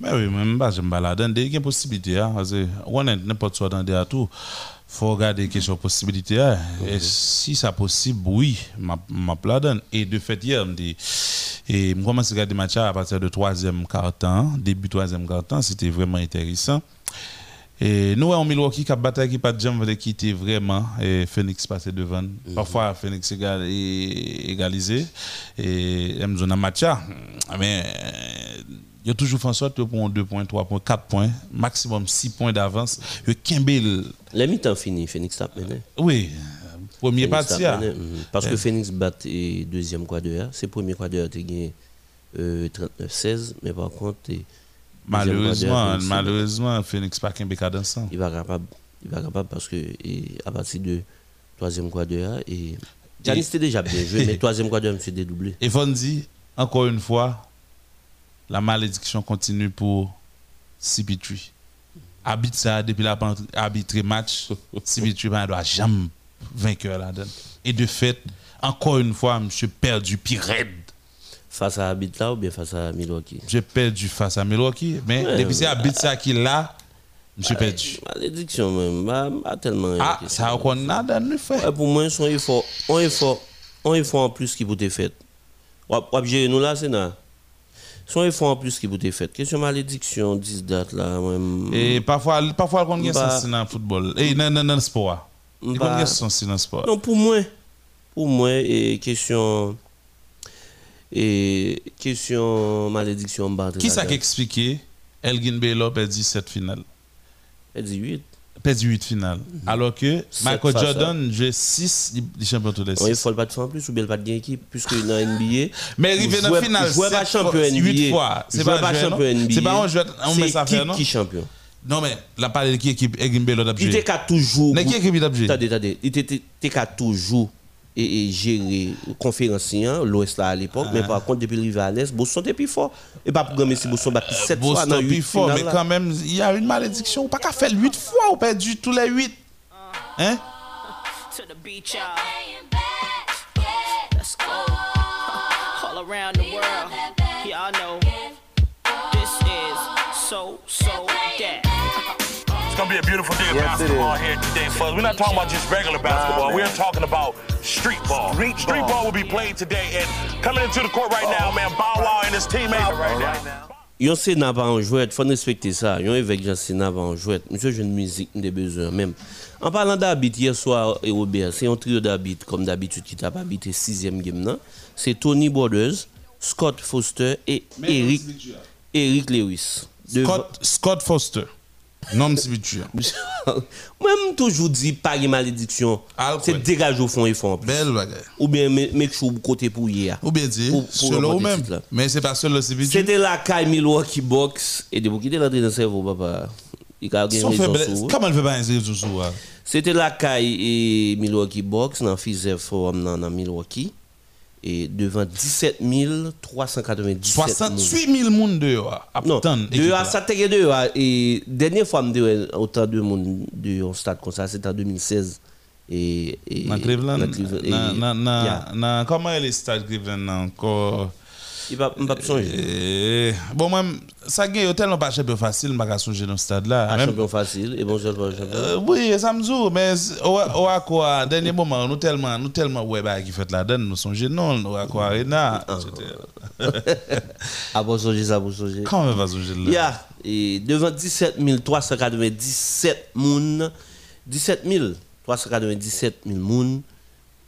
Mais oui, même pas, je me balade. Il y a une possibilité, hein, parce que on n'importe quoi dans des tout. Faut regarder question possibilité. hein. Et si c'est possible, oui, ma, ma. Et de fait, hier, me dit, et je commence à regarder le match à partir de troisième quart-temps, début troisième quart-temps, c'était vraiment intéressant. Et nous, en Milwaukee, qui a bataille qui pas de qui était vraiment, et Phoenix passait devant. Parfois, Phoenix égal, égalisé, et M zone match. Mais, euh, il y a toujours fait en sorte pour 2 points, 3 points, 4 points, maximum 6 points d'avance. Le Kimball, les mi-temps fini Phoenix tape maintenant oui, premier parti. ah. mhm. parce que Phoenix bat et deuxième quart d'heure c'est premier quart d'heure tu gagné euh, 39-16 mais par contre eh, Malheureusement, Phoenix, malheureusement, Phoenix pas qu'un bécade ensemble. il va capable il va capable parce que et, à partir de troisième quart d'heure et Giannis était déjà bien joué mais troisième quart d'heure monsieur dédoublé Et Fondi, encore une fois, la malédiction continue pour CP3. Habite ça depuis la arbitré match, CP3 ne doit jamais vainqueur là-dedans. Et de fait, encore une fois, je suis perdu pire face à Habit là ou bien face à Milwaukee? J'ai perdu face à Milwaukee, mais Ouais, depuis c'est ça qui je suis perdu. malédiction même pas, pas tellement Ah, ça qu'on a dans le fait. Ouais, pour moi, son effort, un effort, un effort en plus qui vous été fait. Gérer nous là, c'est là. Son effort en plus qui vous été fait. Question malédiction, 10 dates là. Et parfois, parfois, on a Bah- dans le football. Et dans le sport. Il y Bah- a sens dans le sport. Non, pour moi, pour moi, et question. Et question malédiction. Qui ça qui expliqué Elgin Baylor perdu 7 finales Elle dit 8. Perdu 8 finales. Alors que Michael à- Jordan joue 6 des champions tous les On il 6. faut pas de faire en plus ou bien il pas de gain équipe puisque dans NBA. Mais arrivé dans la finale, jouer pas 7 champion NBA. 8 fois. C'est pas champion NBA. C'est pas on joue, on met ça faire, équipe non? qui champion? Non, mais la parole de qui équipe Elgin Baylor a Il était qu'à toujours. Mais qui équipe il a Attendez, attendez. Il était qu'à toujours et, et gérer conférencien, l'Ouest là à l'époque, mais par contre, depuis l'arrivée à l'Est, Boston était plus fort. Et pas pour gagner si Boston bat 7 fois dans Boston 8 plus fort, mais là. quand même, il y a une malédiction. Pas qu'à faire 8 fois, ou perdu tous les 8. Hein? To the beach, y'all. Let's go. All around the world, y'all know this is so, so that. It's gonna be a beautiful day of basketball here today, folks. We're not talking about just regular basketball. We're talking about street ball. Street, ball. will be played today, and coming into the court right now, man, Bow Wow and his teammates right now. Yon Sénat pas en jouet, faut respecter ça. Yon évêque Jean Sénat pas en jouet. Monsieur, j'ai une musique, des besoins même. En parlant d'habit, hier soir, et Robert, c'est un trio d'habit, comme d'habitude, qui t'a habité sixième game, non? C'est Tony Borders, Scott Foster et Eric, Eric Lewis. Scott, Scott Foster. Non, spirituel. Même toujours dit pas de malédiction. C'est dégage au fond et fond. Belle bagarre. Ou bien make sure côté pour hier. Ou bien dit, Pour- pour solo remporter même. le titre, là. Mais c'est pas solo spirituel. C'était la caille Milwaukee Box. Et de vous quitter l'entrée dans le cerveau, papa. Il a gagné raison Comment elle fait pas un sur ça C'était la caille Milwaukee Box dans Fizer Forum dans Milwaukee. Et devant 17 397 68 000 monde dehors. à Non, dehors, ça dehors. Et dernière fois, je autant de monde dehors au stade comme ça, c'était en 2016. Et, et, Dans Cleveland? na- na- na- Yeah. Comment est le stade Cleveland encore? Il va pas songer. Eh, Bon, moi, ça gagne tellement pas champion facile, je pas songer dans ce stade là. Un champion facile et bon le champion. Euh, oui, ça me dit, mais au à quoi, dernier moment, nous tellement, nous tellement, ouais, bah, qui fait la donne, nous sommes non, au à quoi, Arena. Ah bon, songer ça pour songer. Comment on va songer là? Yeah. Et devant 17 397 moun, 17 397 000 moun,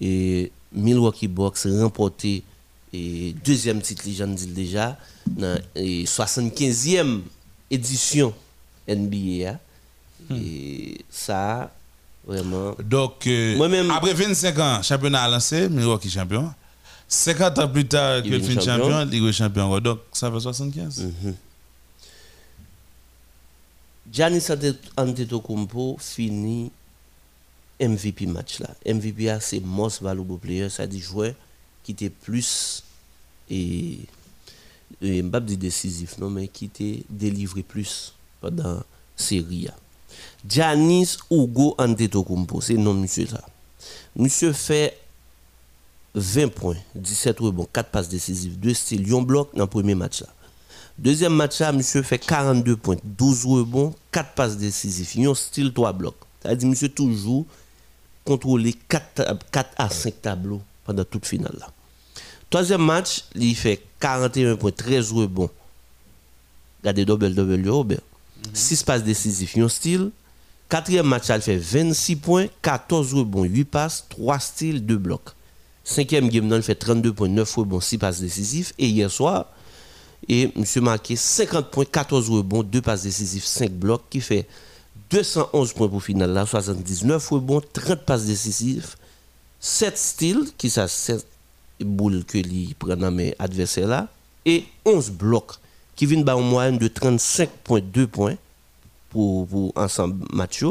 et Milwaukee Bucks remporté et deuxième titre, j'en dis déjà, dans la 75e édition NBA. Et ça, vraiment. Donc, euh, Moi-même- après 25 ans, championnat a lancé, Milwaukee champion. 50 ans plus tard que Il est fin champion. champion, Ligue encore. Donc, ça fait 75. Mhm. Giannis Ante- Antetokounmpo finit MVP match là. MVP a c'est most valuable player, ça dit joueur qui était plus et et décisif non mais qui était délivré plus pendant série. a. Hugo Antetokounmpo, c'est non monsieur ça. Monsieur fait 20 points, 17 rebonds, 4 passes décisives, 2 styles, 1 bloc dans le premier match là. Deuxième match monsieur fait 42 points, 12 rebonds, 4 passes décisives, un style 3 blocs. C'est-à-dire monsieur toujours contrôler 4, 4 à 5 tableaux pendant toute finale là. Troisième match, il fait 41 points, 13 rebonds. Regardez double double Robert. 6 passes décisives, un style. Quatrième match, il fait 26 points, 14 rebonds, 8 passes, 3 styles, 2 blocs. Cinquième game, il fait 32 points, 9 rebonds, 6 passes décisives. Et hier soir, et monsieur marqué 50 points, 14 rebonds, 2 passes décisives, 5 blocs, qui fait 211 points pour finale là, 79 rebonds, 30 passes décisives, 7 styles, qui ça 7 boules que lui prend dans mes adversaires là, et 11 blocs, qui viennent par une moyenne de 35,2 points pour, pour ensemble match.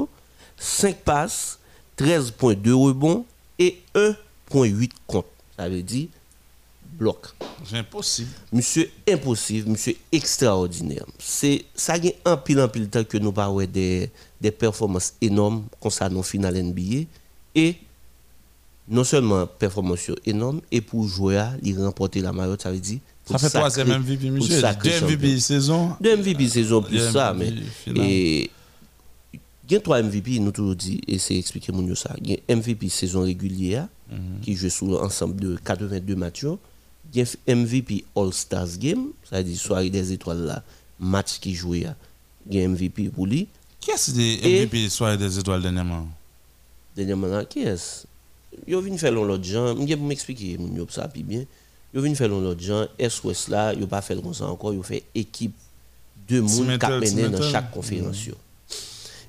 5 passes, 13,2 rebonds et 1,8 compte. Ça veut dire bloc. C'est impossible. Monsieur impossible, monsieur extraordinaire. C'est ça gagne un pile en pile temps que nous parlons des, des performances énormes concernant finale NBA et non seulement performance énorme et pour jouer à il remporter la maillot ça veut dire Ça fait troisième MVP, monsieur. Deux MVP saison. deux MVP saison plus ça mais et il y a trois MVP nous toujours dit et c'est expliqué mon ça. Il y a MVP saison régulière Mhm. qui joue sur l'ensemble de 82 matchs. Il y a MVP All Stars Game ça veut dire soirée des étoiles là match qui jouait il y a MVP pour lui. Qui est-ce MVP soirée des étoiles dernièrement? Dernièrement qui est-ce? Yo vinn faire l'autre gens, m'gè pour m'expliquer moun yo ça puis bien. Yo vinn faire l'autre gens, SOS là, yo pas fait comme ça encore, yo fait équipe de Metal, mené dans Metal. chaque conférence yo.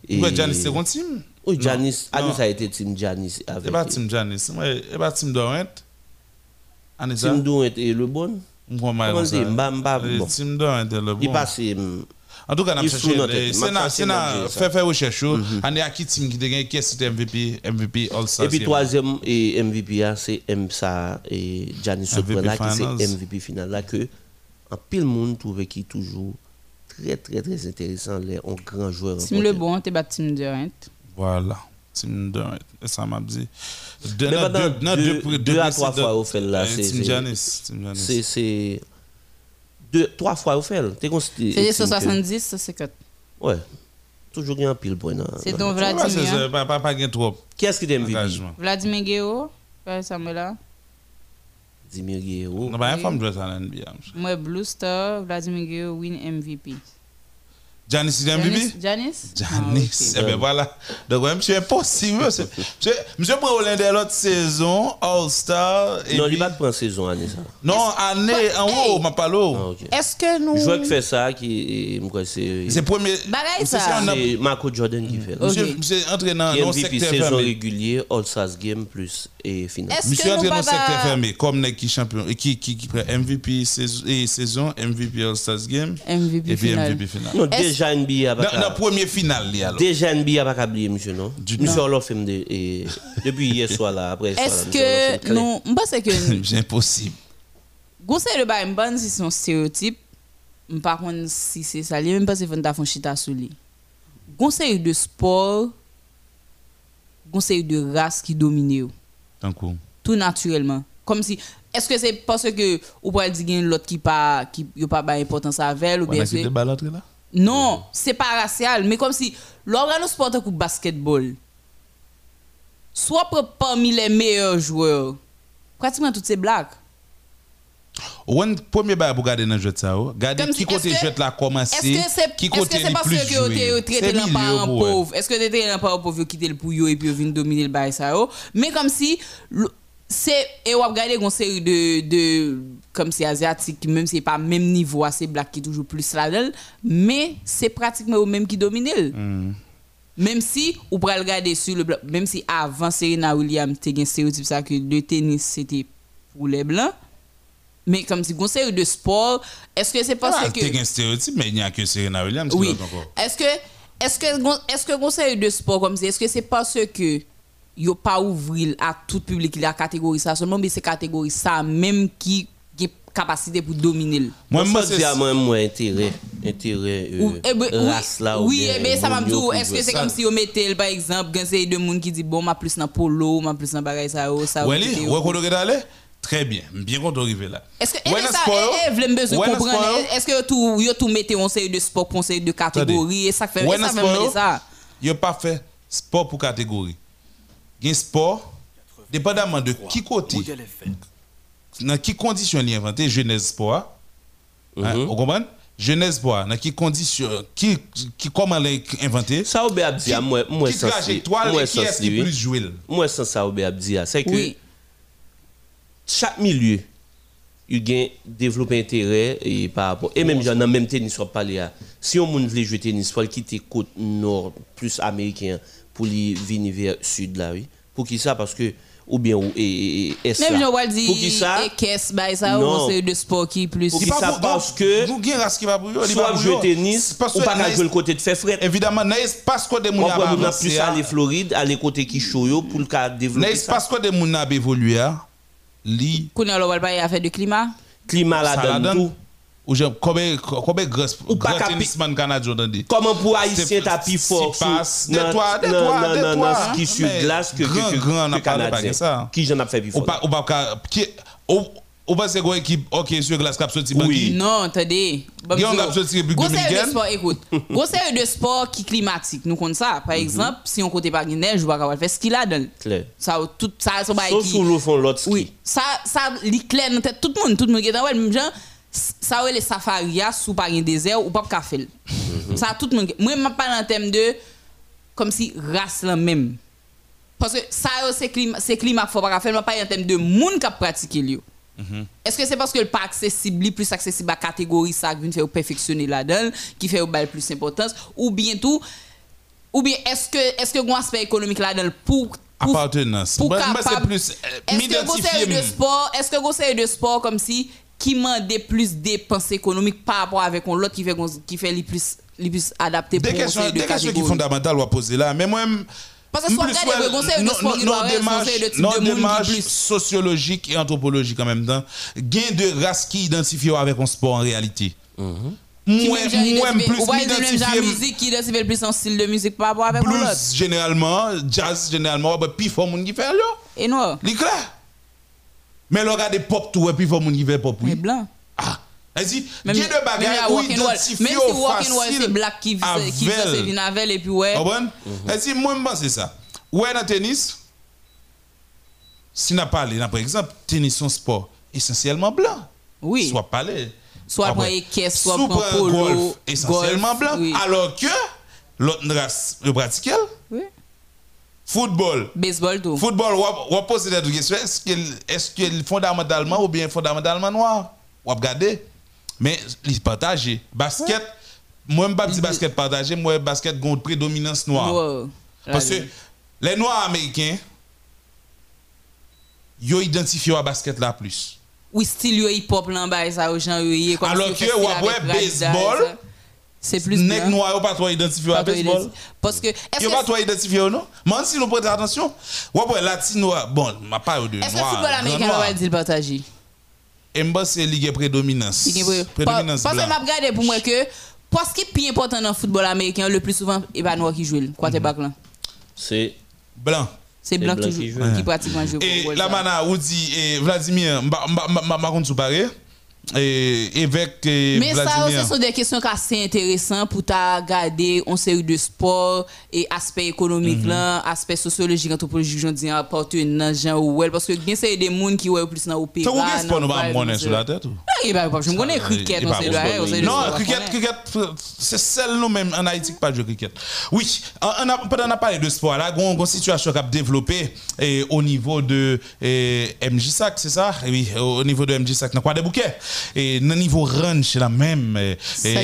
Giannis, c'est un team? Oui, Non. Janis. Anis a été team Janis avec C'est pas Team Janis. C'est pas Team Dorent. Team Douin et le bon. Comment dire, m'a m'a bon. Team Dorent le bon. En tout cas, on il a sous notre cherché. tête. C'est M'a na- cherché c'est na dans le jeu, ça. fait faire recherche. On est à qui team qui a gagné qui c'était MVP MVP All Star. Et puis troisième et MVP a, c'est M ça et Janis MVP Sopra là qui c'est MVP final là que en pile monde trouvait qui toujours très très très intéressant les un grand joueur Tim Le Bon, t'es battu Tim Durant. Voilà. Team Dorent. Et ça m'a dit. Mais Non, pendant deux- non, deux, deux- deux deux à trois fois au fait là, Team c'est- Janis. C'est deux trois fois au fait. C'est team que- 170, 150. Ouais. Toujours il y a un pile point. C'est c'est Vladimir. ça, Pas pas- trop. Qui est-ce qui MVP engagement. Vladimir Guerrero, par exemple là. Dimir Guerrero. Non, pas une femme de ça dans NBA. Moi, Blue Star, Vladimir Guerrero win MVP. Janis, il est MVP? Janis? Janis. Eh bien voilà. Donc, ouais, monsieur impossible. Monsieur, monsieur, prend l'un de l'autre saison, All-Star. Non, il va prendre saison année ça. Non, année en haut, ma palo. Ah. Est-ce que nous. Joueur qui fait ça, qui moi, c'est. C'est premier. Bagaille ça. C'est Marco Jordan qui fait. là. Monsieur, Ok. monsieur entré dans MVP secteur saison fermé. régulier, All Stars Game plus et finale. Est-ce Monsieur que nous dans pas secteur fermé, comme qui champion, et qui, qui, qui prend MVP saison, et saison, MVP All-Stars Game, MVP et puis. MVP final. Non, déjà NBA a Dans, pas. dans le premier final. Déjà NBA a pas oublié, monsieur, non? Monsieur fait et depuis hier soir là, après Est-ce fait que nous. Je pense que. C'est impossible. Conseil de bail bon si son stéréotype. Par contre, si c'est ça, lui même pas si faut ta chita sous lui. Conseil de sport, conseil de race qui domine tout naturellement. Comme si est-ce que c'est parce que ou pas dire a l'autre qui pas qui pas ba importance avec ou bien Voilà est-ce qui que- non, c'est pas racial, mais comme si l'organe sport comme basketball soit parmi les meilleurs joueurs. Pratiquement toutes ces blagues. Un premier bail pour garder dans le jeu de ça, oh. Gardez Comme qui côté est-ce que- jeu là commencé, Est-ce que qui est-ce que côté c'est le parce plus que vous joué. avez traité C'est les milieu, parents pour, ouais. pauvres Est-ce que vous avez traité les parents pauvres vous quitter le pour yo et puis vous venez dominer le bail ça yo? Mais comme si c'est et on regarder une série de de comme c'est asiatique même si c'est pas même niveau c'est black qui toujours plus là mais c'est pratiquement au même qui domine Mm. Même si, ou pral regarder sur le blanc, même si avant Serena Williams, te gen stéréotype ça que le tennis c'était pour les blancs, mais comme si conseil de sport, est-ce que c'est parce Ah, que. T'es un stéréotype, mais il n'y a que Serena Williams Oui. Est-ce que est-ce que est-ce que conseil de sport comme ça, est-ce que c'est parce que yo pas ouvrir à tout public la catégorie ça seulement mais c'est catégorie ça même qui qui capacité pour dominer. le. Moi, moi, je c'est- dis à moi, moi, intérêt, intérêt, euh, eh oui, race là. oui, eh ben, ça m'a dit, yo pour est-ce que c'est comme si on mettait, par exemple, quand c'est deux monde qui dit, bon, ma plus dans polo, ma plus dans bagaille ça, oh, ça. Ouais, oh, ouais, oh. qu'on aurait d'aller? Très bien. Bien qu'on arrivé là. Est-ce que, Ouais, que ça, eh, eh, ouais, comprendre, est-ce que tout, yo tout mettez en série de sport pour une série de catégories, et ça fait, Ouais, ça fait ça. A pas fait sport pour catégorie. Il y a sport, dépendamment de qui côté, Modèle FM. dans quelles conditions il a inventé Genèse Sport. Hein, Mhm. Vous comprenez? Genèse Sport, dans quelles conditions, qui, qui, comment l'a inventé? Ça, ou bien, Abdi, Qui- moi, moi, qui sens li- trajectoire moi, et qui sens est-ce qui li, oui. plus joué? Moi, sans ça, ou bien, Abdi, c'est que Oui. chaque milieu, il y a développé intérêt et par rapport. Et même, j'en ai même tennis. Si on veut jouer tennis, il faut quitter côte nord, plus américain, pour lui venir vers sud là, oui. Pour qui ça? Parce que, ou bien, ou, et, est Même là. je dire, Pour qui ça? et qu'est-ce, bah, ça, Non. ou série de sport qui plus. Pour qui ça? Parce que, Vous avez race qui va va soit eux. tennis, Parce ou que pas jouer le côté de faire fret. Évidemment, dans l'espace quoi des On moun a peut pas plus aller Floride, aller côté qui chaud pour le cas développer ça? l'espace quoi des moun a évolué, hein, li, Qu'on a le pas affaire de climat. Climat ça là-dedans donne. tout. Ou j'ai combien combien gros Ou pas gros capi- tennisman canadien Comment pour Haïtien C'est- tapis fort si sur- dans- détoile, dans ski sur glace que grand, grand, pas ça. Qui j'en a fait plus ou fort. pas ou pas ka- qui ou ou pas c'est quoi équipe OK sur glace cap sorti Oui. banqui Non, attendez. Sorti République dominicaine? sport, écoute. Gros de sport qui climatique. Nous connaissons ça. Mhm. Par exemple, si on côté pas neige, je vais pas faire ski là-dedans. Clair. Ça, tout, ça, c'est pas Sauf qui- sous l'eau font l'autre ski. Oui, ça, ça, li clair dans tête tout le monde, tout le monde qui est dans ouais, même genre, ça ouais les safaria sous par un désert ou pas ka faire. Mhm. Ça tout le monde. Moi je parle en termes de comme si race la même. Parce que ça c'est climat c'est climat faut pas faire, mais pas en termes de monde qui pratiquer li. yo. Est-ce que c'est parce que le pas accessible, plus accessible à catégorie ça qui faire perfectionner là-dedans, qui fait au bal plus importance ou bien tout ou bien est-ce que est-ce que un aspect économique là-dedans pour pour- appartenance pour moi, c'est capable- plus euh, est-ce que vous de sport, est-ce que vous savez de sport comme si qui demandait plus dépenses économiques par rapport avec l'autre qui fait qui fait les plus les plus adapté des pour questions de qui fondamentales à poser là. Mais moi Parce que soit plus, ouais, le conseil de non- sport non- non démarche- non monde plus. sociologique et anthropologique en même temps. Gain de race qui identifie avec un sport en réalité. Identifié- plus m'identifier musique qui identifie plus style de musique par rapport avec l'autre. blues généralement jazz généralement puis faut moun qui fait là Et li clair mais le regardez pop tout et puis faut qui fait pop Et oui blanc. ah vas-y Même, gain de même bagages où identifier Même si walk and roll c'est black qui qui vinavel et puis ouais. Comprendre? Vas-y, moi, je pense ça. Ouais, dans le tennis, si on a parlé, par exemple, tennis, son sport, essentiellement blanc. Oui. Soit parler. Soit équestre, soit prend polo, golf, essentiellement blanc. oui. Alors que l'autre race, le pratique, Oui. Football. Baseball tout. Football, on va poser des questions. Est-ce qu'il est fondamentalement ou bien fondamentalement noir? On regarder. Mais il partagé. Basket, moi, je ne pas basket partagé, moi, basket a une prédominance noire. Noir. Parce que les Noirs américains, ils identifient au basket là plus. Oui, style yo hip hop là bas ça aux gens Alors que, ouais, baseball. C'est plus Nèg blanc. noir, pas toi identifié Pas toi baseball. Parce que Yo pas que toi identifié ou non? Mais si nous prêtons attention, ouais, ouais, latino, bon, ma parle de est-ce que le football américain va dire le partager Et m'ba, c'est ligue prédominance. Il pas- Prédominance Parce que blanc. m'a regardé pour moi que parce qui est plus important dans le football américain le plus souvent et pas noir qui joue le quarterback là. C'est Blanc. C'est blanc blanc qui qui joue qui pratiquement joue. Et la mana ou dit et Vladimir, m'a contre sous. Et évêque et Mais ça, Vladimir. ce sont des questions assez intéressantes pour ta regarder une série de sport et aspect économique là, aspect sociologique, anthropologique, j'en dis appartenance, genre ou parce que bien c'est des gens qui ouais plus dans l'opéra. Ça vous qu'est-ce dans qu'on va vibe, me connaître dans sur la tête ben, je connais cricket, on sait pas on sport, le Non, sport, on cricket, cricket, c'est celle nous-mêmes en Haïti qui pas jouer cricket. Oui, on a, qu'on a parlé de sport, là, y a une situation qui a développé au niveau de MJ Sac, c'est ça? Oui, au niveau de MJ Sac, dans quoi des bouquets. Et dans niveau ranch la même. Et, C'est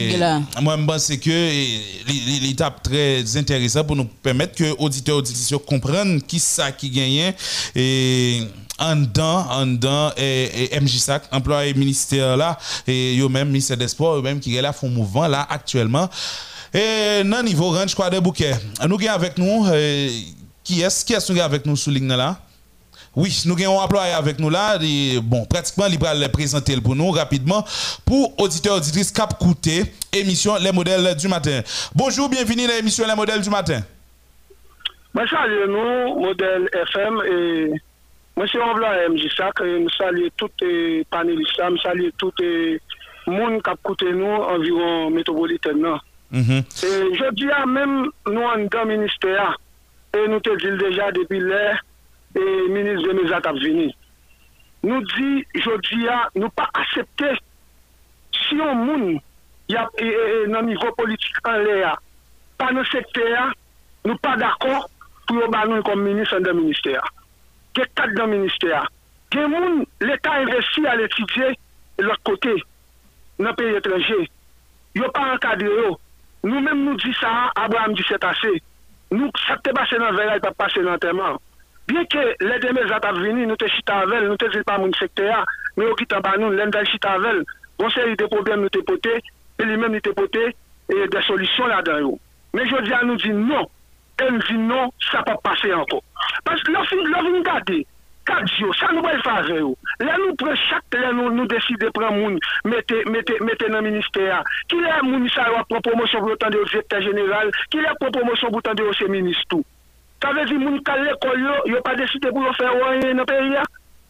moi, je pense que l'é- l'étape très intéressante pour nous permettre que auditeurs auditeurs comprennent qui ça qui gagne et en dedans, en dedans, et, et MJSAC, employé ministère là, et yo même ministère des Sports, eux même qui est là, font mouvement là actuellement. Et dans niveau ranch, quoi de bouquet. Nous avons avec nous, euh, qui est-ce qui avons avec nous sous ligne là? Oui, nous avons un employé avec nous là. et bon, pratiquement, il va le présenter pour nous rapidement pour auditeurs auditrices Cap Couté, émission Les modèles du matin. Bonjour, bienvenue à l'émission Les modèles du matin. Moi, salue nous, modèle FM, et moi, c'est Envla MJSAC, et nous saluons tous les panélistes, nous saluons tous les monde qui écoutent nous environ métropolitaine. Mhm. Et je dis à même nous en le ministère, et nous te disons déjà depuis l'air, e minis de mezat ap vini. Nou di, jodi ya, nou pa asepte si yon moun yap e, e, e, nan nivou politik an le ya, pa nou sekte ya, nou pa d'akor pou yo banon kon minis an de minister. Ge kat dan minister. Ge moun l'Etat investi al etidye lor kote nan peyi etranje. Yo pa an kade yo. Nou menm nou di sa, Abraham di se pase. Nou sa te pase nan veray pa pase nan teman. Bien ke le demel zat avveni, nous te chita avèl, nou te zil pa moun sekte ya, nou yo ki taba nou, lèm chita avèl, gonsè yi de problem nou te pote, pe li mèm nou te pote, e de solisyon la dan yo. Men jodi an nou di non, el di non, sa pa pase. Pas lò vin gade, kad yo, sa nou wèl faze yo. Lè nou pre chak, lè nou nou deside pre moun, mette, mette, mette nan minister ya. Ki lè moun sa yo a propomosyon boutan de yo zekte general, ki lè propomosyon de yo se ministou. Ça veut dire que les gens qui n'ont pas décidé pour faire rien dans le pays. Hein.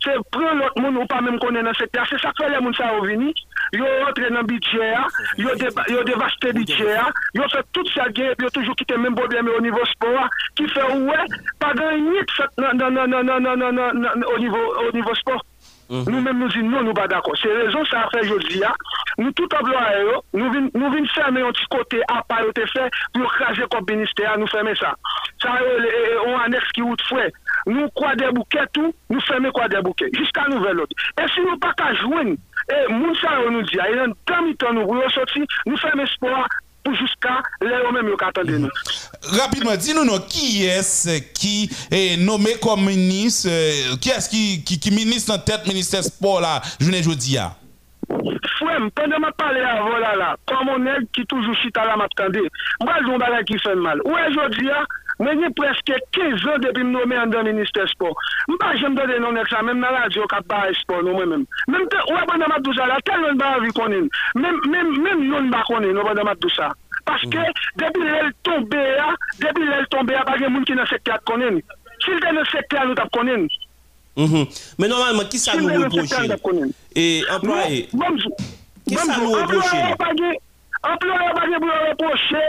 C'est prendre l'autre monde ou pas même qu'on dans le secteur. C'est ça que les gens sont venus. Ils rentrent dans le budget, hein. ils ont dévasté le budget, hein. ils ont fait tout ça, ils ont toujours quitté le même problème au niveau sport, qui fait ouais, pas gagner au niveau sport. Nous-mêmes nous disons non, nous pas d'accord. C'est raison ça a fait aujourd'hui. hein. Nous tout employés, yo, nous venons nous fermer un petit côté à part te fait pour craser comme ministère, nous fermer ça. Ça euh, euh, on annexe qui route fouet. Nous quoi des bouquets tout, nous fermer quoi des bouquets jusqu'à nouvel ordre. Et si nous pas qu'à joindre et moun ça yo nous dit, il y a un temps mi-temps nous pour sortir, nous fermer sport jusqu'à l'heure même où attendez. Rapidement, dis-nous non, qui est-ce qui est nommé comme ministre, euh, qui est-ce qui, qui, ministre en tête ministère sport là, je ne dis Fwem, pwende mwen pale avon la la, kwa mwen neg ki toujou chita la mat kande, mwen joun bagay ki mal. Ou e jodi Mwen gen preske 15 an depi m nomen an dan minister sport. M pa jem do den non an ek sa, men m nan radyo kap ba esport nou mwen men. Men te, wè ban damat dousa la, tel yon ba avi konen. Men yon ba konen, wè ban damat dousa. Paske, mm. depi lèl tombe ya, depi lèl tombe ya, pa gen moun ki nan sekte at konen. Sil den nan sekte an nou tap konen. Mm-hmm. Men normalman, ki sa nou reproche? E, employe, non, bon, bon, ki sa bon, nou reproche? Employe, employe, employe, eh, employe, employe,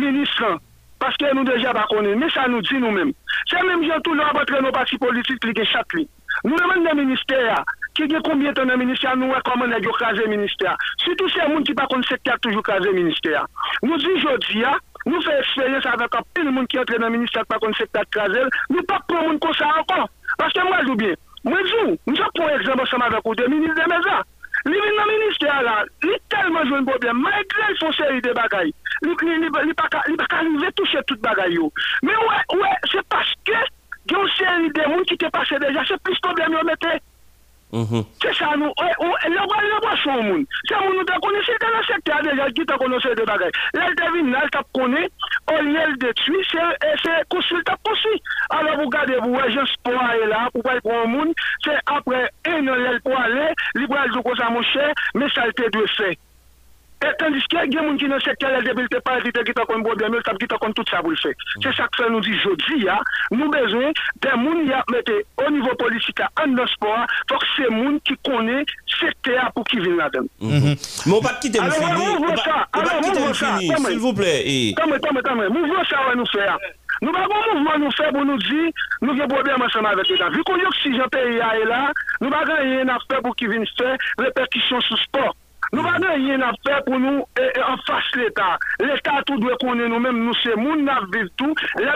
ministran. Paske nou deja bakone, me sa nou di nou men. Se men jantou nou abotre nou pati politik li gen chak li. Nou deman nan minister ya, ki gen konbien ton nan minister nou rekomen nan yo kaze minister. Sitou se moun ki bakon sektak toujou kaze minister. Nou di jodi ya, nou fe eksperyens avek apil moun ki entre nan minister bakon sektak kaze, nou pak pou moun konsa ankon. Paske mwen jou bien, mwen jou, mwen jou pou ekzambo seman avek ou de minister meza. Le ministère, il a tellement joué un problème. malgré son série de bagailles. Il n'a pas qu'à lui retoucher tout le bagaille. Mais ouais, c'est parce que il y a une série de qui était passé déjà. C'est plus le problème que. Mhm. Se sa nou, lè wè lè wè son moun. Se moun nou ta koni, se te la sekte a deja Ki ta konon se de bagay. Lè te vin nan, ta koni, ol yel detui Se eh, kousil ta kousi Alè pou gade pou wè jens pou a e la Pou wè pou moun Se apre en lè pou a lè Li pou al zoukosa moun chè Me salte dwe sek tandis qu'il y a des gens qui depuis le pas dit qui t'a un problème, il t'a qui t'a tout ça pour le faire. C'est ça que ça nous dit aujourd'hui. Nous besoin des gens qui a mettez au niveau politique, en dans sport, faut que des gens qui connaissent secteur pour qui viennent là-dedans. Mais on va pas quitter le Alors, fini. on On ça. Alors, on ça. s'il vous plaît. Et- Attends, attends, attends, mouvement ça va nous faire. Nous avons un mouvement nous faire pour nous dire, nous avons un problème ensemble avec l'État. Vu qu'on y a oxygène pays là, nous n'avons rien à faire pour qu'ils viennent faire répercussions sur le sport. Nous n'avons rien à faire pour nous en face l'État. L'État tout doit connaître nous-mêmes, nous c'est nous tout. La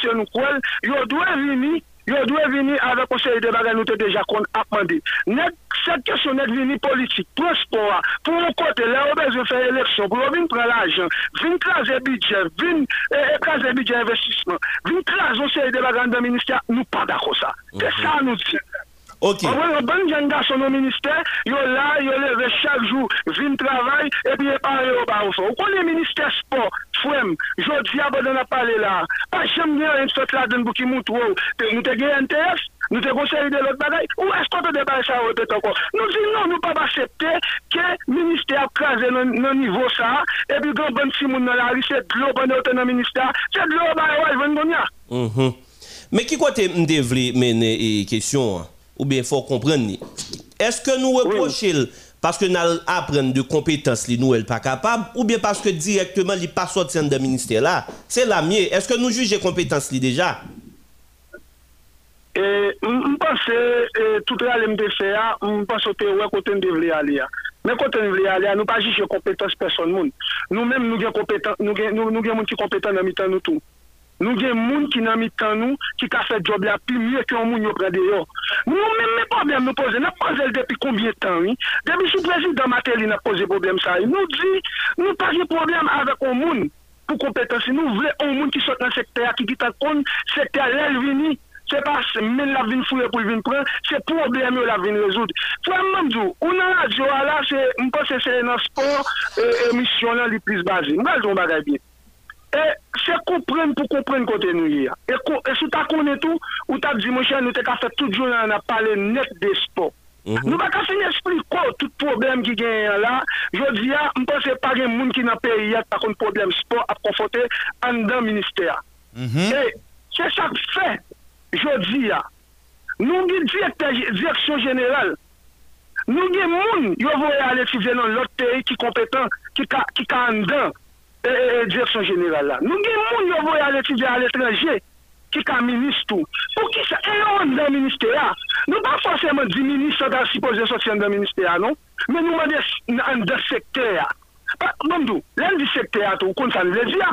c'est nous quoi. Yo doit venir, yo venir avec conseil de bagarre nous déjà qu'on a question n'est venue politique, transport, pour un côté, là, on faire élection, pour prendre l'argent, budget, venir budget investissement, venir conseil de dans ministère, nous pas d'accord ça. C'est mhm. ça nous. Ok. An wè yon ban jen da son nou minister, yo la, yo leve chak jou, vin travay, epi e pare yo ba ou fò. Ou kon le minister sport, fwem, jodi abode na pale la, pa jem gen yon sot la den bou ki mout wou, te, nou te gen NTF, nou te konseri de lot bagay, ou eskote de bagay sa ou te toko. Nou di non, nou pa ba aksepte ke minister ap kraze nan nivou sa, epi gen ban si moun la ri, se dlo ban yote nan minister, se dlo ba yoy ven don ya. Mhm. Mais qui quoi te devle mener et question hein? Ou bien faut comprendre. Est-ce que nous reprochons parce que nous apprenons de compétences li nous pas capable ou bien parce que directement il pas sorti de ministère là? C'est la mienne est-ce que nous jugeons compétences déjà? E mpase, tout rale mde fe a, mpase ote wè kote mde vle ale a. Men kote mde vle ale a, nou pa jije kompetans person moun. Nou men nou gen kompetan, nou gen moun ki kompetan nan mitan nou tou. Nou gen moun ki nan mitan nou, ki ka fè job la pi mye ki an moun yo prade yo. Nou men men problem nou pose, nan pose l depi konbien tan, depi sou prezident Mateli nan pose problem sa. Nou di, nou pa jè problem avèk an moun pou kompetansi. Nou vle an moun ki sot nan sekte a, ki kita kon sekte a lèl vini. Se pa men la vin fouye pou vin pran, se probleme yo la vin rezoud. Fwa mmanjou, ou nan la diyo ala, mpa se se nan sport, emisyon nan li plis bazi. Mpa zon bagay bi. Eh, e se kompren pou kompren kote nou ye. E, e sou ta konen tou, ou ta di monshe nou te ka fè tout jounan na pale net de sport. Mm -hmm. Nou baka se nye espliko tout problem ki gen la Jodi ya, ah, mpense pa gen moun ki nan peri ya ta kon problem sport ap konfote an dan minister mm -hmm. E, eh, se sak fe Jodi ya ah, Nou gen direksyon general Nou gen moun yo voye ale si venon lot teri ki kompetan Ki ka, ki ka an dan direksyon jeneral la. Nou gen moun yo voy al etudye al etranje ki ka ministou. Pou ki sa e yon dan minister ya. Nou pa fosèman di minister da sipoze sosyen dan minister ya, non? Men nou man de sekter ya. Bon dou, len di sekter ya tou, kon sa nou le di ya.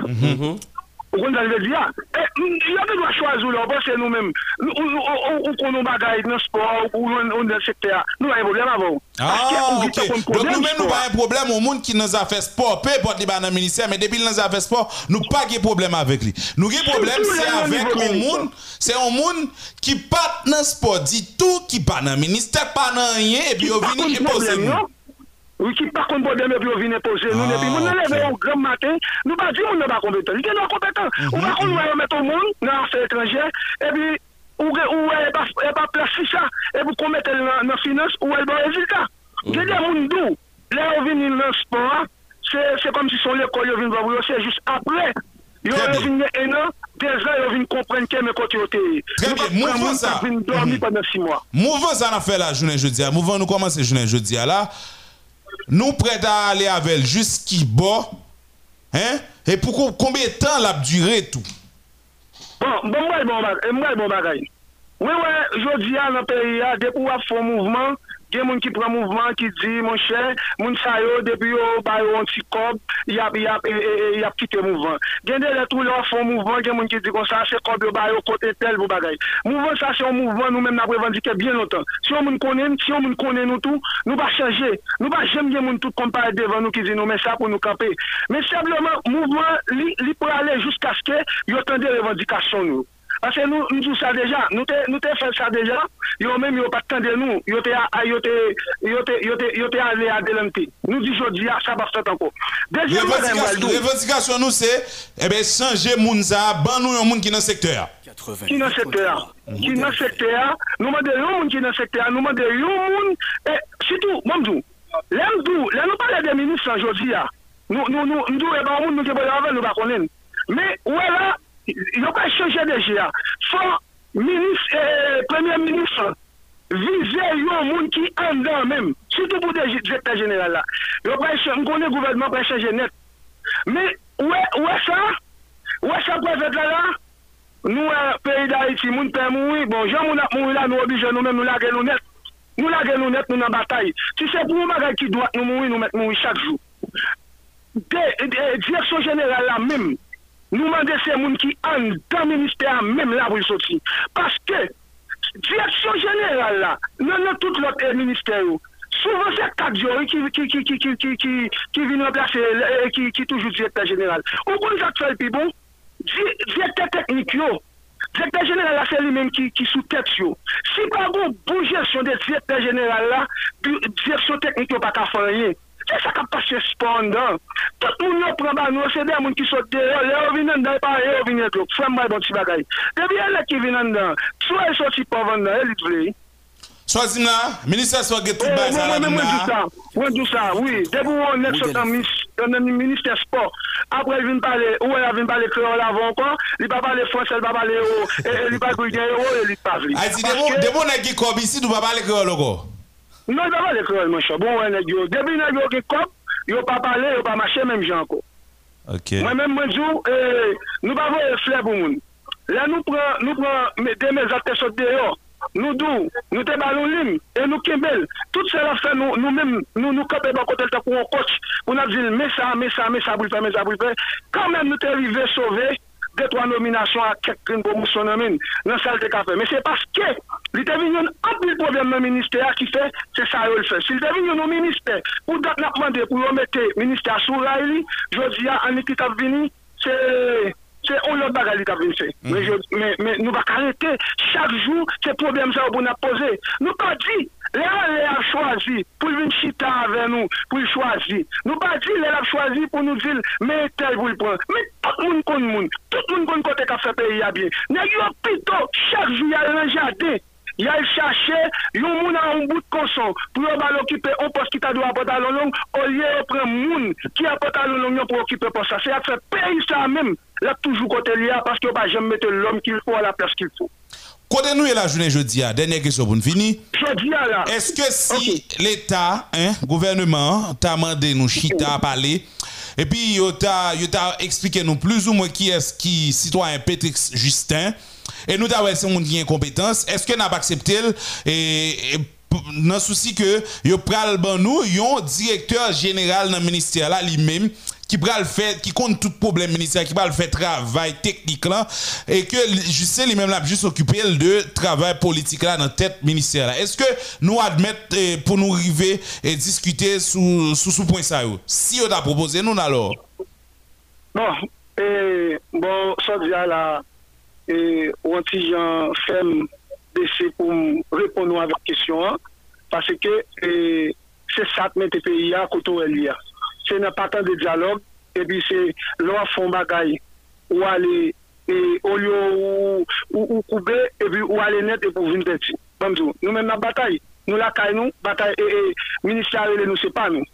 Ou kon dan ve di ya, E, yon de dwa chwazou la, ou pwese nou men, ou kon nou bagay nan sport, ou nou nan sekte ya, nou a yon problem avon. Ah, ok. Don nou men nou pa yon problem ou moun ki nan zafè sport, pe pot li ba nan minister, men depil nan zafè sport, nou pa ge problem avèk li. Nou ge problem se avèk ou moun, se ou moun ki pat nan sport, di tou ki pa nan minister, pa nan yon, e pi yo vini, e pose moun. Ou ki pa kon bodeme pi ou vin epose nou, epi moun nan leve yon gram maten, nou ba di moun nan ba kompetan. Li gen nan kompetan. Ou ba kon nou a yon meton moun nan afè etranjè, epi ou e pa plasi sa, epi kon metel nan finance, ou e ba rezultat. Gen gen moun dou, le ou vin nan sport, se kom si son lekol yo vin vavou yo, se jist apre, yo vin enan, dejan yo vin komprenke me kote yo te. Très bien, mouvan sa. Mouvan sa nan fè la jounen joudia, mouvan nou komanse jounen joudia la, nous prêts à aller avec jusqu'y bas. Hein? Et pour combien de temps l'a duré tout? Bon, bon, bon, bon, bon, bagay. Oui, oui, je dis à notre pays, depuis qu'on fait un mouvement, Gen moun ki pran mouvman ki di, moun chè, moun sa yo, debi yo bayon ti kob, yap, yap, e, e, e, yap kite mouvman. Gen de letrou lò fon mouvman, gen moun ki di kon sa, se kob yo bayon kote tel pou bagay. Mouvman sa se yon mouvman nou men na prevandike bien lontan. Si yon moun konen, si yon moun konen nou tou, nou ba chanje. Nou ba jem gen moun tout kompare devan nou ki di nou men sa pou nou kape. Men sebleman, mouvman li, li pou ale jusqu'aske yo tende revandikasyon nou. Ase nou nou sa deja, nou te fè sa deja, yo mèm yo pat tende nou, yo te a le a delante. Nou di jodi a, sa bak sot anko. Revendikasyon nou se, ebe sanje moun za, ban nou yon moun ki nan sektor. Ki nan sektor. Ki nan sektor, nou mande yon moun ki nan sektor, nou mande yon moun, e, sitou, mamdou, lèm dou, lèm nou pale de minis san jodi a, nou dou e ban moun nou ke boye avè nou bakonnen. Me, wè la, yo ka chanje deje ya. Fon, minis, eh, premier minis, vize yo moun ki andan menm. Soutou pou direkta jeneral la. Yo ka chanje, mkone gouvernement pa chanje net. Me, wè, wè sa, wè sa pou evèd la la, nou wè peyi da iti, moun pe moui, bon, jan moun ap moui la, nou obije nou menm, nou lage nou net. Nou lage nou net, nou nan batay. Si se pou mou magay ki doat nou moui, nou met moui chak jou. De, de, direksyon jeneral la menm, Nou mande se moun ki an dan minister mèm la pou soti. Paske, direksyon jeneral la, nan nan tout lot minister yo, souvan se kadyo ki vin remplase, ki toujou direkter jeneral. Ou kon zak fèl pi bon, direkter teknik yo, Direkter jeneral la se li men ki, ki sou tet yo. Si pa bon boujesyon de direkter jeneral la, direksyon teknik yo baka fanyen. Kè sa kap pase spondan? Tout moun yo pran ban nou, se de moun ki sote, yo vinen dan, e yo vinen do, fèm bay bon ti bagay. Debi elè ki vinen dan, sou el soti pa vandan, el it vle. Swazi mna, minister swa getou eh, bay sa la mna. Mwen djou sa, mwen djou sa, oui. Debou wou nek sotan minister sport. Apre el vin pale, ou el avin pale kreol avon kon, li pa pale franse, li pa pale yo, e, e, li pa gouye yo, li pa vle. Ati debou nek ki kob isi, dou pa pale kreol yo kon? Non, va parler créole, mon cher. Bon, nèg yo. Depuis nèg yo qui cop, yo pas parler, yo pas marcher même gens encore. OK. Moi-même, moi, dis, eh, nous pas voir fleur pour moun. Là, nous prenons, nous prenons, mes deux mes acteurs sont dehors. Nous dou, nous te ligne, et nous kembel. Tout cela fait nous, nous-mêmes, nous, nous camper dans côté pour un coach, pour nous dire, mais ça, mais ça, mais le faire, mais ça, pour le faire. Quand même, nous t'es arrivé sauver deux, trois nominations à quelqu'un promotion dans la salle de café. Mais c'est parce que, il venu un de problème dans le ministère qui fait, c'est ça, il le fait. S'il venu au ministère, pour date n'a demandé, pour remettre le ministère sous Raili, je dis à Annie qui t'a venu, c'est, c'est on l'autre bagarre qui t'a venu faire. Mais, mais, nous va arrêter chaque jour, ces problèmes ça pour nous poser. Nous pas dit, Le an le ap chwazi pou vin chita ave nou pou chwazi. Nou ba di le ap chwazi pou nou dil me tel pou l'pren. Me tout moun kon moun. Tout moun kon kote ka fe peyi ya bien. Ne yo pito chak jou ya lan jade. Ya l chache yon moun an un bout konson. Pou yo ba l'okipe on pos ki ta do apot alon long. O liye repren moun ki apot alon long yon pou okipe pos sa. Se ap fe peyi sa mèm. La toujou kote liya paske yo ba jem mette l'om ki l'fo a la pers ki l'fo. Kote nou e la jounen jodi a, denye kesyon pou n'fini. Jodi a la. Eske si okay. l'Etat, gouvernement, ta mande nou chita a pale, epi yo ta, ta explike nou plus ou mwen ki eski sitwanyen Petrix Justin, e nou ta wè se moun diyen kompetans, eske nan pa aksepte l, e, e, nan souci ke yo pral ban nou, yon direkteur general nan minister la li menm, qui pral fait qui compte tout problème ministère, qui pral fait travail technique là, et que Justin lui-même là juste occupé de travail politique là dans tête ministère là. Est-ce que nous admettre eh, pour nous arriver et discuter sous sous ce point ça yo? Si on a proposé nous alors. Bon, et bon, ça déjà là, et on gens ferme d'essayer pour répondre à votre question, hein, parce que c'est ça que met le pays à côté de se nan patan de diyalog, epi se lwa fon bagay, ou ale, e, ou yo, ou koube, epi ou ale net epi ou vin deti. Bamzou, nou men nan batay, nou lakay nou, batay, e, e, ministyarele nou se pa nou.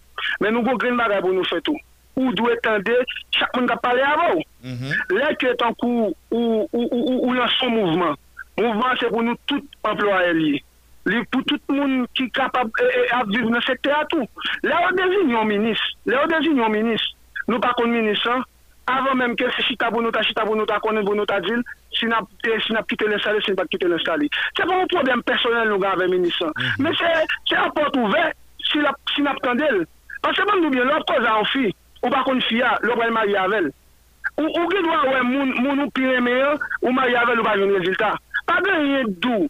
Men nou go gren bagay pou nou fetou. Ou dwe tende, chak moun ka pale avou. Mm -hmm. Lè ke tankou, ou, ou, ou, ou lan son mouvman. Mouvman se pou nou tout employe liye. li pou tout moun ki kapab e, e, avdiv nan sekte atou. Le ou dezin yon minis, le ou dezin yon minis, nou pa kon minis an, avan menm ke se si ta bonota, si ta bonota konen bonota dil, si nap kite l'instali, si nap kite l'instali. Se pa moun problem personel nou gave minis an. Mhm. Men se apot ouve, si nap kandel. Pase moun nou bien, lop koz an fi, ou pa kon fiya, lop el mari avel. Ou ki dwa wè moun ou pire meyo, ou mari avel ou pa joun rezultat. Pa gen yon dou,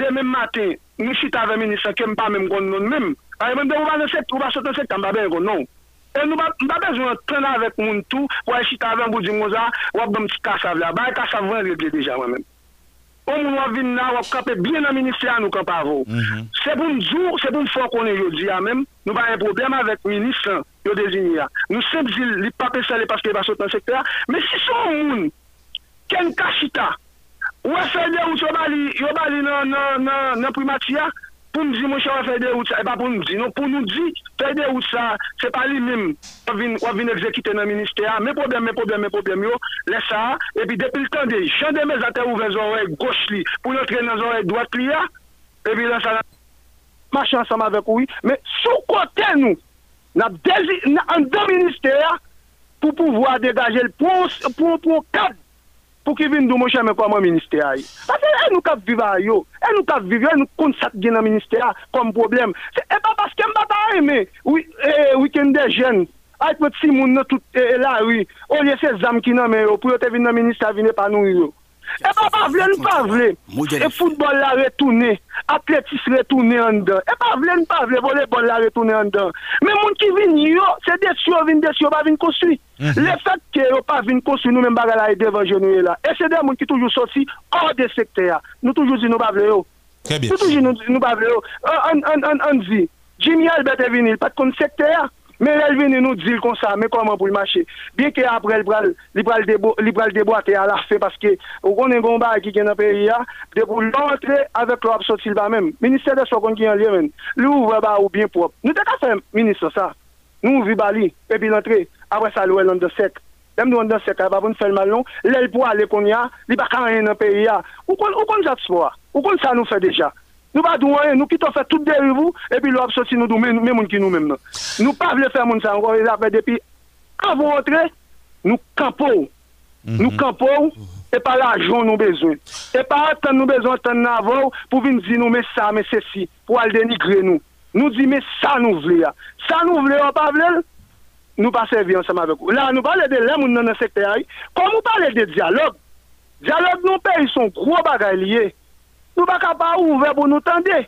demen maten, mi sit avè minister kem pa mèm kon non mèm. A yon mèm de ou ba sot nan sekt an babè yon kon non. E nou ba bezwen tren avèk moun tou, wè sit avè an boudi mouza, wè bèm ti kasav la. Ba yon kasav vè regle deja wè mèm. O moun wè vin nan wè kapè bien nan minister an nou kapè avò. Mhm. Se pou n'djou, se pou n'fò konen yo di ya mèm, nou ba yon problem avèk minister yo dezini ya. Nou sep zil li pape sa li paske yon ba sot nan sekt la, men si son moun, ken kachita, Ouè fè de wout yo bali, yo bali nan, nan, nan, nan primatiya, pou mdi mwen chè wè fè de wout sa, e pa pou mdi, non pou nou di, fè de wout sa, eh se pa li mim, wè vin ekzekite nan minister, mè problem, mè problem, mè problem yo, lè sa, epi depil tan de, chan de mè zate ouve zorey goch li, pou nou tre nan zorey doat li ya, epi lè sa, machè ansam avèk ouy, mè sou kote nou, nan dezi, nan an de minister, pou pouvoa degaje l pou, pou, pou, pou, kap, pou ki vin dou mwen chèmè kwa mwen minister a yi. Ase, e nou kap viva a yo, e nou kap viva, e nou kont sak gen nan minister a, kom problem. Se, e pa paske m bata wi, e, a yi me, wikende jen, ait mwen ti moun nou tout e, e la wi. yi, ou ye se zam ki nan men yo, pou yo te vin nan minister a vin e pa nou yo. E pa pa vle, nou pa vle. E foutbol la retoune, atletis retoune an dan. E pa vle, nou pa vle, voleybol la retoune an dan. Men moun ki vin yo, se desyo vin desyo, pa vin konswi. Le fat ke yo pa vin konsui, nou men baga la e devan jenye la. E se de moun ki toujou soti, or de sekte ya. Nou toujou zi nou pa vle yo. Nou toujou zi nou pa vle yo. An zi, Jimmy Albert e vinil, pat kon sekte ya. Men el vini nou dil kon sa, men koman pou l mache. Bien ke apre li pral deboate a la fe, paske ou konen gomba ki gen apre ya, de pou l'antre avek l wap sot ba men. Minister de so kon ki an liye men, li ouve ba ou bien prop. Nou te ka fe minister sa, nou ouvi ba li, epi l'antre, apre sa lou el an de sek. Dem nou an de sek, apre pou n fel mal non, l pou ale kon ya, li baka an an apre ya. Ou kon, kon jat swa, ou kon sa nou fe deja. Nou pa dou wanyen, nou ki to fè tout derivou, epi lò ap soti nou dou men moun ki nou men nan. Nou pa vle fè moun sa, anko re la fè depi, avon rentre, nou kampou. Mm -hmm. Nou kampou, e pa la joun nou bezwen. E pa atan nou bezwen atan nan avon, pou vin di nou me sa, me se si, pou al denigre nou. Nou di me sa nou vle ya. Sa nou vle ya, pa vle, nou pa servi ansama vek ou. La nou pale de lè moun nan nan sekte ay, kon nou pale de diyalog. Diyalog nou pe yon son gro bagay liye. Nou baka pa ouve pou nou tende.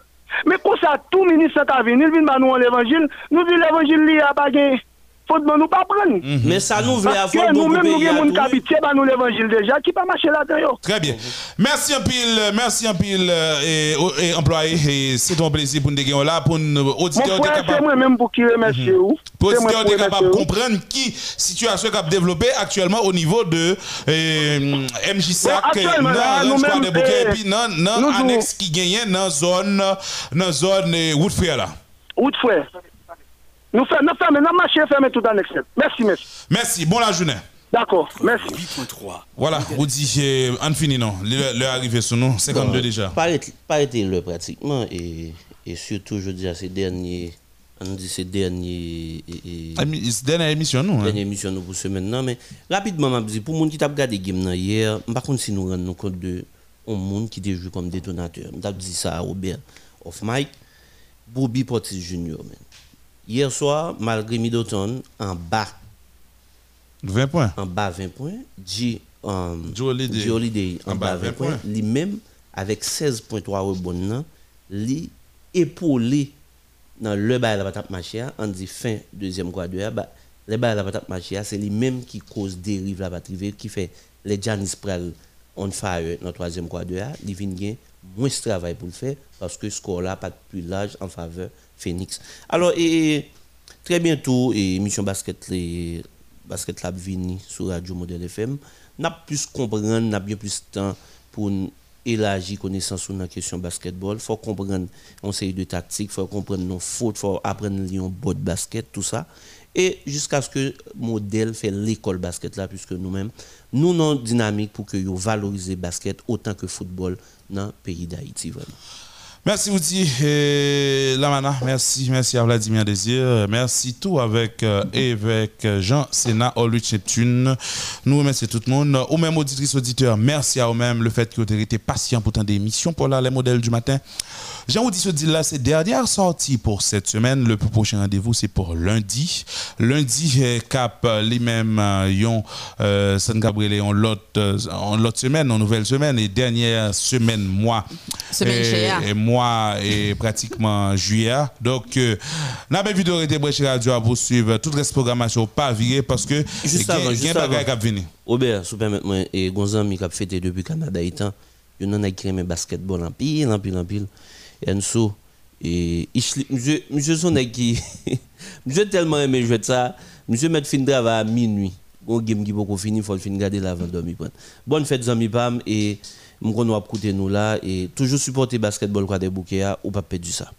Me kousa tou minister ta venil vin ba nou an l'Evangil, nou di l'Evangil li a bagen. Fote ban nou pa pren. Men sa nou vle avon Paske nou men nou gen moun kapitye ba nou l'Evangil deja, ki pa mache la ten yo. Très bien. Merci un pile, merci un pile et, et employé. Et c'est un plaisir pour nous dégager là, pour nous auditeurs Mon frère, c'est moi même pour qui remercier vous. Pour auditeurs capable de comprendre qui situation qu'a développé actuellement au niveau de euh, MJSAC, dans nous l'espoir même, de Bouquet, et puis dans dans nous, annexe qui gagne dans zone dans zone euh, Woodfair là. Frère. Nous faisons, nous faisons, nous marchons, fermons tout en excès. Merci, merci. Merci, bon la journée. D'accord, merci. Voilà, vous dites, euh, on finit non, l'heure arrivée sur nous, 52 déjà. Pas été le pratiquement et, et surtout je dis à ces derniers on dit ces derniers et, et- Ami- c'est dernière émission nous. hein? dernière émission nous pour semaine non mais rapidement m'a dit pour moun qui t'a regardé game nan hier par contre si nous rendons compte de un monde qui était joué comme détonateur m'a dit ça à Robert off mic Bobby Portis Junior man. Hier soir malgré Middleton en bas 20 points. en bas 20 points. G, um, Joe Holiday. En, bas 20 points. Lui-même, avec 16.3 rebonds, li épaulé dans le bail de la patate machia, on dit fin deuxième quart bah, le bail de la patate machia, c'est lui-même qui cause dérive la batterie, qui fait les Janis Pral on fire dans le troisième quart d'heure, il vient moins de travail pour le faire parce que ce score là pas plus large en faveur Phoenix. Alors, et, très bientôt, et émission basket, les, basket lab vini sur Radio Modèle FM, n'a plus comprendre, n'a bien plus de temps pour élargir connaissance sur la question basketball. faut comprendre on série de tactique, faut comprendre nos fautes, faut apprendre un bon basket, tout ça. Et jusqu'à ce que modèle fait l'école basket là, puisque nous-mêmes, nous non dynamique pour que vous valorisez basket autant que football dans le pays d'Haïti. Vraiment. Merci Outi Lamana, merci, merci à Vladimir Désir, merci tout avec euh, Jean Sénat, Olrich Neptune. Nous remercions tout le monde. Aux mêmes auditrices, auditeurs, merci à eux-mêmes le fait que vous été patient pour tant d'émissions pour là, les modèles du matin. Jean vous dit là, c'est dernière sortie pour cette semaine. Le plus prochain rendez-vous, c'est pour lundi. Lundi, euh, cap euh, les mêmes euh, yon euh, San Gabriel en l'autre euh, en l'autre semaine, en nouvelle semaine et dernière semaine mois. Semaine Et- et mois et pratiquement juillet. Donc, euh, n'a pas vidéo été Breche Radio à vous suivre. Toute reste programmation pas virée parce que Juste il y a- avant, a juste avant. qui a venir. Robert, si vous permettez, et Gonzan, mi kap fêté depuis Canada étant, il y en a qui aiment basketball en pile, en pile, en pile. Et en dessous, et monsieur, monsieur son nèg qui, monsieur tellement aimé jouer ça, monsieur met fin travail à minuit. Bon game qui beaucoup fini, faut le fin garder là avant dormir. Bonne fête, amis Pam, et allons écouter nous là, et toujours supporter basketball quoi des bouquets, ou pas perdre ça.